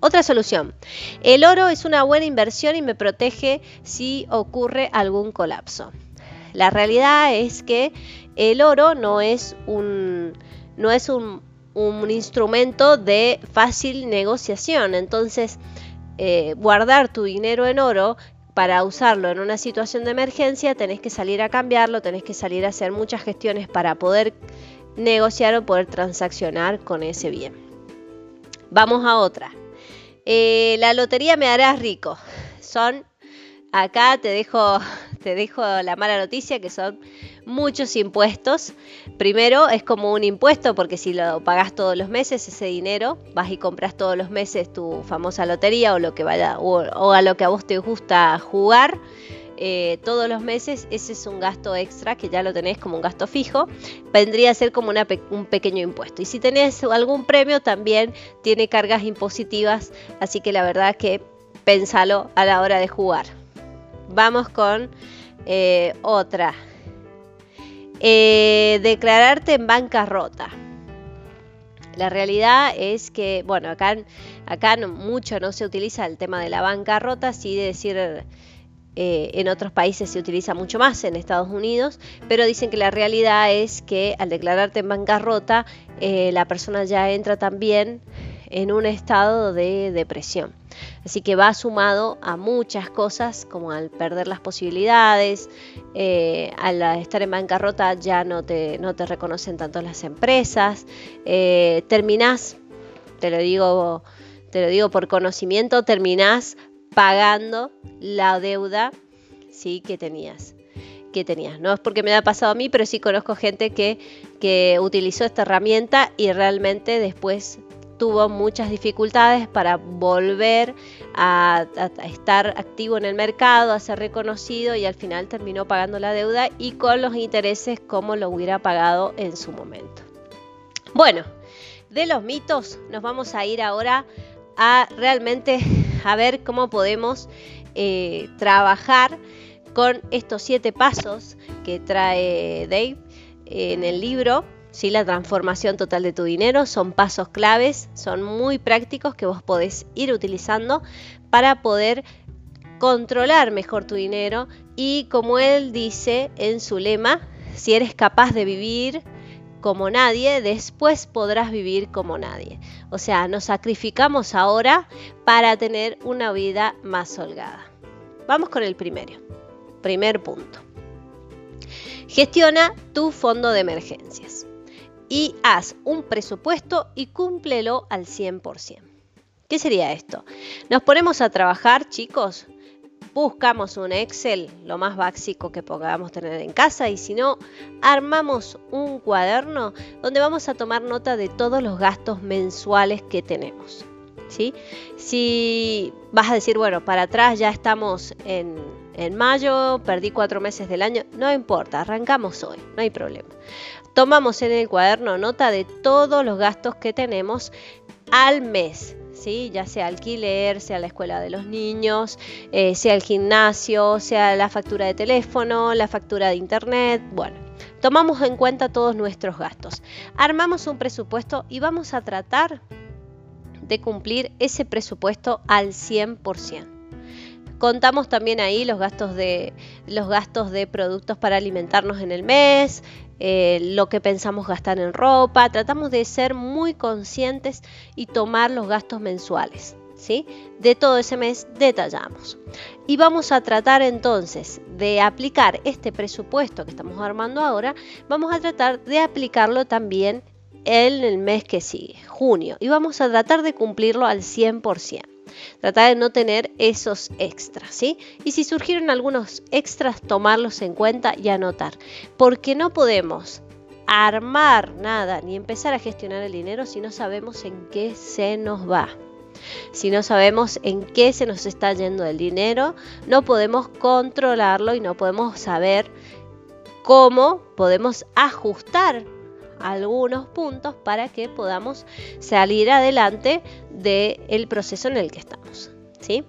Otra solución. El oro es una buena inversión y me protege si ocurre algún colapso. La realidad es que el oro no es un, no es un un instrumento de fácil negociación. Entonces, eh, guardar tu dinero en oro para usarlo en una situación de emergencia, tenés que salir a cambiarlo, tenés que salir a hacer muchas gestiones para poder negociar o poder transaccionar con ese bien. Vamos a otra. Eh, la lotería me hará rico. Son, acá te dejo, (laughs) te dejo la mala noticia que son muchos impuestos. Primero es como un impuesto porque si lo pagas todos los meses ese dinero, vas y compras todos los meses tu famosa lotería o lo que vaya o, a lo que a vos te gusta jugar. Eh, todos los meses, ese es un gasto extra que ya lo tenés como un gasto fijo, vendría a ser como un pequeño impuesto. Y si tenés algún premio, también tiene cargas impositivas, así que la verdad que pensalo a la hora de jugar. Vamos con eh, otra. Eh, declararte en bancarrota. La realidad es que, bueno, acá, acá mucho no se utiliza el tema de la bancarrota, sí de decir eh, en otros países se utiliza mucho más, en Estados Unidos, pero dicen que la realidad es que al declararte en bancarrota, eh, la persona ya entra también en un estado de depresión. Así que va sumado a muchas cosas, como al perder las posibilidades, eh, al estar en bancarrota ya no te, no te reconocen tanto las empresas, eh, terminás, te lo digo, te lo digo por conocimiento, terminás pagando la deuda ¿sí? que tenías que tenías. No es porque me ha pasado a mí, pero sí conozco gente que, que utilizó esta herramienta y realmente después tuvo muchas dificultades para volver a, estar activo en el mercado, a ser reconocido y al final terminó pagando la deuda y con los intereses como lo hubiera pagado en su momento. Bueno, de los mitos nos vamos a ir ahora a realmente a ver cómo podemos eh, trabajar con estos siete pasos que trae Dave en el libro ¿sí? la transformación total de tu dinero. Son pasos claves, son muy prácticos que vos podés ir utilizando para poder controlar mejor tu dinero y como él dice en su lema, si eres capaz de vivir como nadie, después podrás vivir como nadie. O sea, nos sacrificamos ahora para tener una vida más holgada. Vamos con el primero. Primer punto. Gestiona tu fondo de emergencias y haz un presupuesto y cúmplelo al 100%. ¿Qué sería esto? Nos ponemos a trabajar, chicos, buscamos un Excel, lo más básico que podamos tener en casa, y si no, armamos un cuaderno donde vamos a tomar nota de todos los gastos mensuales que tenemos. ¿sí? Si vas a decir, bueno, para atrás ya estamos en, en mayo, perdí cuatro meses del año, no importa, arrancamos hoy, no hay problema. Tomamos en el cuaderno nota de todos los gastos que tenemos al mes. ¿Sí? ya sea alquiler, sea la escuela de los niños, eh, sea el gimnasio, sea la factura de teléfono, la factura de internet, bueno, tomamos en cuenta todos nuestros gastos. Armamos un presupuesto y vamos a tratar de cumplir ese presupuesto al 100%. Contamos también ahí los gastos de, los gastos de productos para alimentarnos en el mes, eh, lo que pensamos gastar en ropa. Tratamos de ser muy conscientes y tomar los gastos mensuales. ¿Sí? De todo ese mes detallamos. Y vamos a tratar entonces de aplicar este presupuesto que estamos armando ahora, vamos a tratar de aplicarlo también en el mes que sigue, junio, y vamos a tratar de cumplirlo al 100%. Tratar de no tener esos extras, ¿sí? Y si surgieron algunos extras, tomarlos en cuenta y anotar. Porque no podemos armar nada ni empezar a gestionar el dinero si no sabemos en qué se nos va. Si no sabemos en qué se nos está yendo el dinero, no podemos controlarlo y no podemos saber cómo podemos ajustar algunos puntos para que podamos salir adelante del proceso en el que estamos. ¿sí?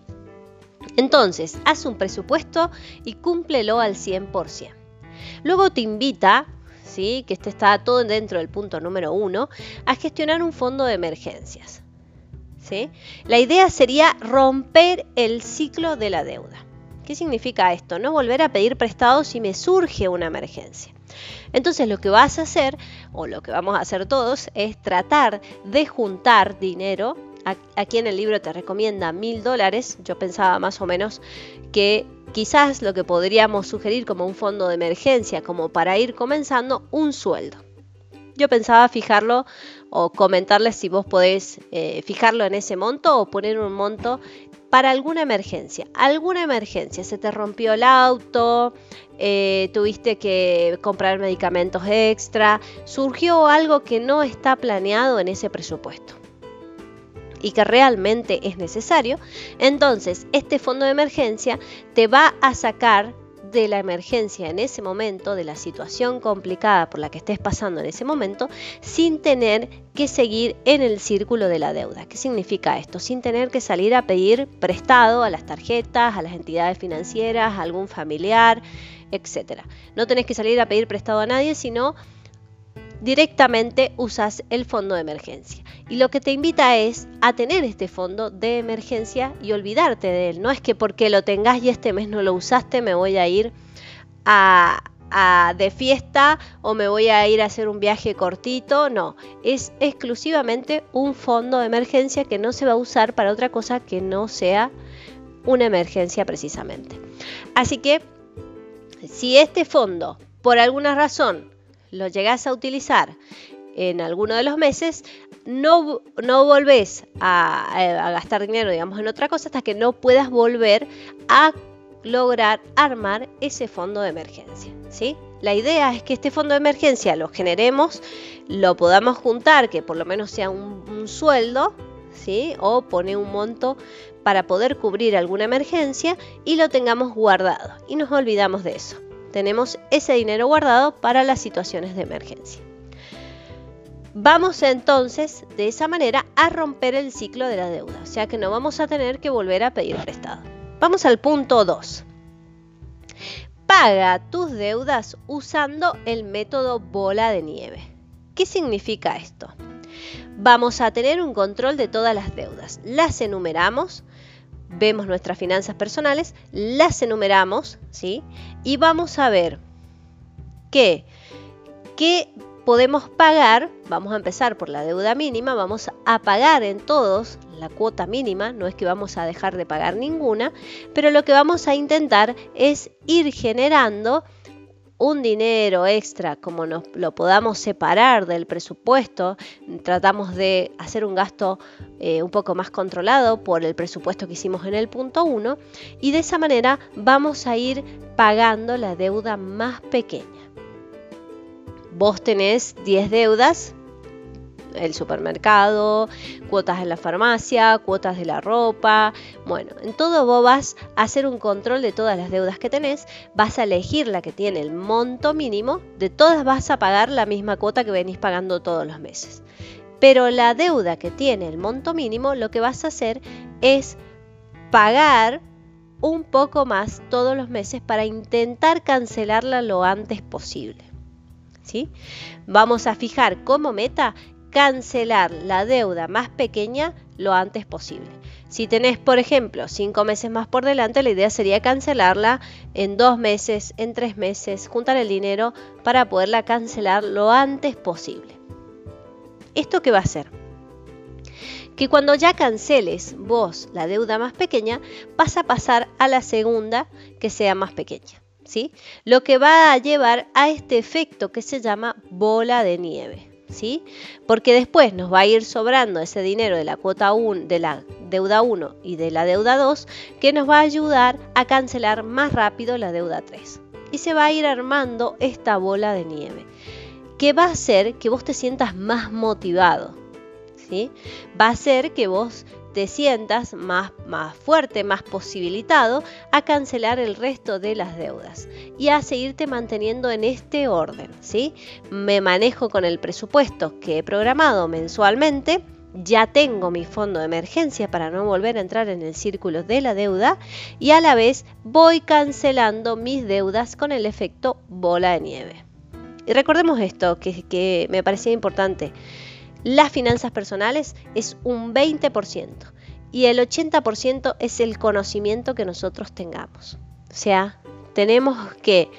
Entonces, haz un presupuesto y cúmplelo al 100%. Luego te invita, ¿sí? que este está todo dentro del punto número uno, a gestionar un fondo de emergencias. ¿sí? La idea sería romper el ciclo de la deuda. ¿Qué significa esto? No volver a pedir prestado si me surge una emergencia. Entonces lo que vas a hacer, o lo que vamos a hacer todos, es tratar de juntar dinero. Aquí en el libro te recomienda mil dólares. Yo pensaba más o menos que quizás lo que podríamos sugerir como un fondo de emergencia, como para ir comenzando, un sueldo. Yo pensaba fijarlo o comentarles si vos podés eh, fijarlo en ese monto o poner un monto para alguna emergencia. Alguna emergencia, se te rompió el auto, eh, tuviste que comprar medicamentos extra, surgió algo que no está planeado en ese presupuesto y que realmente es necesario, entonces este fondo de emergencia te va a sacar de la emergencia en ese momento, de la situación complicada por la que estés pasando en ese momento, sin tener que seguir en el círculo de la deuda. ¿Qué significa esto? Sin tener que salir a pedir prestado a las tarjetas, a las entidades financieras, a algún familiar, etc. No tenés que salir a pedir prestado a nadie, sino directamente usas el fondo de emergencia. Y lo que te invita es a tener este fondo de emergencia y olvidarte de él. No es que porque lo tengas y este mes no lo usaste me voy a ir a, de fiesta o me voy a ir a hacer un viaje cortito. No, es exclusivamente un fondo de emergencia que no se va a usar para otra cosa que no sea una emergencia precisamente. Así que si este fondo por alguna razón lo llegas a utilizar en alguno de los meses, no, no volvés a, a, gastar dinero, digamos, en otra cosa hasta que no puedas volver a lograr armar ese fondo de emergencia. ¿sí? La idea es que este fondo de emergencia lo generemos, lo podamos juntar, que por lo menos sea un, un sueldo, ¿sí? o poner un monto para poder cubrir alguna emergencia y lo tengamos guardado. Y nos olvidamos de eso tenemos ese dinero guardado para las situaciones de emergencia. Vamos entonces de esa manera a romper el ciclo de la deuda, o sea que no vamos a tener que volver a pedir prestado. Vamos al punto 2. Paga tus deudas usando el método bola de nieve. ¿Qué significa esto? Vamos a tener un control de todas las deudas. Las enumeramos, vemos nuestras finanzas personales, las enumeramos, ¿sí? Y vamos a ver qué, qué podemos pagar, vamos a empezar por la deuda mínima, vamos a pagar en todos la cuota mínima, no es que vamos a dejar de pagar ninguna, pero lo que vamos a intentar es ir generando un dinero extra, como nos lo podamos separar del presupuesto, tratamos de hacer un gasto eh, un poco más controlado por el presupuesto que hicimos en el punto 1 y de esa manera vamos a ir pagando la deuda más pequeña. Vos tenés 10 deudas, el supermercado, cuotas en la farmacia, cuotas de la ropa. Bueno, en todo vos vas a hacer un control de todas las deudas que tenés, vas a elegir la que tiene el monto mínimo, de todas vas a pagar la misma cuota que venís pagando todos los meses. Pero la deuda que tiene el monto mínimo, lo que vas a hacer es pagar un poco más todos los meses para intentar cancelarla lo antes posible. ¿Sí? Vamos a fijar como meta cancelar la deuda más pequeña lo antes posible. Si tenés, por ejemplo, cinco meses más por delante, la idea sería cancelarla en dos meses, en tres meses, juntar el dinero para poderla cancelar lo antes posible. ¿Esto qué va a hacer? Que cuando ya canceles vos la deuda más pequeña, vas a pasar a la segunda que sea más pequeña. ¿sí? Lo que va a llevar a este efecto que se llama bola de nieve. ¿Sí? Porque después nos va a ir sobrando ese dinero de la cuota 1, de la deuda 1 y de la deuda 2 que nos va a ayudar a cancelar más rápido la deuda 3. Y se va a ir armando esta bola de nieve que va a hacer que vos te sientas más motivado. ¿sí? Va a hacer que vos te sientas más, más fuerte, más posibilitado a cancelar el resto de las deudas y a seguirte manteniendo en este orden. ¿sí? Me manejo con el presupuesto que he programado mensualmente. Ya tengo mi fondo de emergencia para no volver a entrar en el círculo de la deuda y a la vez voy cancelando mis deudas con el efecto bola de nieve. Y recordemos esto, que, que me parecía importante las finanzas personales es un 20% y el 80% es el conocimiento que nosotros tengamos. O sea, tenemos que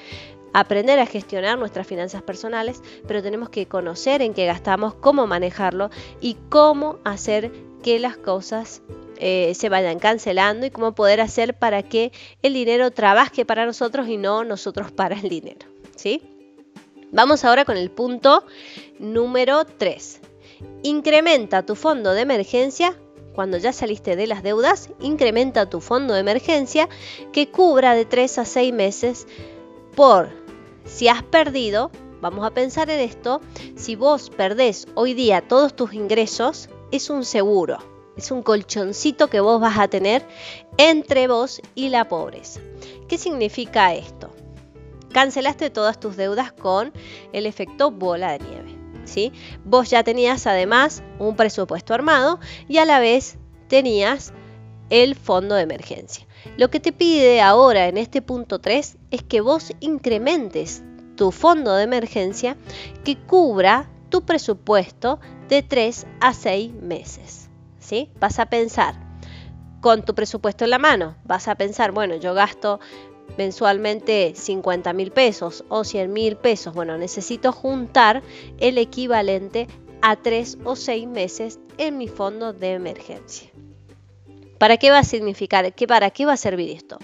aprender a gestionar nuestras finanzas personales, pero tenemos que conocer en qué gastamos, cómo manejarlo y cómo hacer que las cosas eh, se vayan cancelando y cómo poder hacer para que el dinero trabaje para nosotros y no nosotros para el dinero. ¿sí? Vamos ahora con el punto número 3. Incrementa tu fondo de emergencia cuando ya saliste de las deudas, incrementa tu fondo de emergencia que cubra de 3 a 6 meses por si has perdido, vamos a pensar en esto, si vos perdés hoy día todos tus ingresos, es un seguro, es un colchoncito que vos vas a tener entre vos y la pobreza. ¿Qué significa esto? Cancelaste todas tus deudas con el efecto bola de nieve. Vos ya tenías además un presupuesto armado y a la vez tenías el fondo de emergencia. Lo que te pide ahora en este punto 3 es que vos incrementes tu fondo de emergencia que cubra tu presupuesto de 3 a 6 meses. ¿sí? Vas a pensar con tu presupuesto en la mano, vas a pensar, bueno, yo gasto mensualmente 50 mil pesos o 100 mil pesos, bueno, necesito juntar el equivalente a 3 o 6 meses en mi fondo de emergencia. ¿Para qué va a significar? ¿Qué, ¿Para qué va a servir esto?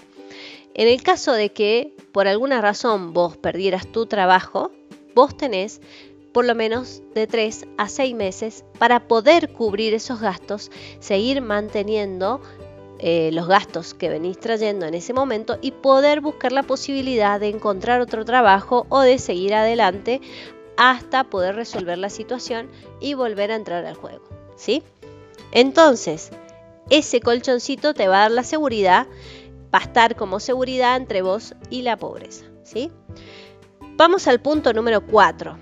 En el caso de que por alguna razón vos perdieras tu trabajo, vos tenés por lo menos de 3 a 6 meses para poder cubrir esos gastos, seguir manteniendo eh, los gastos que venís trayendo en ese momento y poder buscar la posibilidad de encontrar otro trabajo o de seguir adelante hasta poder resolver la situación y volver a entrar al juego. ¿sí? Entonces, ese colchoncito te va a dar la seguridad, va a estar como seguridad entre vos y la pobreza. ¿sí? Vamos al punto número 4.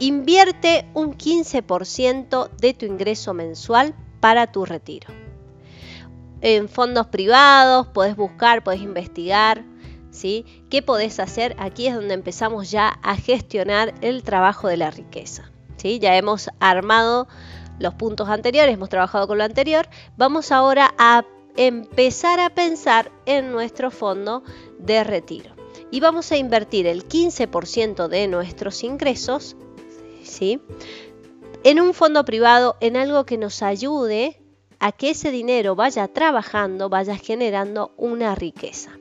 Invierte un 15% de tu ingreso mensual para tu retiro en fondos privados, podés buscar, podés investigar, ¿sí? ¿Qué podés hacer? Aquí es donde empezamos ya a gestionar el trabajo de la riqueza, ¿sí? Ya hemos armado los puntos anteriores, hemos trabajado con lo anterior, vamos ahora a empezar a pensar en nuestro fondo de retiro. Y vamos a invertir el 15% de nuestros ingresos, ¿sí? En un fondo privado, en algo que nos ayude a que ese dinero vaya trabajando, vaya generando una riqueza.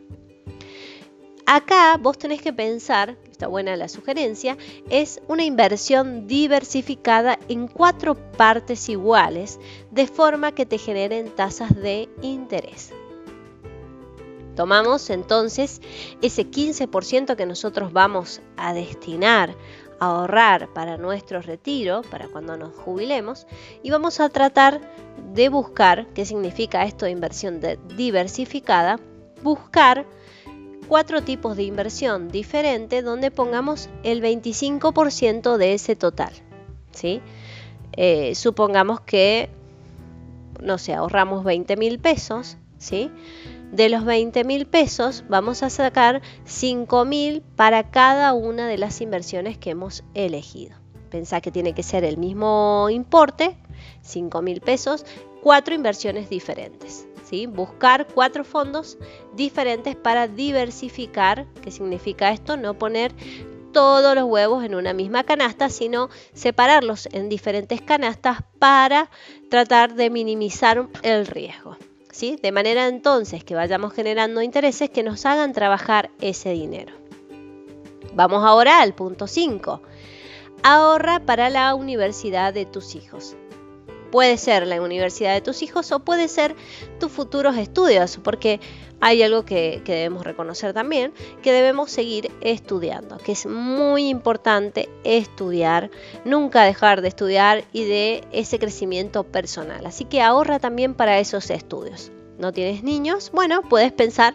Acá vos tenés que pensar, está buena la sugerencia, es una inversión diversificada en cuatro partes iguales, de forma que te generen tasas de interés. Tomamos entonces ese 15% que nosotros vamos a destinar ahorrar para nuestro retiro, para cuando nos jubilemos, y vamos a tratar de buscar, ¿qué significa esto de inversión diversificada? Buscar cuatro tipos de inversión diferentes donde pongamos el 25% de ese total. ¿sí? Eh, supongamos que, no sé, ahorramos 20 mil pesos, ¿sí? De los 20 mil pesos vamos a sacar 5 mil para cada una de las inversiones que hemos elegido. pensá que tiene que ser el mismo importe, 5 mil pesos, cuatro inversiones diferentes. ¿sí? Buscar cuatro fondos diferentes para diversificar. ¿Qué significa esto? No poner todos los huevos en una misma canasta, sino separarlos en diferentes canastas para tratar de minimizar el riesgo. De manera entonces que vayamos generando intereses que nos hagan trabajar ese dinero. Vamos ahora al punto 5. Ahorra para la universidad de tus hijos. Puede ser la universidad de tus hijos o puede ser tus futuros estudios, porque hay algo que, debemos reconocer también, que debemos seguir estudiando, que es muy importante estudiar, nunca dejar de estudiar y de ese crecimiento personal. Así que ahorra también para esos estudios. ¿No tienes niños? Bueno, puedes pensar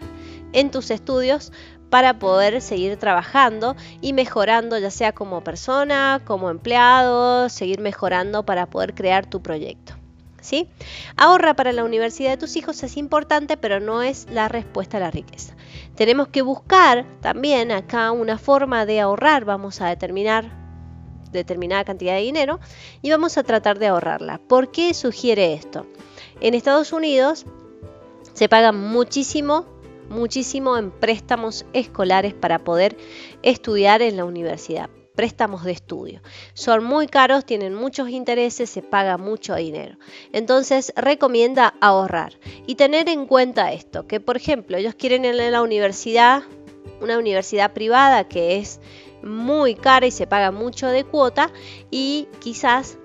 en tus estudios para poder seguir trabajando y mejorando ya sea como persona, como empleado, seguir mejorando para poder crear tu proyecto. ¿Sí? Ahorra para la universidad de tus hijos es importante, pero no es la respuesta a la riqueza. Tenemos que buscar también acá una forma de ahorrar, vamos a determinar determinada cantidad de dinero y vamos a tratar de ahorrarla. ¿Por qué sugiere esto? En Estados Unidos se paga muchísimo muchísimo en préstamos escolares para poder estudiar en la universidad préstamos de estudio. Son muy caros, tienen muchos intereses, se paga mucho dinero. Entonces recomienda ahorrar y tener en cuenta esto, que por ejemplo ellos quieren ir a la universidad, una universidad privada que es muy cara y se paga mucho de cuota y quizás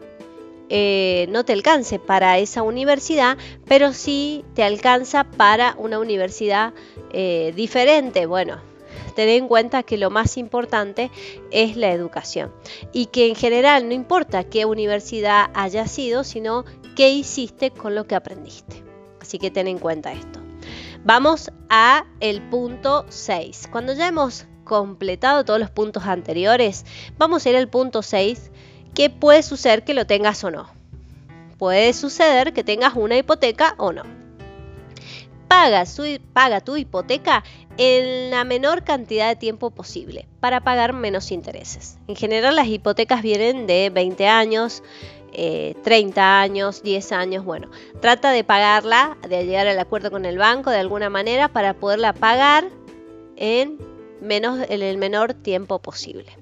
eh, no te alcance para esa universidad, pero sí te alcanza para una universidad eh, diferente. Bueno, ten en cuenta que lo más importante es la educación y que en general no importa qué universidad haya sido, sino qué hiciste con lo que aprendiste. Así que ten en cuenta esto. Vamos a el punto 6. Cuando ya hemos completado todos los puntos anteriores, vamos a ir al punto 6 ¿Qué puede suceder que lo tengas o no. Puede suceder que tengas una hipoteca o no. Paga, su, paga tu hipoteca en la menor cantidad de tiempo posible para pagar menos intereses. En general las hipotecas vienen de 20 años, 30 eh, años, 10 años, bueno, trata de pagarla, de llegar al acuerdo con el banco de alguna manera para poderla pagar en, menos, en el menor tiempo posible.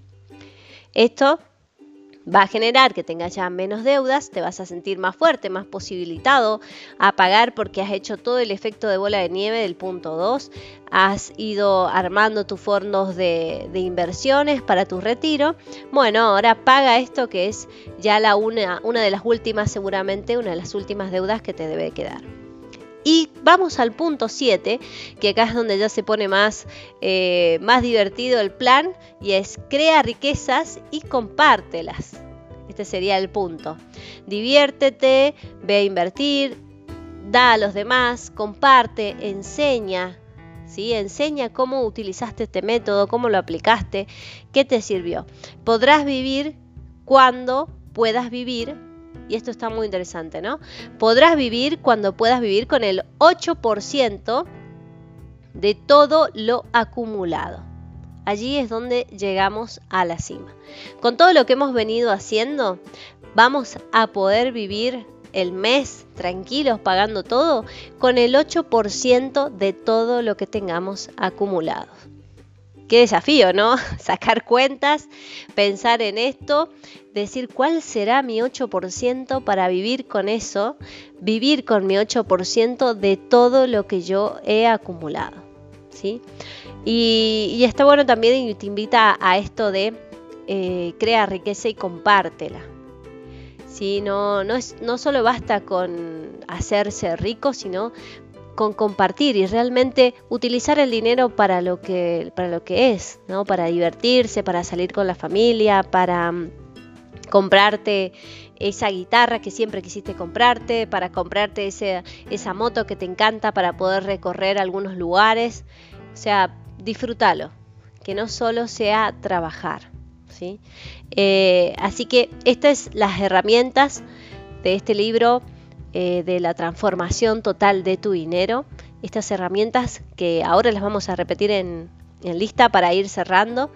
Esto va a generar que tengas ya menos deudas, te vas a sentir más fuerte, más posibilitado a pagar porque has hecho todo el efecto de bola de nieve del punto 2, has ido armando tus fondos de, inversiones para tu retiro. Bueno, ahora paga esto que es ya la una, una de las últimas, seguramente una de las últimas deudas que te debe quedar. Y vamos al punto 7, que acá es donde ya se pone más, eh, más divertido el plan, y es crea riquezas y compártelas. Este sería el punto. Diviértete, ve a invertir, da a los demás, comparte, enseña. ¿sí? Enseña cómo utilizaste este método, cómo lo aplicaste, qué te sirvió. Podrás vivir cuando puedas vivir y esto está muy interesante, ¿no? Podrás vivir cuando puedas vivir con el 8% de todo lo acumulado. Allí es donde llegamos a la cima. Con todo lo que hemos venido haciendo, vamos a poder vivir el mes tranquilos pagando todo con el 8% de todo lo que tengamos acumulado. Qué desafío, ¿no? (laughs) Sacar cuentas, pensar en esto, decir cuál será mi 8% para vivir con eso, vivir con mi 8% de todo lo que yo he acumulado. ¿sí? Y, está bueno también y te invita a esto de eh, crea riqueza y compártela. ¿sí? No, no, es, no solo basta con hacerse rico, sino con compartir y realmente utilizar el dinero para lo que, para lo que es, ¿no? Para divertirse, para salir con la familia, para mm, comprarte esa guitarra que siempre quisiste comprarte, para comprarte esa moto que te encanta para poder recorrer algunos lugares. O sea, disfrútalo, que no solo sea trabajar. ¿sí? Eh, así que estas las herramientas de este libro eh, de la transformación total de tu dinero. Estas herramientas que ahora las vamos a repetir en, en lista para ir cerrando,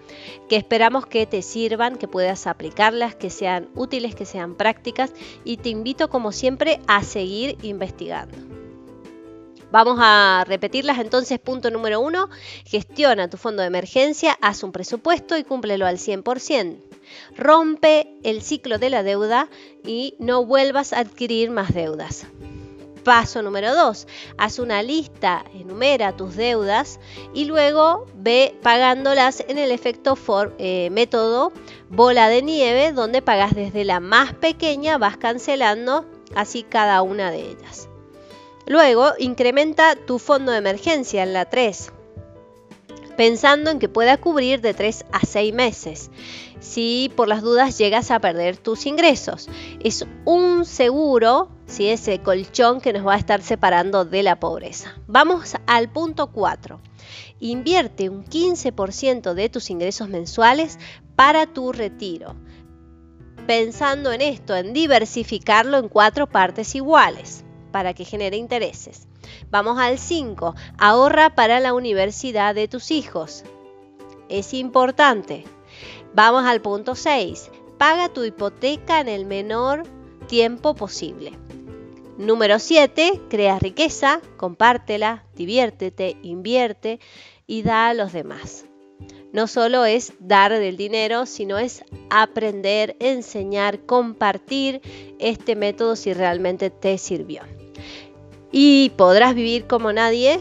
que esperamos que te sirvan, que puedas aplicarlas, que sean útiles, que sean prácticas y te invito como siempre a seguir investigando. Vamos a repetirlas entonces. Punto número uno, gestiona tu fondo de emergencia, haz un presupuesto y cúmplelo al 100%. Rompe el ciclo de la deuda y no vuelvas a adquirir más deudas. Paso número 2. Haz una lista, enumera tus deudas y luego ve pagándolas en el efecto eh, método bola de nieve, donde pagas desde la más pequeña, vas cancelando así cada una de ellas. Luego, incrementa tu fondo de emergencia en la 3 pensando en que pueda cubrir de 3 a 6 meses si por las dudas llegas a perder tus ingresos. Es un seguro, si ese colchón que nos va a estar separando de la pobreza. Vamos al punto 4. Invierte un 15% de tus ingresos mensuales para tu retiro. Pensando en esto, en diversificarlo en cuatro partes iguales para que genere intereses. Vamos al 5. Ahorra para la universidad de tus hijos. Es importante. Vamos al punto 6. Paga tu hipoteca en el menor tiempo posible. Número 7. Crea riqueza, compártela, diviértete, invierte y da a los demás. No solo es dar del dinero, sino es aprender, enseñar, compartir este método si realmente te sirvió. Y podrás vivir como nadie,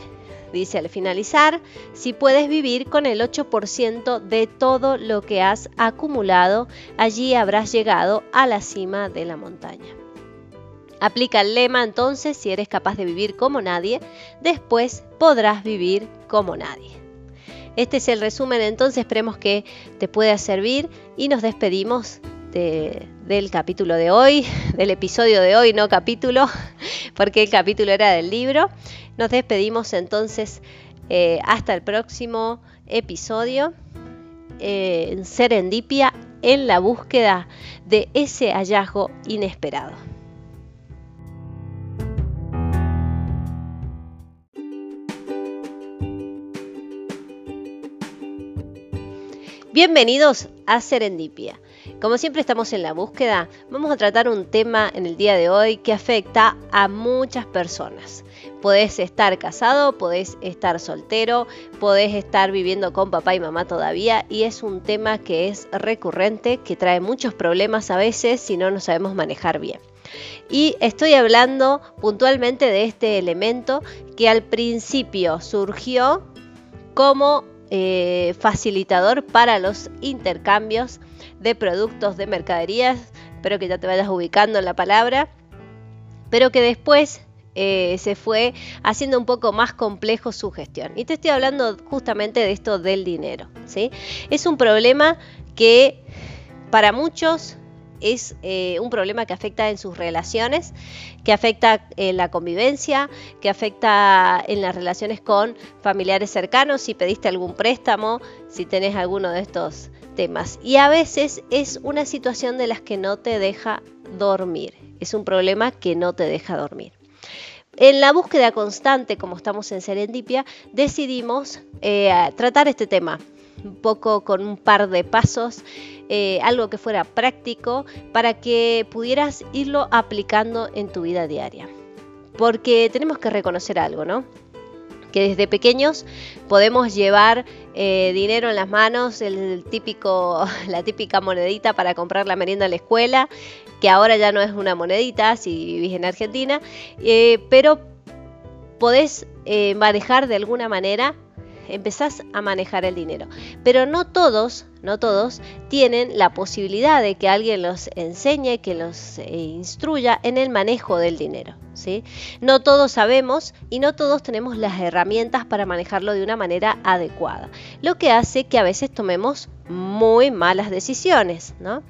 dice al finalizar, si puedes vivir con el 8% de todo lo que has acumulado, allí habrás llegado a la cima de la montaña. Aplica el lema entonces, si eres capaz de vivir como nadie, después podrás vivir como nadie. Este es el resumen entonces, esperemos que te pueda servir y nos despedimos del capítulo de hoy, (laughs) del episodio de hoy, no capítulo, (laughs) porque el capítulo era del libro. Nos despedimos entonces eh, hasta el próximo episodio eh, en Serendipia en la búsqueda de ese hallazgo inesperado. Bienvenidos a Serendipia. Como siempre estamos en la búsqueda, vamos a tratar un tema en el día de hoy que afecta a muchas personas. Podés estar casado, podés estar soltero, podés estar viviendo con papá y mamá todavía y es un tema que es recurrente, que trae muchos problemas a veces si no nos sabemos manejar bien. Y estoy hablando puntualmente de este elemento que al principio surgió como eh, facilitador para los intercambios de productos, de mercaderías, espero que ya te vayas ubicando en la palabra, pero que después eh, se fue haciendo un poco más complejo su gestión. Y te estoy hablando justamente de esto del dinero. ¿sí? Es un problema que para muchos es eh, un problema que afecta en sus relaciones, que afecta en la convivencia, que afecta en las relaciones con familiares cercanos, si pediste algún préstamo, si tenés alguno de estos temas. Y a veces es una situación de las que no te deja dormir, es un problema que no te deja dormir. En la búsqueda constante, como estamos en Serendipia, decidimos eh, tratar este tema un poco con un par de pasos, eh, algo que fuera práctico para que pudieras irlo aplicando en tu vida diaria. Porque tenemos que reconocer algo, ¿no? Que desde pequeños podemos llevar eh, dinero en las manos, el típico, (laughs) la típica monedita para comprar la merienda en la escuela, que ahora ya no es una monedita si vivís en Argentina, eh, pero podés manejar de alguna manera empezás a manejar el dinero. Pero no todos, no todos tienen la posibilidad de que alguien los enseñe, que los eh, instruya en el manejo del dinero. ¿sí? No todos sabemos y no todos tenemos las herramientas para manejarlo de una manera adecuada, lo que hace que a veces tomemos muy malas decisiones. ¿no?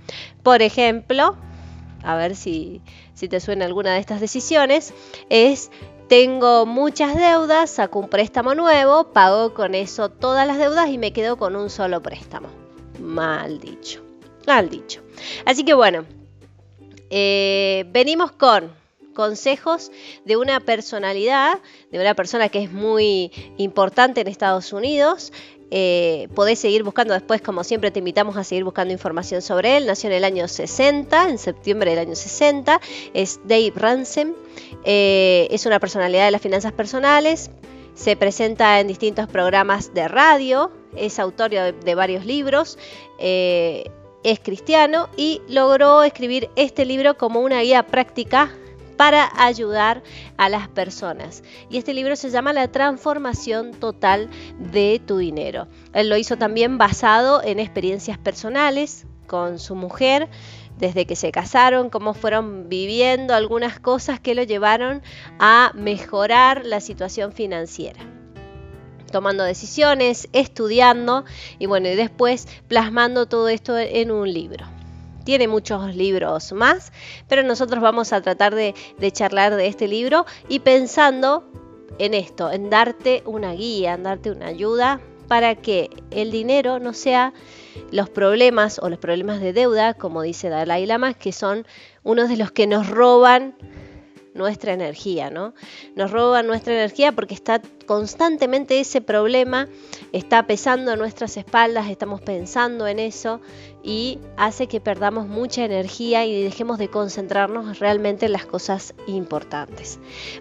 Por ejemplo, a ver si, si te suena alguna de estas decisiones, es tengo muchas deudas, saco un préstamo nuevo, pago con eso todas las deudas y me quedo con un solo préstamo. Mal dicho, mal dicho. Así que bueno, eh, venimos con consejos de una personalidad, de una persona que es muy importante en Estados Unidos, Eh, podés seguir buscando después, como siempre te invitamos a seguir buscando información sobre él. Nació en el año 60, en septiembre del año 60. Es Dave Ransom. Eh, es una personalidad de las finanzas personales. Se presenta en distintos programas de radio. Es autor de, varios libros. Eh, es cristiano y logró escribir este libro como una guía práctica para ayudar a las personas. Y este libro se llama La transformación total de tu dinero. Él lo hizo también basado en experiencias personales con su mujer, desde que se casaron, cómo fueron viviendo algunas cosas que lo llevaron a mejorar la situación financiera tomando decisiones, estudiando y bueno, y después plasmando todo esto en un libro tiene muchos libros más, pero nosotros vamos a tratar de, charlar de este libro y pensando en esto, en darte una guía, en darte una ayuda para que el dinero no sea los problemas o los problemas de deuda, como dice Dalai Lama, que son unos de los que nos roban nuestra energía, ¿no? Nos roban nuestra energía porque está constantemente ese problema, está pesando en nuestras espaldas, estamos pensando en eso y hace que perdamos mucha energía y dejemos de concentrarnos realmente en las cosas importantes.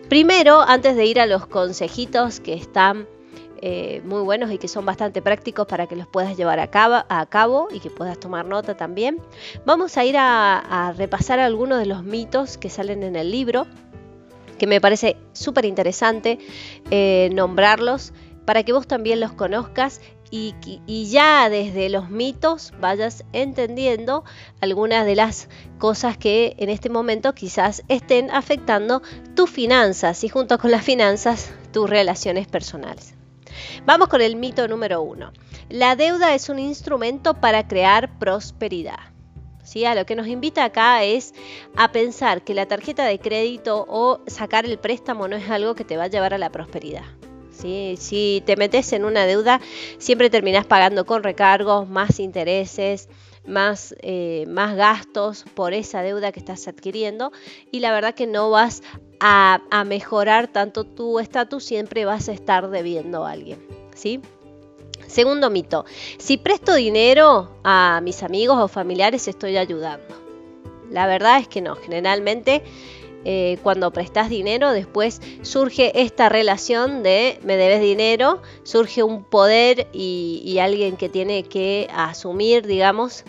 Primero, antes de ir a los consejitos que están eh, muy buenos y que son bastante prácticos para que los puedas llevar a cabo, y que puedas tomar nota también. Vamos a ir a repasar algunos de los mitos que salen en el libro que me parece súper interesante eh, nombrarlos para que vos también los conozcas y, ya desde los mitos vayas entendiendo algunas de las cosas que en este momento quizás estén afectando tus finanzas y junto con las finanzas tus relaciones personales. Vamos con el mito número uno. La deuda es un instrumento para crear prosperidad. A lo que nos invita acá es a pensar que la tarjeta de crédito o sacar el préstamo no es algo que te va a llevar a la prosperidad. Si te metes en una deuda, siempre terminás pagando con recargos, más intereses, más, eh, más gastos por esa deuda que estás adquiriendo y la verdad que no vas a, a mejorar tanto tu estatus, siempre vas a estar debiendo a alguien. ¿sí? Segundo mito, si presto dinero a mis amigos o familiares estoy ayudando. La verdad es que no, generalmente eh, cuando prestas dinero después surge esta relación de me debes dinero, surge un poder y, alguien que tiene que asumir, digamos,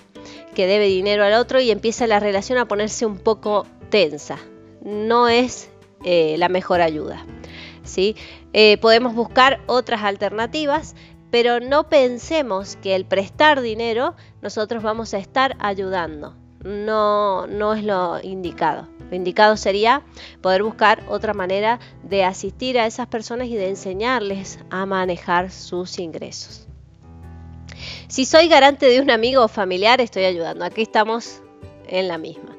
que debe dinero al otro y empieza la relación a ponerse un poco tensa. No es eh, la mejor ayuda. ¿sí? Eh, podemos buscar otras alternativas pero no pensemos que el prestar dinero nosotros vamos a estar ayudando. No, no es lo indicado. Lo indicado sería poder buscar otra manera de asistir a esas personas y de enseñarles a manejar sus ingresos. Si soy garante de un amigo o familiar, estoy ayudando. Aquí estamos en la misma.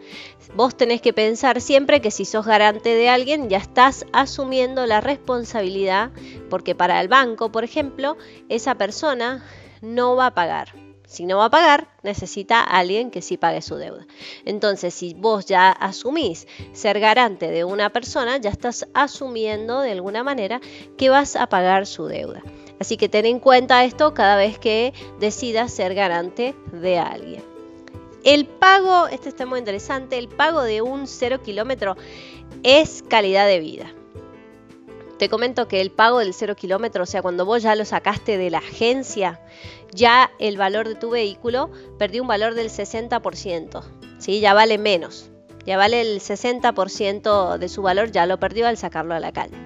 Vos tenés que pensar siempre que si sos garante de alguien ya estás asumiendo la responsabilidad porque para el banco, por ejemplo, esa persona no va a pagar. Si no va a pagar, necesita a alguien que sí pague su deuda. Entonces, si vos ya asumís ser garante de una persona, ya estás asumiendo de alguna manera que vas a pagar su deuda. Así que ten en cuenta esto cada vez que decidas ser garante de alguien. El pago, este está muy interesante, el pago de un cero kilómetro es calidad de vida. Te comento que el pago del cero kilómetro, o sea, cuando vos ya lo sacaste de la agencia, ya el valor de tu vehículo perdió un valor del 60%, ¿sí? ya vale menos, ya vale el 60% de su valor, ya lo perdió al sacarlo a la calle.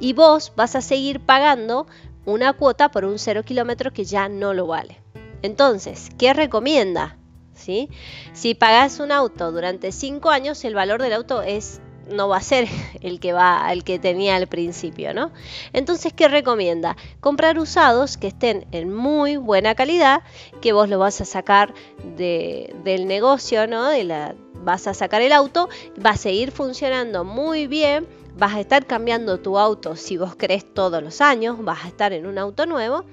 Y vos vas a seguir pagando una cuota por un cero kilómetro que ya no lo vale. Entonces, ¿qué recomienda? Si pagas un auto durante 5 años, el valor del auto es no va a ser el que va el que tenía al principio, ¿no? Entonces, ¿qué recomienda? Comprar usados que estén en muy buena calidad, que vos lo vas a sacar del negocio, ¿no? De la, vas a sacar el auto, va a seguir funcionando muy bien, vas a estar cambiando tu auto si vos querés todos los años, vas a estar en un auto nuevo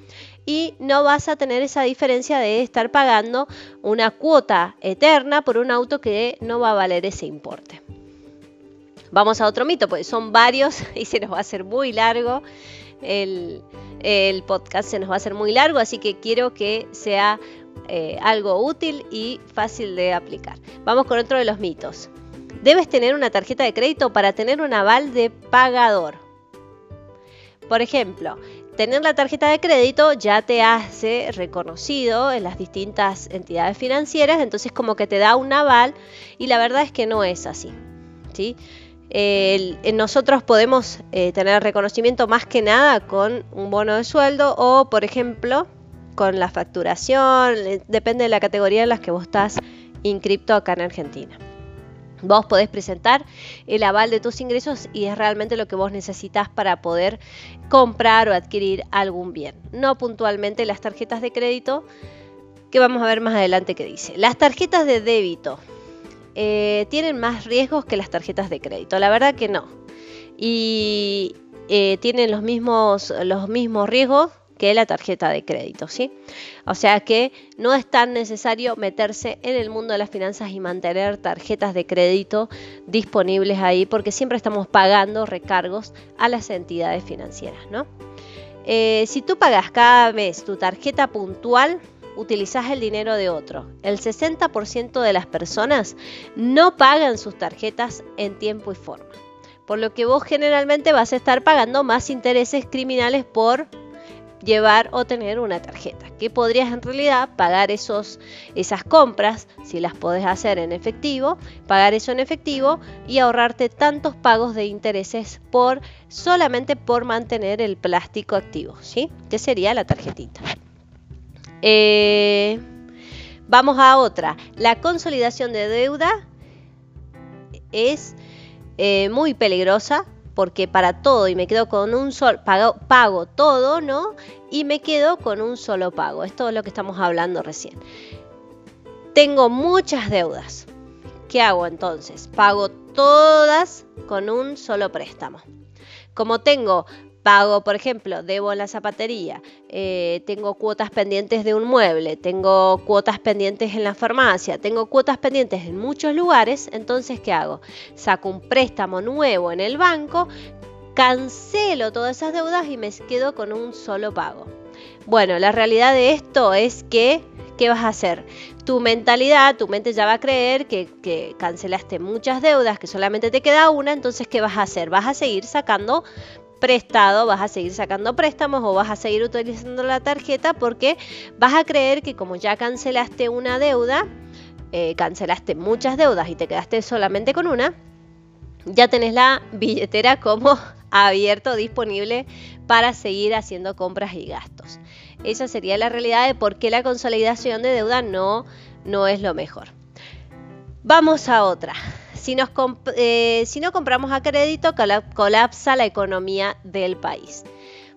y no vas a tener esa diferencia de estar pagando una cuota eterna por un auto que no va a valer ese importe. Vamos a otro mito, porque son varios (laughs) y se nos va a hacer muy largo. el, podcast se nos va a hacer muy largo, así que quiero que sea eh, algo útil y fácil de aplicar. Vamos con otro de los mitos. Debes tener una tarjeta de crédito para tener un aval de pagador. Por ejemplo, tener la tarjeta de crédito ya te hace reconocido en las distintas entidades financieras, entonces como que te da un aval y la verdad es que no es así. ¿sí? Nosotros podemos eh, tener reconocimiento más que nada con un bono de sueldo o, por ejemplo, con la facturación, depende de la categoría en la que vos estás inscripto acá en Argentina. Vos podés presentar el aval de tus ingresos y es realmente lo que vos necesitas para poder comprar o adquirir algún bien. No puntualmente las tarjetas de crédito, que vamos a ver más adelante qué dice. Las tarjetas de débito eh, tienen más riesgos que las tarjetas de crédito. La verdad que no. Y eh, tienen los mismos, los mismos riesgos que la tarjeta de crédito, ¿sí? O sea que no es tan necesario meterse en el mundo de las finanzas y mantener tarjetas de crédito disponibles ahí porque siempre estamos pagando recargos a las entidades financieras, ¿no? Eh, si tú pagas cada mes tu tarjeta puntual, utilizas el dinero de otro. El 60% de las personas no pagan sus tarjetas en tiempo y forma. Por lo que vos generalmente vas a estar pagando más intereses criminales por llevar o tener una tarjeta, que podrías en realidad pagar esos, esas compras, si las podés hacer en efectivo, pagar eso en efectivo y ahorrarte tantos pagos de intereses por solamente por mantener el plástico activo, ¿sí? Que sería la tarjetita. Eh, vamos a otra. La consolidación de deuda es eh, muy peligrosa porque para todo y me quedo con un solo pago, pago todo, ¿no? Y me quedo con un solo pago. Es todo lo que estamos hablando recién. Tengo muchas deudas. ¿Qué hago entonces? Pago todas con un solo préstamo. Como tengo pago, por ejemplo, debo la zapatería, eh, tengo cuotas pendientes de un mueble, tengo cuotas pendientes en la farmacia, tengo cuotas pendientes en muchos lugares, entonces ¿qué hago? Saco un préstamo nuevo en el banco, cancelo todas esas deudas y me quedo con un solo pago. Bueno, la realidad de esto es que ¿qué vas a hacer? Tu mentalidad, tu mente ya va a creer que, que, cancelaste muchas deudas, que solamente te queda una, entonces ¿qué vas a hacer? Vas a seguir sacando prestado, vas a seguir sacando préstamos o vas a seguir utilizando la tarjeta porque vas a creer que como ya cancelaste una deuda, eh, cancelaste muchas deudas y te quedaste solamente con una, ya tenés la billetera como (laughs) abierto, disponible para seguir haciendo compras y gastos. Esa sería la realidad de por qué la consolidación de deuda no, no es lo mejor. Vamos a otra. Eh, si, no compramos a crédito, colapsa la economía del país.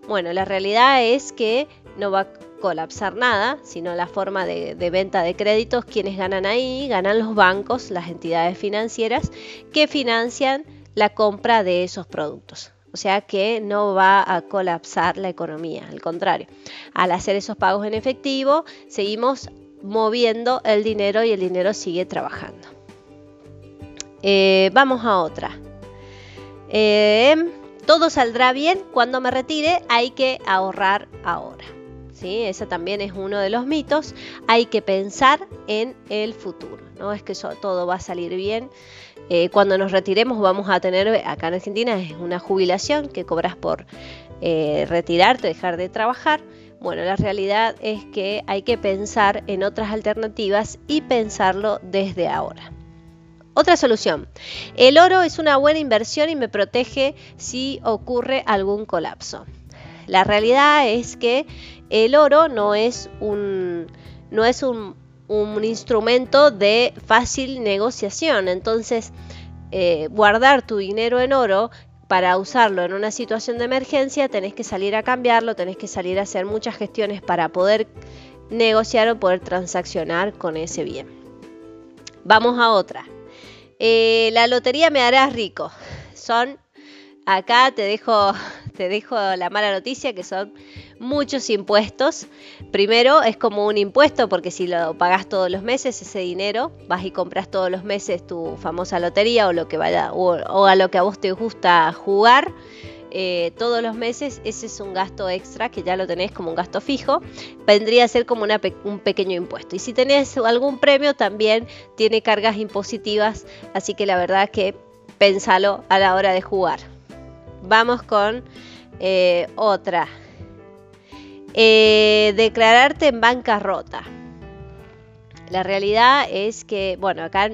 Bueno, la realidad es que no va a colapsar nada, sino la forma de, venta de créditos, quienes ganan ahí, ganan los bancos, las entidades financieras que financian la compra de esos productos. O sea que no va a colapsar la economía, al contrario. Al hacer esos pagos en efectivo, seguimos moviendo el dinero y el dinero sigue trabajando. Eh, vamos a otra. Eh, todo saldrá bien cuando me retire, hay que ahorrar ahora. ¿sí? Ese también es uno de los mitos. Hay que pensar en el futuro. No es que todo va a salir bien. Eh, cuando nos retiremos vamos a tener, acá en Argentina es una jubilación que cobras por retirarte, dejar de trabajar. Bueno, la realidad es que hay que pensar en otras alternativas y pensarlo desde ahora. Otra solución. El oro es una buena inversión y me protege si ocurre algún colapso. La realidad es que el oro no es un, no es un, instrumento de fácil negociación. Entonces, eh, guardar tu dinero en oro para usarlo en una situación de emergencia, tenés que salir a cambiarlo, tenés que salir a hacer muchas gestiones para poder negociar o poder transaccionar con ese bien. Vamos a otra. Eh, la lotería me hará rico. Son, acá te dejo, (laughs) te dejo la mala noticia que son muchos impuestos. Primero es como un impuesto porque si lo pagas todos los meses ese dinero, vas y compras todos los meses tu famosa lotería o lo que vaya o, a lo que a vos te gusta jugar. Eh, todos los meses, ese es un gasto extra que ya lo tenés como un gasto fijo, vendría a ser como un pequeño impuesto. Y si tenés algún premio, también tiene cargas impositivas, así que la verdad que pensalo a la hora de jugar. Vamos con eh, otra. Eh, declararte en bancarrota. La realidad es que, bueno, acá,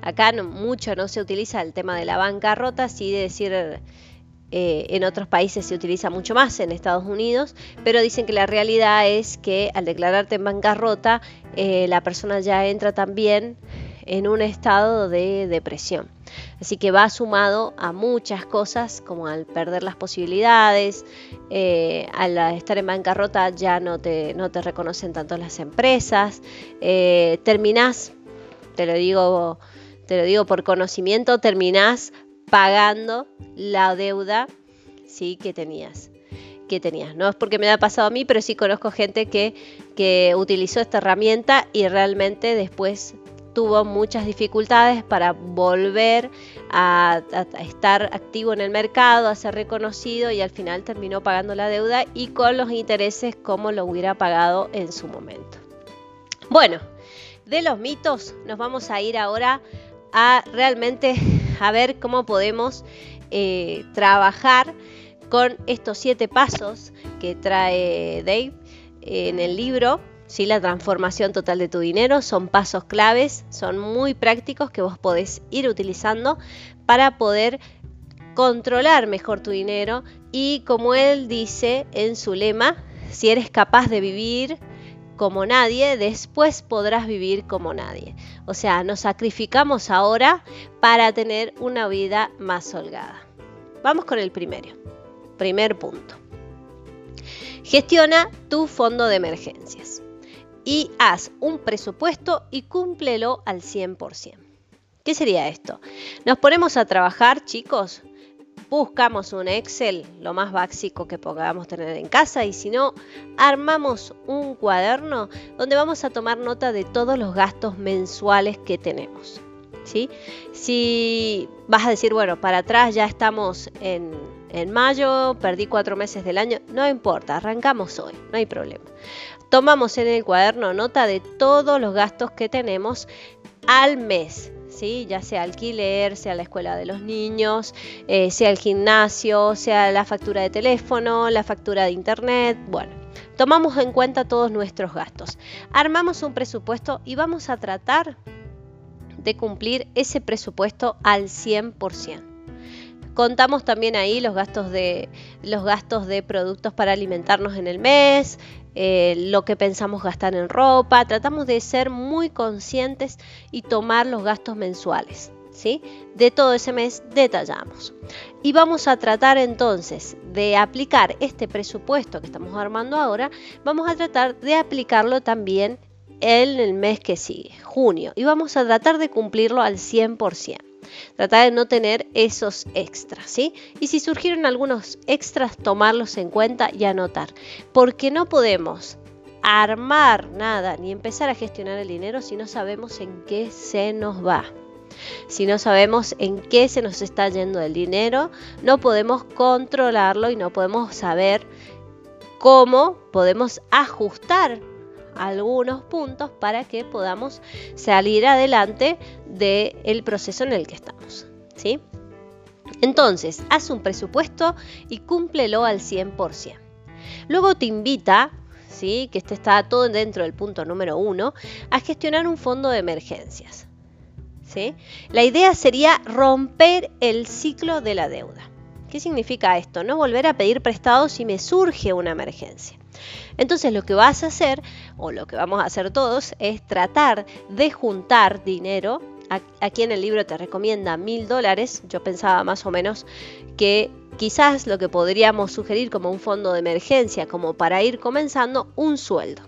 acá mucho no se utiliza el tema de la bancarrota, sí de decir eh, en otros países se utiliza mucho más, en Estados Unidos, pero dicen que la realidad es que al declararte en bancarrota, eh, la persona ya entra también en un estado de depresión. Así que va sumado a muchas cosas, como al perder las posibilidades, eh, al estar en bancarrota ya no te, no te reconocen tanto las empresas, terminás, te lo digo, te lo digo por conocimiento, terminás pagando la deuda sí que tenías que tenías. No es porque me ha pasado a mí, pero sí conozco gente que, que utilizó esta herramienta y realmente después tuvo muchas dificultades para volver a, estar activo en el mercado, a ser reconocido y al final terminó pagando la deuda y con los intereses como lo hubiera pagado en su momento. Bueno, de los mitos nos vamos a ir ahora a realmente a ver cómo podemos eh, trabajar con estos siete pasos que trae Dave en el libro. ¿sí? La transformación total de tu dinero son pasos claves, son muy prácticos que vos podés ir utilizando para poder controlar mejor tu dinero y como él dice en su lema, si eres capaz de vivir como nadie, después podrás vivir como nadie. O sea, nos sacrificamos ahora para tener una vida más holgada. Vamos con el primero. Primer punto. Gestiona tu fondo de emergencias y haz un presupuesto y cúmplelo al 100%. ¿Qué sería esto? Nos ponemos a trabajar, chicos, buscamos un Excel, lo más básico que podamos tener en casa, y si no, armamos un cuaderno donde vamos a tomar nota de todos los gastos mensuales que tenemos. ¿sí? Si vas a decir, bueno, para atrás ya estamos en, en mayo, perdí cuatro meses del año, no importa, arrancamos hoy, no hay problema. Tomamos en el cuaderno nota de todos los gastos que tenemos al mes, ya sea alquiler, sea la escuela de los niños, eh, sea el gimnasio, sea la factura de teléfono, la factura de internet, bueno. Tomamos en cuenta todos nuestros gastos. Armamos un presupuesto y vamos a tratar de cumplir ese presupuesto al 100%. Contamos también ahí los gastos de, los gastos de productos para alimentarnos en el mes, eh, lo que pensamos gastar en ropa. Tratamos de ser muy conscientes y tomar los gastos mensuales. ¿sí? De todo ese mes detallamos. Y vamos a tratar entonces de aplicar este presupuesto que estamos armando ahora, vamos a tratar de aplicarlo también en el mes que sigue, junio, y vamos a tratar de cumplirlo al 100%. Tratar de no tener esos extras, ¿sí? Y si surgieron algunos extras, tomarlos en cuenta y anotar. Porque no podemos armar nada ni empezar a gestionar el dinero si no sabemos en qué se nos va. Si no sabemos en qué se nos está yendo el dinero, no podemos controlarlo y no podemos saber cómo podemos ajustar algunos puntos para que podamos salir adelante del proceso en el que estamos. ¿sí? Entonces, haz un presupuesto y cúmplelo al 100%. Luego te invita, ¿sí? que este está todo dentro del punto número uno, a gestionar un fondo de emergencias. ¿sí? La idea sería romper el ciclo de la deuda. ¿Qué significa esto? No volver a pedir prestado si me surge una emergencia. Entonces lo que vas a hacer, o lo que vamos a hacer todos, es tratar de juntar dinero. Aquí en el libro te recomienda mil dólares. Yo pensaba más o menos que quizás lo que podríamos sugerir como un fondo de emergencia, como para ir comenzando, un sueldo.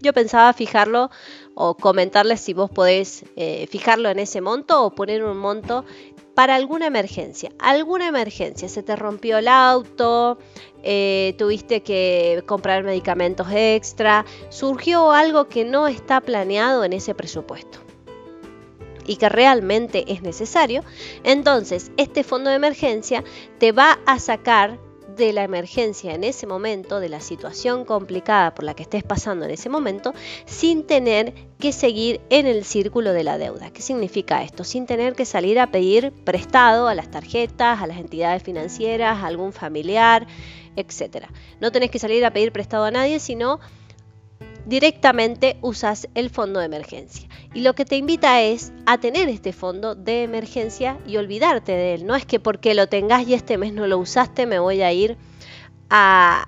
Yo pensaba fijarlo o comentarles si vos podés eh, fijarlo en ese monto o poner un monto para alguna emergencia. Alguna emergencia, se te rompió el auto, eh, tuviste que comprar medicamentos extra, surgió algo que no está planeado en ese presupuesto y que realmente es necesario, entonces este fondo de emergencia te va a sacar de la emergencia en ese momento, de la situación complicada por la que estés pasando en ese momento, sin tener que seguir en el círculo de la deuda. ¿Qué significa esto? Sin tener que salir a pedir prestado a las tarjetas, a las entidades financieras, a algún familiar, etc. No tenés que salir a pedir prestado a nadie, sino directamente usas el fondo de emergencia. Y lo que te invita es a tener este fondo de emergencia y olvidarte de él. No es que porque lo tengas y este mes no lo usaste me voy a ir a,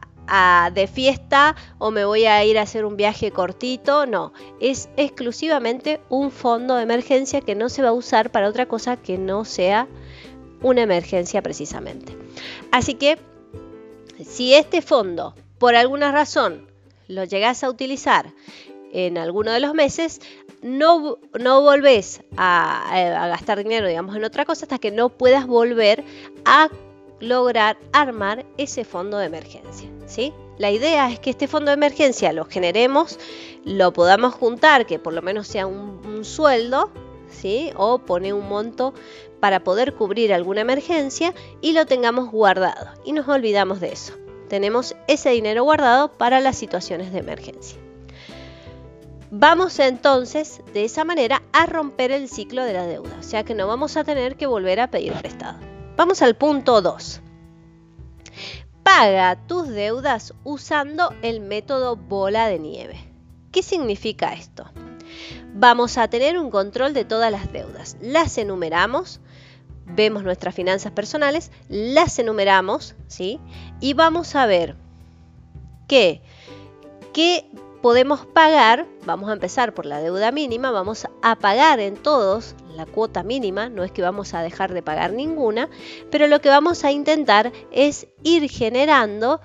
de fiesta o me voy a ir a hacer un viaje cortito. No, es exclusivamente un fondo de emergencia que no se va a usar para otra cosa que no sea una emergencia precisamente. Así que si este fondo por alguna razón lo llegas a utilizar en alguno de los meses, no, no volvés a, gastar dinero, digamos, en otra cosa hasta que no puedas volver a lograr armar ese fondo de emergencia. ¿sí? La idea es que este fondo de emergencia lo generemos, lo podamos juntar, que por lo menos sea un, un sueldo, ¿sí? o pone un monto para poder cubrir alguna emergencia y lo tengamos guardado. Y nos olvidamos de eso tenemos ese dinero guardado para las situaciones de emergencia. Vamos entonces de esa manera a romper el ciclo de la deuda, o sea que no vamos a tener que volver a pedir prestado. Vamos al punto 2. Paga tus deudas usando el método bola de nieve. ¿Qué significa esto? Vamos a tener un control de todas las deudas. Las enumeramos, vemos nuestras finanzas personales, las enumeramos, ¿sí? Y vamos a ver qué, qué podemos pagar, vamos a empezar por la deuda mínima, vamos a pagar en todos la cuota mínima, no es que vamos a dejar de pagar ninguna, pero lo que vamos a intentar es ir generando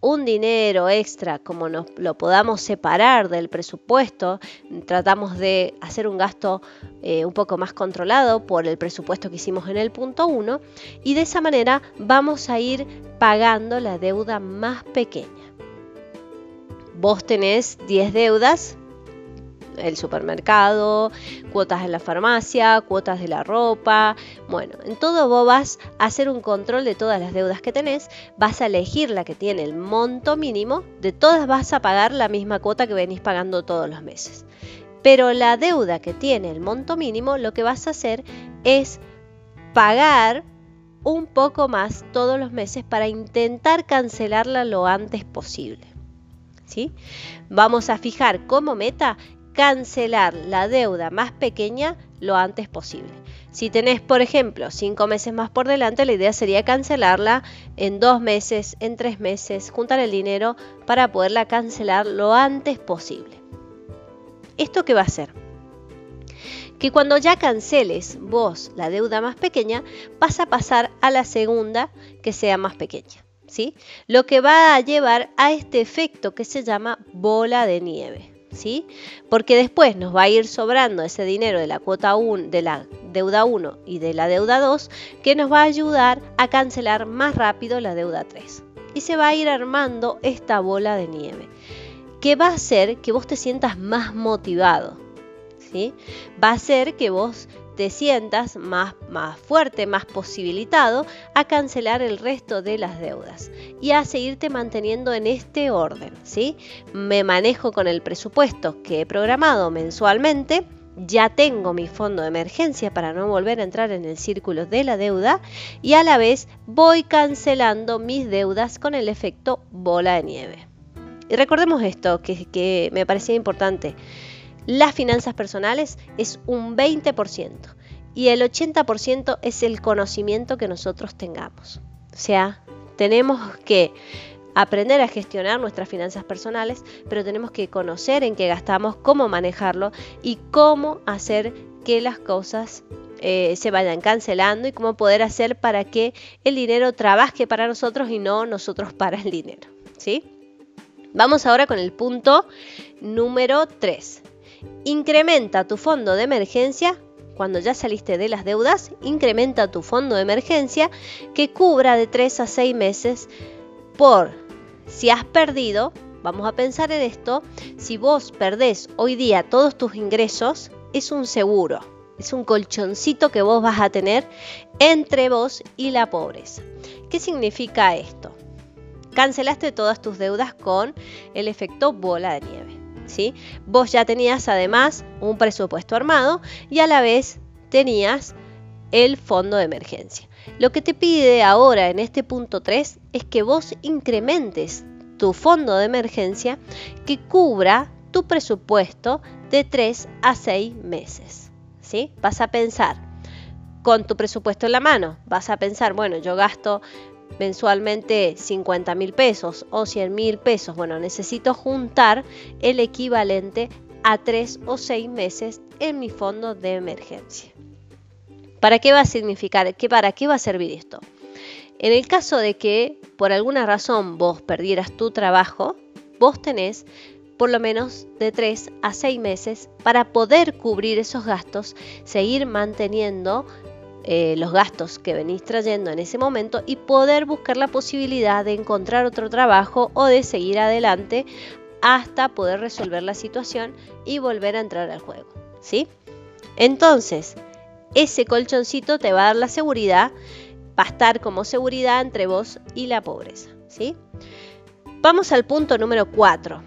un dinero extra, como nos lo podamos separar del presupuesto, tratamos de hacer un gasto eh, un poco más controlado por el presupuesto que hicimos en el punto 1 y de esa manera vamos a ir pagando la deuda más pequeña. Vos tenés 10 deudas, el supermercado, cuotas en la farmacia, cuotas de la ropa. Bueno, en todo vos vas a hacer un control de todas las deudas que tenés, vas a elegir la que tiene el monto mínimo, de todas vas a pagar la misma cuota que venís pagando todos los meses. Pero la deuda que tiene el monto mínimo, lo que vas a hacer es pagar un poco más todos los meses para intentar cancelarla lo antes posible. ¿Sí? Vamos a fijar como meta cancelar la deuda más pequeña lo antes posible. Si tenés, por ejemplo, cinco meses más por delante, la idea sería cancelarla en dos meses, en tres meses, juntar el dinero para poderla cancelar lo antes posible. ¿Esto qué va a hacer? Que cuando ya canceles vos la deuda más pequeña, vas a pasar a la segunda que sea más pequeña. ¿sí? Lo que va a llevar a este efecto que se llama bola de nieve. ¿Sí? Porque después nos va a ir sobrando ese dinero de la cuota 1, de la deuda 1 y de la deuda 2 que nos va a ayudar a cancelar más rápido la deuda 3. Y se va a ir armando esta bola de nieve que va a hacer que vos te sientas más motivado. ¿sí? Va a hacer que vos te sientas más, más fuerte, más posibilitado a cancelar el resto de las deudas y a seguirte manteniendo en este orden. ¿sí? Me manejo con el presupuesto que he programado mensualmente. Ya tengo mi fondo de emergencia para no volver a entrar en el círculo de la deuda y a la vez voy cancelando mis deudas con el efecto bola de nieve. Y recordemos esto, que, que me parecía importante las finanzas personales es un 20% y el 80% es el conocimiento que nosotros tengamos. O sea, tenemos que aprender a gestionar nuestras finanzas personales, pero tenemos que conocer en qué gastamos, cómo manejarlo y cómo hacer que las cosas eh, se vayan cancelando y cómo poder hacer para que el dinero trabaje para nosotros y no nosotros para el dinero. ¿sí? Vamos ahora con el punto número 3. Incrementa tu fondo de emergencia cuando ya saliste de las deudas, incrementa tu fondo de emergencia que cubra de 3 a 6 meses por si has perdido, vamos a pensar en esto, si vos perdés hoy día todos tus ingresos, es un seguro, es un colchoncito que vos vas a tener entre vos y la pobreza. ¿Qué significa esto? cancelaste todas tus deudas con el efecto bola de nieve. Vos ya tenías además un presupuesto armado y a la vez tenías el fondo de emergencia. Lo que te pide ahora en este punto 3 es que vos incrementes tu fondo de emergencia que cubra tu presupuesto de 3 a 6 meses. ¿sí? Vas a pensar con tu presupuesto en la mano, vas a pensar, bueno, yo gasto mensualmente 50 mil pesos o 100 mil pesos. Bueno, necesito juntar el equivalente a 3 o 6 meses en mi fondo de emergencia. ¿Para qué va a significar? ¿Qué, ¿Para qué va a servir esto? En el caso de que por alguna razón vos perdieras tu trabajo, vos tenés por lo menos de 3 a 6 meses para poder cubrir esos gastos, seguir manteniendo eh, los gastos que venís trayendo en ese momento y poder buscar la posibilidad de encontrar otro trabajo o de seguir adelante hasta poder resolver la situación y volver a entrar al juego. ¿sí? Entonces, ese colchoncito te va a dar la seguridad, va a estar como seguridad entre vos y la pobreza. ¿sí? Vamos al punto número 4.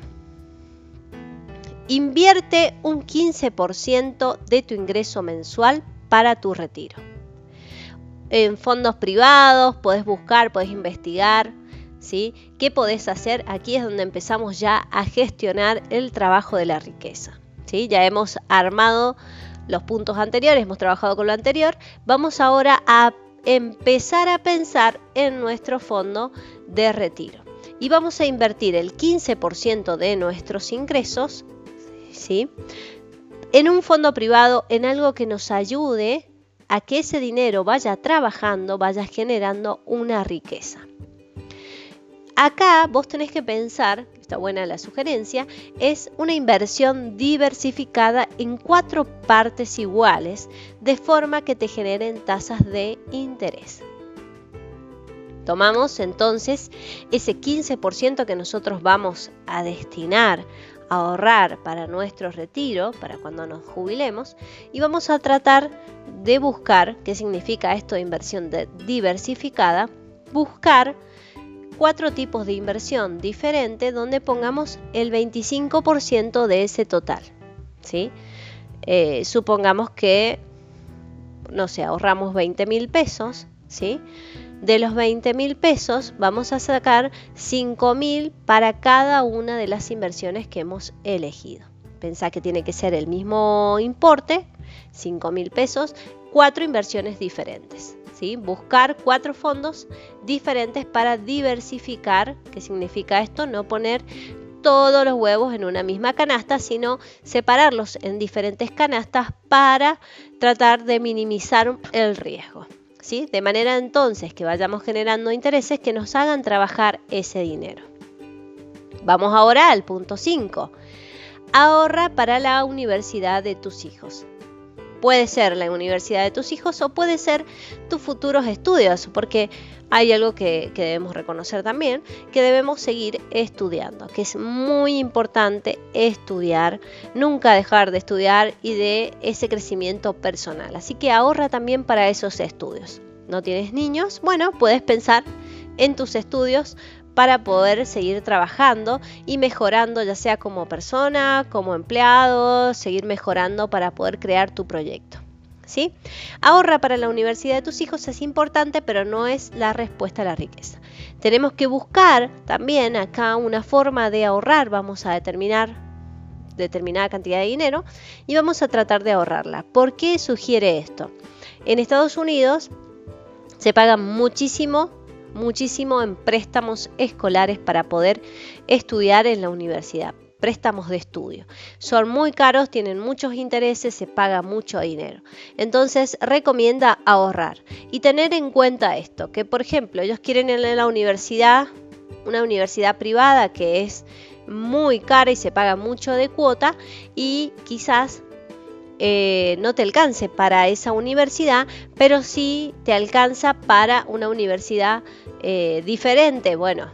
Invierte un 15% de tu ingreso mensual para tu retiro. En fondos privados, podés buscar, podés investigar, ¿sí? ¿Qué podés hacer? Aquí es donde empezamos ya a gestionar el trabajo de la riqueza. ¿sí? Ya hemos armado los puntos anteriores, hemos trabajado con lo anterior, vamos ahora a empezar a pensar en nuestro fondo de retiro. Y vamos a invertir el 15% de nuestros ingresos ¿sí? en un fondo privado, en algo que nos ayude a que ese dinero vaya trabajando, vaya generando una riqueza. Acá vos tenés que pensar, está buena la sugerencia, es una inversión diversificada en cuatro partes iguales, de forma que te generen tasas de interés. Tomamos entonces ese 15% que nosotros vamos a destinar ahorrar para nuestro retiro, para cuando nos jubilemos, y vamos a tratar de buscar, ¿qué significa esto de inversión diversificada? Buscar cuatro tipos de inversión diferentes donde pongamos el 25% de ese total. ¿sí? Eh, supongamos que, no sé, ahorramos 20 mil pesos, ¿sí? De los 20 mil pesos vamos a sacar 5 mil para cada una de las inversiones que hemos elegido. Pensá que tiene que ser el mismo importe, 5 mil pesos, cuatro inversiones diferentes. Buscar cuatro fondos diferentes para diversificar, ¿qué significa esto? No poner todos los huevos en una misma canasta, sino separarlos en diferentes canastas para tratar de minimizar el riesgo. ¿Sí? De manera entonces que vayamos generando intereses que nos hagan trabajar ese dinero. Vamos ahora al punto 5. Ahorra para la universidad de tus hijos. Puede ser la universidad de tus hijos o puede ser tus futuros estudios, porque hay algo que, debemos reconocer también, que debemos seguir estudiando, que es muy importante estudiar, nunca dejar de estudiar y de ese crecimiento personal. Así que ahorra también para esos estudios. ¿No tienes niños? Bueno, puedes pensar en tus estudios para poder seguir trabajando y mejorando ya sea como persona, como empleado, seguir mejorando para poder crear tu proyecto. ¿Sí? Ahorra para la universidad de tus hijos es importante, pero no es la respuesta a la riqueza. Tenemos que buscar también acá una forma de ahorrar, vamos a determinar determinada cantidad de dinero y vamos a tratar de ahorrarla. ¿Por qué sugiere esto? En Estados Unidos se paga muchísimo muchísimo en préstamos escolares para poder estudiar en la universidad. Préstamos de estudio. Son muy caros, tienen muchos intereses, se paga mucho dinero. Entonces recomienda ahorrar y tener en cuenta esto, que por ejemplo ellos quieren a la universidad, una universidad privada que es muy cara y se paga mucho de cuota y quizás eh, no te alcance para esa universidad, pero sí te alcanza para una universidad eh, diferente. Bueno,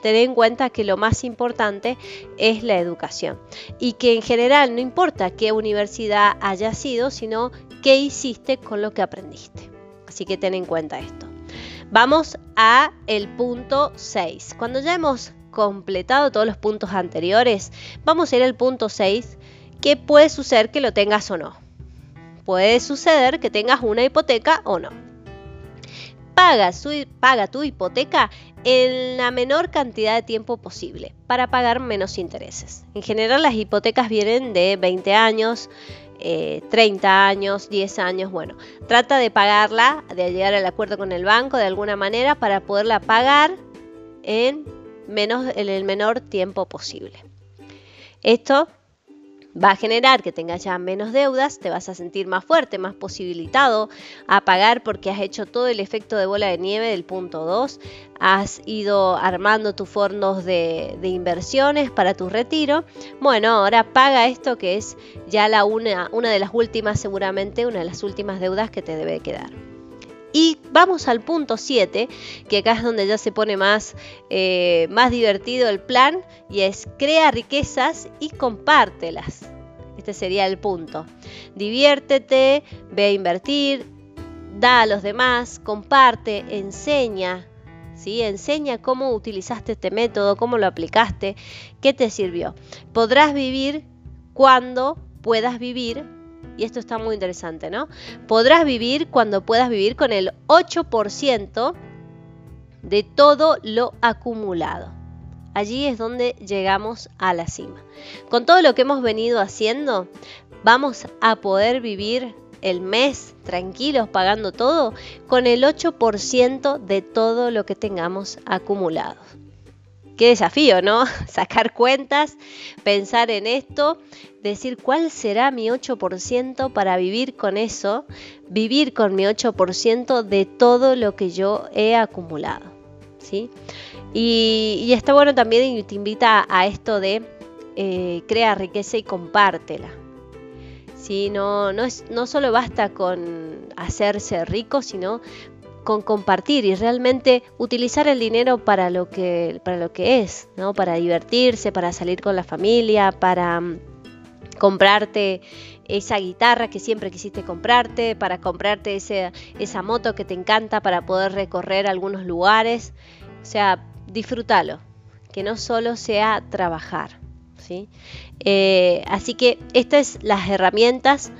ten en cuenta que lo más importante es la educación y que en general no importa qué universidad haya sido, sino qué hiciste con lo que aprendiste. Así que ten en cuenta esto. Vamos a el punto 6. Cuando ya hemos completado todos los puntos anteriores, vamos a ir al punto 6, que puede suceder que lo tengas o no. Puede suceder que tengas una hipoteca o no. Paga, paga tu hipoteca en la menor cantidad de tiempo posible para pagar menos intereses. En general las hipotecas vienen de 20 años, 30 eh, años, 10 años, bueno, trata de pagarla, de llegar al acuerdo con el banco de alguna manera para poderla pagar en, menos, en el menor tiempo posible. Esto va a generar que tengas ya menos deudas, te vas a sentir más fuerte, más posibilitado a pagar porque has hecho todo el efecto de bola de nieve del punto 2, has ido armando tus fondos de, inversiones para tu retiro. Bueno, ahora paga esto que es ya la una, una de las últimas, seguramente una de las últimas deudas que te debe quedar. Y vamos al punto 7, que acá es donde ya se pone más, eh, más divertido el plan, y es crea riquezas y compártelas. Este sería el punto. Diviértete, ve a invertir, da a los demás, comparte, enseña. ¿Sí? Enseña cómo utilizaste este método, cómo lo aplicaste, qué te sirvió. Podrás vivir cuando puedas vivir y esto está muy interesante, ¿no? Podrás vivir cuando puedas vivir con el 8% de todo lo acumulado. Allí es donde llegamos a la cima. Con todo lo que hemos venido haciendo, vamos a poder vivir el mes tranquilos pagando todo con el 8% de todo lo que tengamos acumulado. Qué desafío, ¿no? (laughs) Sacar cuentas, pensar en esto, decir cuál será mi 8% para vivir con eso, vivir con mi 8% de todo lo que yo he acumulado. ¿sí? Y, está bueno también y te invita a esto de eh, crea riqueza y compártela. ¿sí? No, no, es, no solo basta con hacerse rico, sino con compartir y realmente utilizar el dinero para lo que, para lo que es, ¿no? Para divertirse, para salir con la familia, para mm, comprarte esa guitarra que siempre quisiste comprarte, para comprarte esa moto que te encanta para poder recorrer algunos lugares. O sea, disfrútalo, que no solo sea trabajar. ¿sí? Eh, así que estas las herramientas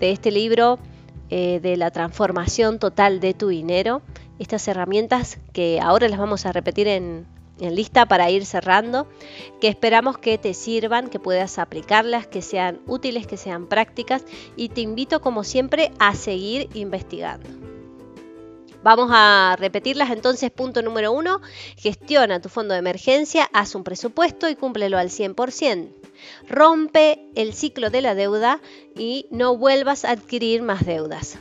de este libro eh, de la transformación total de tu dinero. Estas herramientas que ahora las vamos a repetir en, en lista para ir cerrando, que esperamos que te sirvan, que puedas aplicarlas, que sean útiles, que sean prácticas y te invito como siempre a seguir investigando. Vamos a repetirlas entonces. Punto número uno, gestiona tu fondo de emergencia, haz un presupuesto y cúmplelo al 100%. Rompe el ciclo de la deuda y no vuelvas a adquirir más deudas.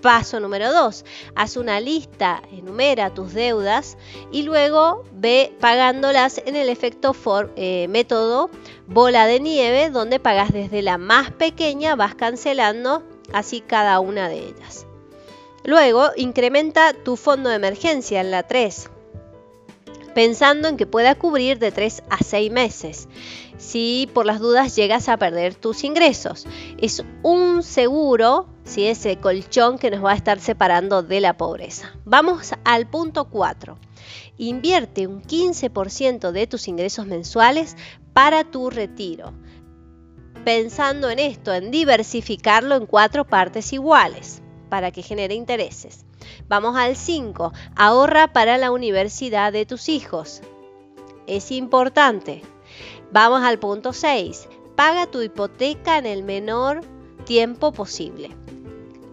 Paso número dos, haz una lista, enumera tus deudas y luego ve pagándolas en el efecto eh, método bola de nieve, donde pagas desde la más pequeña, vas cancelando así cada una de ellas. Luego, incrementa tu fondo de emergencia en la 3, pensando en que pueda cubrir de 3 a 6 meses si por las dudas llegas a perder tus ingresos. Es un seguro, si ese colchón que nos va a estar separando de la pobreza. Vamos al punto 4. Invierte un 15% de tus ingresos mensuales para tu retiro. Pensando en esto, en diversificarlo en cuatro partes iguales para que genere intereses. Vamos al 5. Ahorra para la universidad de tus hijos. Es importante. Vamos al punto 6. Paga tu hipoteca en el menor tiempo posible.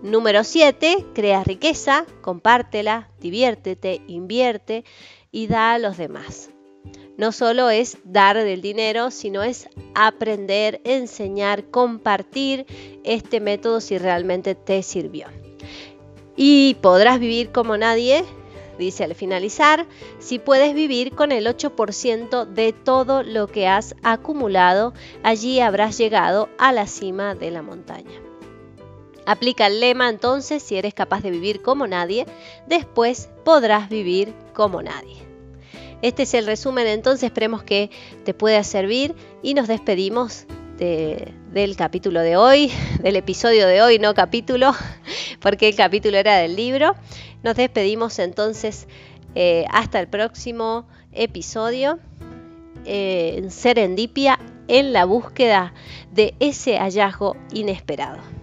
Número 7. Crea riqueza, compártela, diviértete, invierte y da a los demás. No solo es dar del dinero, sino es aprender, enseñar, compartir este método si realmente te sirvió. Y podrás vivir como nadie, dice al finalizar, si puedes vivir con el 8% de todo lo que has acumulado, allí habrás llegado a la cima de la montaña. Aplica el lema entonces, si eres capaz de vivir como nadie, después podrás vivir como nadie. Este es el resumen entonces, esperemos que te pueda servir y nos despedimos del capítulo de hoy, (laughs) del episodio de hoy, no capítulo, (laughs) porque el capítulo era del libro. Nos despedimos entonces eh, hasta el próximo episodio eh, en Serendipia en la búsqueda de ese hallazgo inesperado.